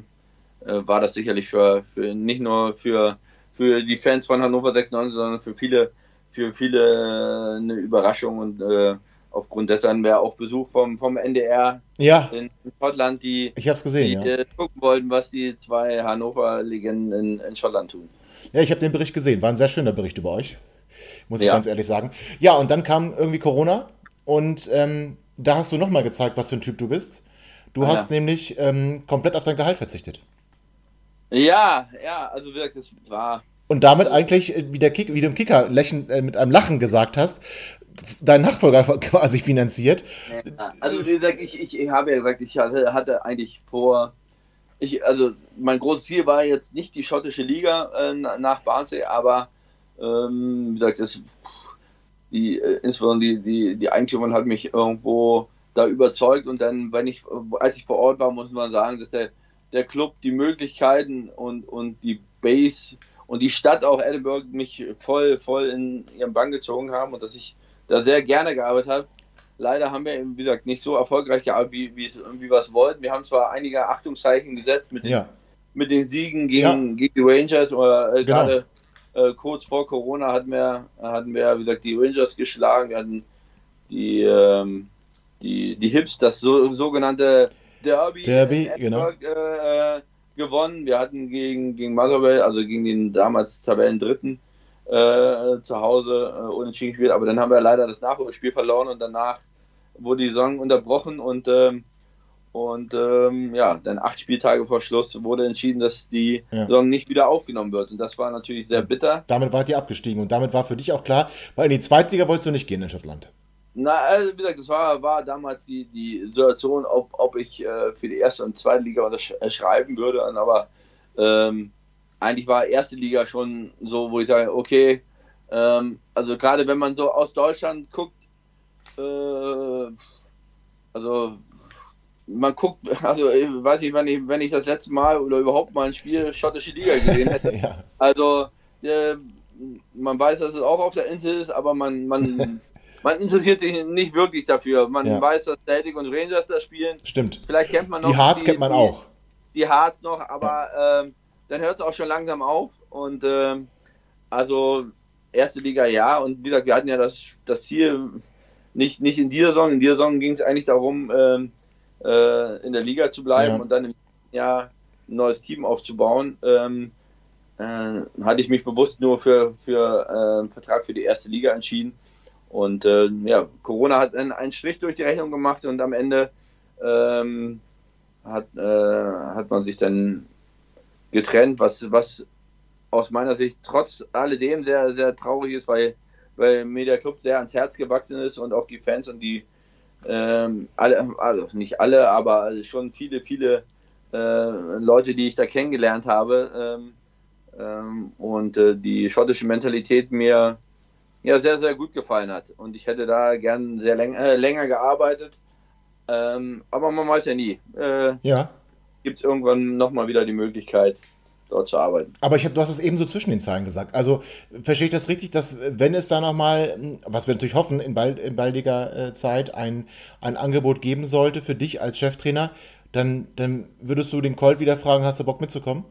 äh, war das sicherlich für, für nicht nur für, für die Fans von Hannover 96, sondern für viele, für viele äh, eine Überraschung und äh, aufgrund dessen wäre auch Besuch vom, vom NDR ja. in Schottland, die, ich hab's gesehen, die ja. Äh, gucken wollten, was die zwei Hannover-Legenden in, in Schottland tun. Ja, ich habe den Bericht gesehen. War ein sehr schöner Bericht über euch. Muss ich ja. ganz ehrlich sagen. Ja, und dann kam irgendwie Corona und ähm, da hast du nochmal gezeigt, was für ein Typ du bist. Du ah, hast ja. nämlich ähm, komplett auf dein Gehalt verzichtet. Ja, ja, also wirklich, das war. Und damit eigentlich, äh, wie, der Kick, wie du im Kicker lächeln, äh, mit einem Lachen gesagt hast, deinen Nachfolger quasi finanziert. Ja, also wie gesagt, ich, ich habe ja gesagt, ich hatte, hatte eigentlich vor, ich, also mein großes Ziel war jetzt nicht die schottische Liga äh, nach Barnsley, aber ähm, wie gesagt, das, die, äh, insbesondere die, die, die Eigentümerin hat mich irgendwo da überzeugt. Und dann, wenn ich, als ich vor Ort war, muss man sagen, dass der, der Club die Möglichkeiten und, und die Base und die Stadt auch Edinburgh mich voll, voll in ihren Bann gezogen haben und dass ich da sehr gerne gearbeitet habe. Leider haben wir, wie gesagt, nicht so erfolgreich gearbeitet, wie, wie, wie wir es wollten. Wir haben zwar einige Achtungszeichen gesetzt mit den, ja. mit den Siegen gegen, ja. gegen die Rangers oder äh, genau. gerade äh, kurz vor Corona hatten wir, hatten wir, wie gesagt, die Rangers geschlagen. Wir hatten die, ähm, die, die Hips, das so, sogenannte Derby, Derby genau. Äh, gewonnen. Wir hatten gegen, gegen Motherwell, also gegen den damals Tabellendritten, äh, zu Hause äh, unentschieden gespielt. Aber dann haben wir leider das Nachholspiel verloren und danach wurde die Saison unterbrochen und ähm, und ähm, ja, dann acht Spieltage vor Schluss wurde entschieden, dass die ja. Saison nicht wieder aufgenommen wird. Und das war natürlich sehr bitter. Damit wart ihr abgestiegen und damit war für dich auch klar, weil in die Zweitliga wolltest du nicht gehen in Schottland. Na, also wie gesagt, das war, war damals die, die Situation, ob, ob ich äh, für die erste und zweite Liga unterschreiben äh, würde. Aber ähm, eigentlich war erste Liga schon so, wo ich sage, okay, ähm, also gerade wenn man so aus Deutschland guckt, äh, also man guckt, also ich weiß nicht, wenn ich, wenn ich das letzte Mal oder überhaupt mal ein Spiel schottische Liga gesehen hätte. ja. Also äh, man weiß, dass es auch auf der Insel ist, aber man, man man interessiert sich nicht wirklich dafür. Man ja. weiß, dass Celtic und Rangers da spielen. Stimmt. Vielleicht kennt man noch. Die Hearts kennt man die, auch. Die Hearts noch, aber ja. ähm, dann hört es auch schon langsam auf. Und ähm, also erste Liga ja. Und wie gesagt, wir hatten ja das, das Ziel nicht, nicht in dieser Saison. In dieser Saison ging es eigentlich darum, ähm, äh, in der Liga zu bleiben ja. und dann im Jahr ein neues Team aufzubauen. Ähm, äh, hatte ich mich bewusst nur für, für äh, einen Vertrag für die erste Liga entschieden. Und äh, ja, Corona hat einen, einen Strich durch die Rechnung gemacht und am Ende ähm, hat, äh, hat man sich dann getrennt, was, was aus meiner Sicht trotz alledem sehr, sehr traurig ist, weil, weil mir der Club sehr ans Herz gewachsen ist und auch die Fans und die ähm, alle, also nicht alle, aber schon viele, viele äh, Leute, die ich da kennengelernt habe ähm, ähm, und äh, die schottische Mentalität mir ja sehr, sehr gut gefallen hat. Und ich hätte da gern sehr läng äh, länger gearbeitet. Ähm, aber man weiß ja nie. Äh, ja. Gibt es irgendwann nochmal wieder die Möglichkeit, dort zu arbeiten. Aber ich hab, du hast es eben so zwischen den Zeilen gesagt. Also verstehe ich das richtig, dass wenn es da nochmal, was wir natürlich hoffen, in, bald, in baldiger äh, Zeit ein, ein Angebot geben sollte für dich als Cheftrainer, dann, dann würdest du den Colt wieder fragen, hast du Bock mitzukommen?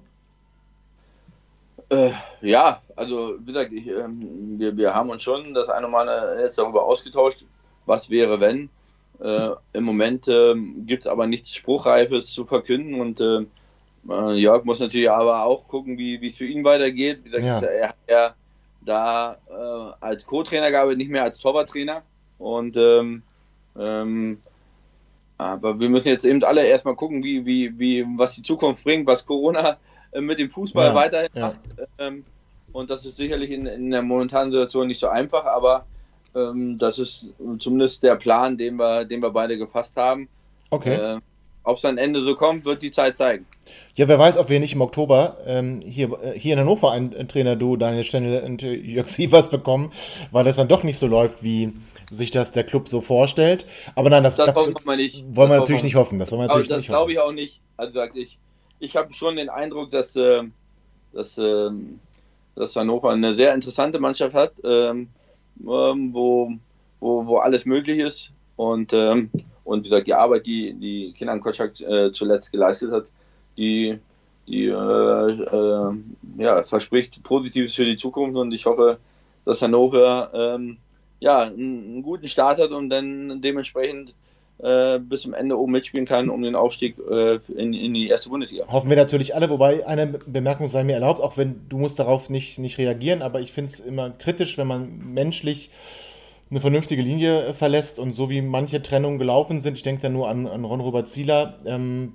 Äh, ja, also wie gesagt, ich, ähm, wir, wir haben uns schon das eine Mal jetzt darüber ausgetauscht, was wäre, wenn. Äh, Im Moment äh, gibt es aber nichts Spruchreifes zu verkünden und äh, äh, Jörg muss natürlich aber auch gucken, wie es für ihn weitergeht. Wie gesagt, ja. er hat ja da äh, als Co-Trainer gearbeitet, nicht mehr als Torwarttrainer. Und ähm, ähm, aber wir müssen jetzt eben alle erstmal gucken, wie, wie, wie, was die Zukunft bringt, was Corona äh, mit dem Fußball ja, weiterhin ja. macht. Ähm, und das ist sicherlich in, in, der momentanen Situation nicht so einfach, aber ähm, das ist zumindest der Plan, den wir, den wir beide gefasst haben. Okay. Äh, ob es am Ende so kommt, wird die Zeit zeigen. Ja, wer weiß, ob wir nicht im Oktober ähm, hier, äh, hier in Hannover einen, einen Trainer, du, Daniel Stendel und äh, Jörg Sievers bekommen, weil das dann doch nicht so läuft, wie sich das der Club so vorstellt. Aber nein, das, das, das wollen wir, nicht. wollen wir natürlich nicht hoffen. Das, wollen wir natürlich das glaube ich auch nicht. Also ich, ich habe schon den Eindruck, dass, äh, dass, äh, dass Hannover eine sehr interessante Mannschaft hat, ähm, ähm, wo, wo, wo alles möglich ist. Und, ähm, und wie gesagt, die Arbeit, die, die Kinan Kotschak äh, zuletzt geleistet hat, die, die äh, äh, ja, verspricht Positives für die Zukunft. Und ich hoffe, dass Hannover ähm, ja, einen guten Start hat und dann dementsprechend äh, bis zum Ende oben mitspielen kann, um den Aufstieg äh, in, in, die erste Bundesliga. Hoffen wir natürlich alle, wobei eine Bemerkung sei mir erlaubt, auch wenn du musst darauf nicht, nicht reagieren, aber ich finde es immer kritisch, wenn man menschlich eine vernünftige Linie verlässt und so wie manche Trennungen gelaufen sind, ich denke da nur an, an Ron-Robert Zieler, ähm,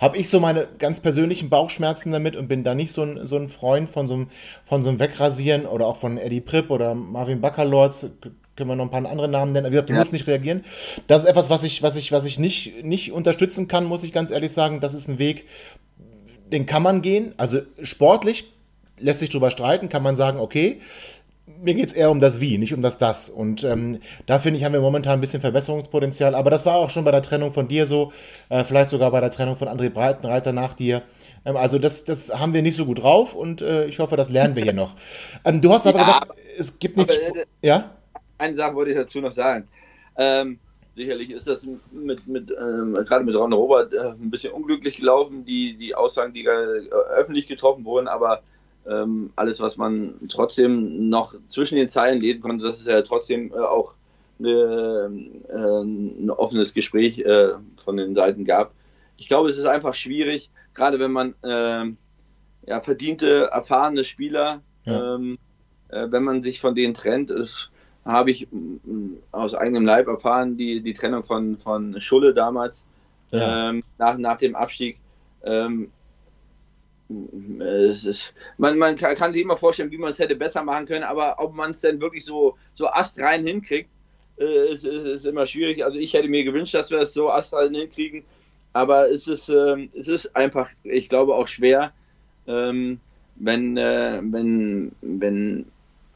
habe ich so meine ganz persönlichen Bauchschmerzen damit und bin da nicht so ein, so ein Freund von so, einem, von so einem Wegrasieren oder auch von Eddie Pripp oder Marvin Baccalords, können wir noch ein paar andere Namen nennen. Wie gesagt, du ja. musst nicht reagieren. Das ist etwas, was ich, was ich, was ich nicht, nicht unterstützen kann, muss ich ganz ehrlich sagen. Das ist ein Weg, den kann man gehen. Also sportlich lässt sich drüber streiten, kann man sagen, okay, mir geht es eher um das Wie, nicht um das Das. Und ähm, da finde ich, haben wir momentan ein bisschen Verbesserungspotenzial. Aber das war auch schon bei der Trennung von dir so, äh, vielleicht sogar bei der Trennung von André Breitenreiter nach dir. Ähm, also das, das haben wir nicht so gut drauf und äh, ich hoffe, das lernen wir hier noch. Ähm, du hast aber ja, gesagt, es gibt nichts. Äh, ja? Eine Sache wollte ich dazu noch sagen. Ähm, sicherlich ist das mit, mit ähm, gerade mit Ron Robert äh, ein bisschen unglücklich gelaufen, die, die Aussagen, die äh, öffentlich getroffen wurden, aber ähm, alles, was man trotzdem noch zwischen den Zeilen lesen konnte, das ist ja trotzdem äh, auch eine, äh, ein offenes Gespräch äh, von den Seiten gab. Ich glaube, es ist einfach schwierig, gerade wenn man ähm, ja, verdiente, erfahrene Spieler, ja. ähm, äh, wenn man sich von denen trennt, ist, habe ich aus eigenem Leib erfahren, die, die Trennung von, von Schulle damals, ja. ähm, nach, nach dem Abstieg. Ähm, es ist, man, man kann, kann sich immer vorstellen, wie man es hätte besser machen können, aber ob man es denn wirklich so, so astrein hinkriegt, äh, ist, ist, ist, immer schwierig. Also ich hätte mir gewünscht, dass wir es so astrein hinkriegen, aber es ist, äh, es ist einfach, ich glaube, auch schwer, ähm, wenn, äh, wenn, wenn,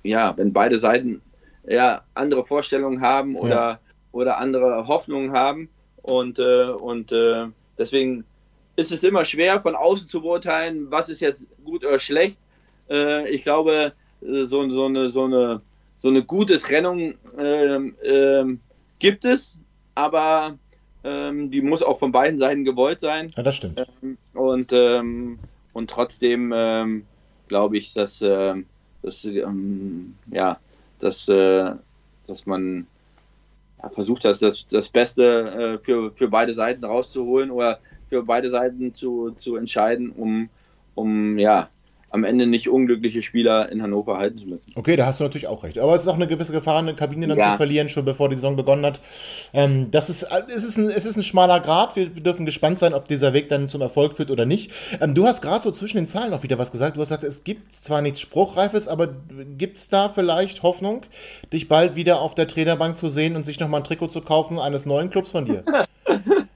ja, wenn beide Seiten ja, andere Vorstellungen haben oder, ja. oder andere Hoffnungen haben und, äh, und äh, deswegen ist es immer schwer, von außen zu beurteilen, was ist jetzt gut oder schlecht. Äh, ich glaube, äh, so, so, eine, so, eine, so eine gute Trennung äh, gibt es, aber ähm, die muss auch von beiden Seiten gewollt sein. Ja, das stimmt. Ähm, und, ähm, und trotzdem ähm, glaube ich, dass, äh, dass, ähm, ja, dass, äh, dass man ja, versucht hat, das, das Beste äh, für, für beide Seiten rauszuholen oder für beide Seiten zu, zu entscheiden, um, um ja, am Ende nicht unglückliche Spieler in Hannover halten zu müssen. Okay, da hast du natürlich auch recht. Aber es ist auch eine gewisse Gefahr, eine Kabine dann ja. zu verlieren, schon bevor die Saison begonnen hat. Ähm, das ist, es, ist ein, es ist ein schmaler Grad. Wir, wir, dürfen gespannt sein, ob dieser Weg dann zum Erfolg führt oder nicht. Ähm, du hast gerade so zwischen den Zahlen auch wieder was gesagt. Du hast gesagt, es gibt zwar nichts Spruchreifes, aber gibt es da vielleicht Hoffnung, dich bald wieder auf der Trainerbank zu sehen und sich nochmal ein Trikot zu kaufen eines neuen Clubs von dir?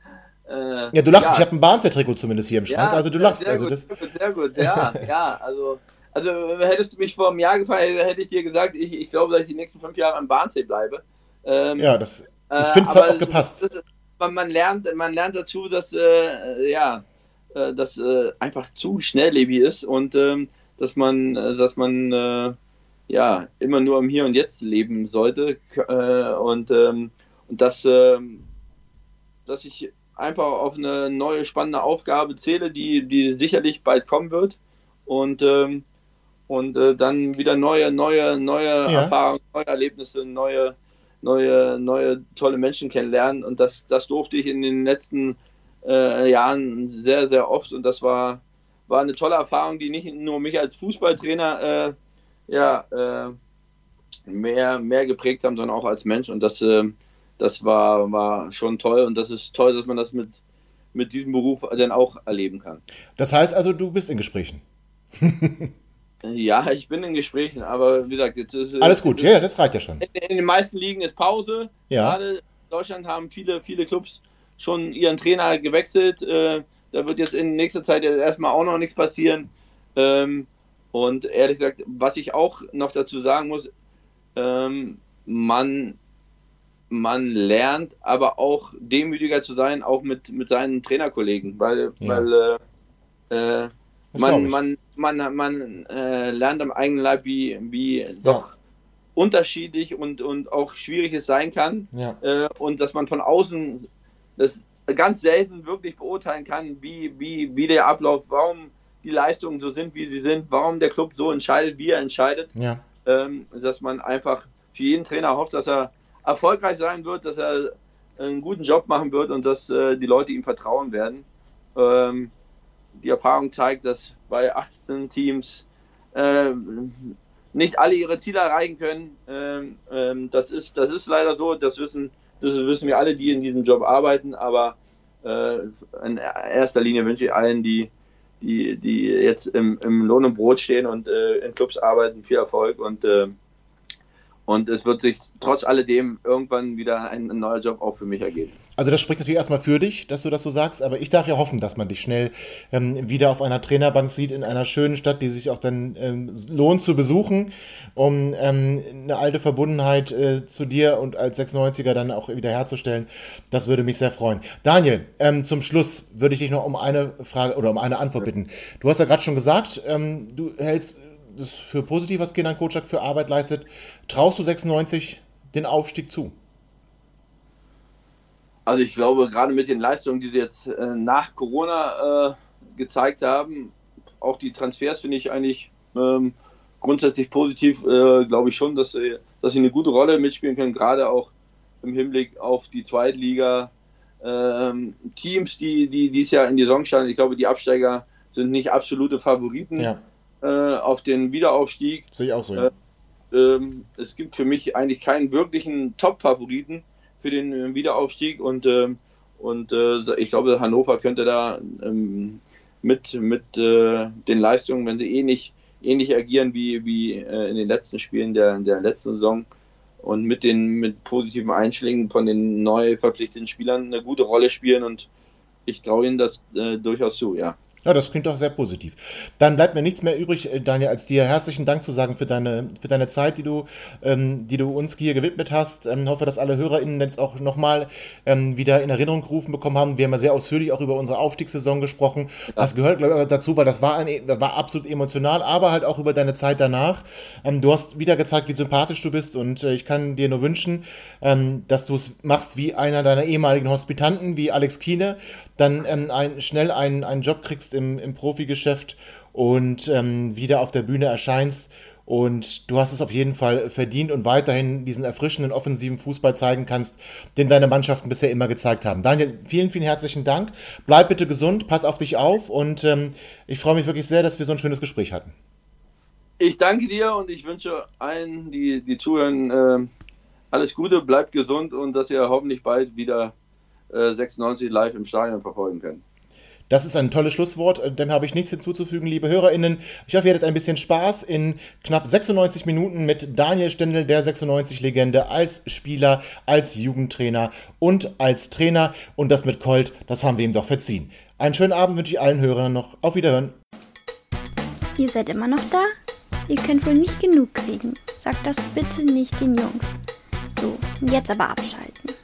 Äh, ja, du lachst, ja. ich habe ein Barnsley-Trikot zumindest hier im Schrank, ja, also du lachst. Sehr also gut, das sehr gut, ja, ja, also, also hättest du mich vor einem Jahr gefragt, hätte ich dir gesagt, ich, ich glaube, dass ich die nächsten fünf Jahre am Barnsley bleibe. Ähm, ja, das, ich finde es hat auch gepasst. Das, das, man, lernt, man lernt dazu, dass, äh, ja, äh, das äh, einfach zu schnelllebig ist und ähm, dass man, äh, dass man, äh, ja, immer nur im Hier und Jetzt leben sollte und, ähm, und dass, ähm, dass ich einfach auf eine neue spannende Aufgabe zähle, die, die sicherlich bald kommen wird. Und, ähm, und äh, dann wieder neue, neue, neue ja. Erfahrungen, neue Erlebnisse, neue, neue, neue tolle Menschen kennenlernen. Und das, das durfte ich in den letzten äh, Jahren sehr, sehr oft. Und das war, war eine tolle Erfahrung, die nicht nur mich als Fußballtrainer äh, ja, äh, mehr, mehr geprägt haben, sondern auch als Mensch. Und das äh, das war, war schon toll und das ist toll, dass man das mit, mit diesem Beruf dann auch erleben kann. Das heißt also, du bist in Gesprächen. ja, ich bin in Gesprächen, aber wie gesagt, jetzt ist alles gut. Ist, ja, das reicht ja schon. In, in, den meisten Ligen ist Pause. Ja. Gerade in Deutschland haben viele, viele Clubs schon ihren Trainer gewechselt. Äh, da wird jetzt in nächster Zeit erstmal auch noch nichts passieren. Ähm, und ehrlich gesagt, was ich auch noch dazu sagen muss, ähm, man man lernt aber auch demütiger zu sein, auch mit, mit seinen Trainerkollegen, weil, ja. weil äh, äh man, man, man, man äh, lernt am eigenen Leib, wie, wie ja. doch unterschiedlich und, und auch schwierig es sein kann ja. äh, und dass man von außen das ganz selten wirklich beurteilen kann, wie, wie, wie der Ablauf, warum die Leistungen so sind, wie sie sind, warum der Club so entscheidet, wie er entscheidet, ähm, dass man einfach für jeden Trainer hofft, dass er erfolgreich sein wird, dass er einen guten Job machen wird und dass äh, die Leute ihm vertrauen werden. Ähm, die Erfahrung zeigt, dass bei 18 Teams äh, nicht alle ihre Ziele erreichen können. Ähm, ähm, das, ist, das ist leider so, das wissen, das wissen wir alle, die in diesem Job arbeiten, aber äh, in erster Linie wünsche ich allen, die, die, die jetzt im, im Lohn und Brot stehen und äh, in Clubs arbeiten, viel Erfolg und äh, und es wird sich trotz alledem irgendwann wieder ein, ein, neuer Job auch für mich ergeben. Also das spricht natürlich erstmal für dich, dass du das so sagst, aber ich darf ja hoffen, dass man dich schnell ähm, wieder auf einer Trainerbank sieht in einer schönen Stadt, die sich auch dann ähm, lohnt zu besuchen, um ähm, eine alte Verbundenheit äh, zu dir und als 96er dann auch wieder herzustellen. Das würde mich sehr freuen. Daniel, ähm, zum Schluss würde ich dich noch um eine Frage oder um eine Antwort bitten. Du hast ja gerade schon gesagt, ähm, du hältst das für positiv, was Kenan Kocak für Arbeit leistet. Traust du 96 den Aufstieg zu? Also ich glaube, gerade mit den Leistungen, die sie jetzt äh, nach Corona äh, gezeigt haben, auch die Transfers finde ich eigentlich ähm, grundsätzlich positiv, äh, glaube ich schon, dass sie, dass sie eine gute Rolle mitspielen können, gerade auch im Hinblick auf die Zweitliga. Ähm, Teams, die, die dies Jahr in die Saison standen, ich glaube, die Absteiger sind nicht absolute Favoriten. Ja äh, auf den Wiederaufstieg. Sehe ich auch so. Ja. Äh, ähm, es gibt für mich eigentlich keinen wirklichen Top-Favoriten für den äh, Wiederaufstieg und, ähm, und äh, ich glaube, Hannover könnte da ähm, mit, mit äh, den Leistungen, wenn sie ähnlich, eh ähnlich eh agieren wie, wie in den letzten Spielen der, der letzten Saison und mit den mit positiven Einschlägen von den neu verpflichteten Spielern eine gute Rolle spielen und ich traue ihnen das äh, durchaus zu, ja. Ja, das klingt doch sehr positiv. Dann bleibt mir nichts mehr übrig, äh, Daniel, als dir herzlichen Dank zu sagen für deine, für deine Zeit, die du, ähm, die du uns hier gewidmet hast. Ich ähm, hoffe, dass alle HörerInnen jetzt auch nochmal ähm, wieder in Erinnerung gerufen bekommen haben. Wir haben ja sehr ausführlich auch über unsere Aufstiegssaison gesprochen. Das gehört, glaube ich, dazu, weil das war, ein, war absolut emotional, aber halt auch über deine Zeit danach. Ähm, du hast wieder gezeigt, wie sympathisch du bist und äh, ich kann dir nur wünschen, ähm, dass du es machst wie einer deiner ehemaligen Hospitanten, wie Alex Kiene, dann ähm, ein, schnell einen, einen Job kriegst im, im Profigeschäft und ähm, wieder auf der Bühne erscheinst. Und du hast es auf jeden Fall verdient und weiterhin diesen erfrischenden offensiven Fußball zeigen kannst, den deine Mannschaften bisher immer gezeigt haben. Daniel, vielen, vielen herzlichen Dank. Bleib bitte gesund, pass auf dich auf und ähm, ich freue mich wirklich sehr, dass wir so ein schönes Gespräch hatten. Ich danke dir und ich wünsche allen, die, die zuhören, äh, alles Gute, bleibt gesund und dass ihr hoffentlich bald wieder 96 äh, live im Stadion verfolgen können. Das ist ein tolles Schlusswort, dem habe ich nichts hinzuzufügen, liebe HörerInnen. Ich hoffe, ihr hattet ein bisschen Spaß in knapp 96 Minuten mit Daniel Stendel, der 96-Legende, als Spieler, als Jugendtrainer und als Trainer. Und das mit Colt, das haben wir ihm doch verziehen. Einen schönen Abend wünsche ich allen Hörern noch. Auf Wiederhören. Ihr seid immer noch da? Ihr könnt wohl nicht genug kriegen. Sagt das bitte nicht den Jungs. So, jetzt aber abschalten.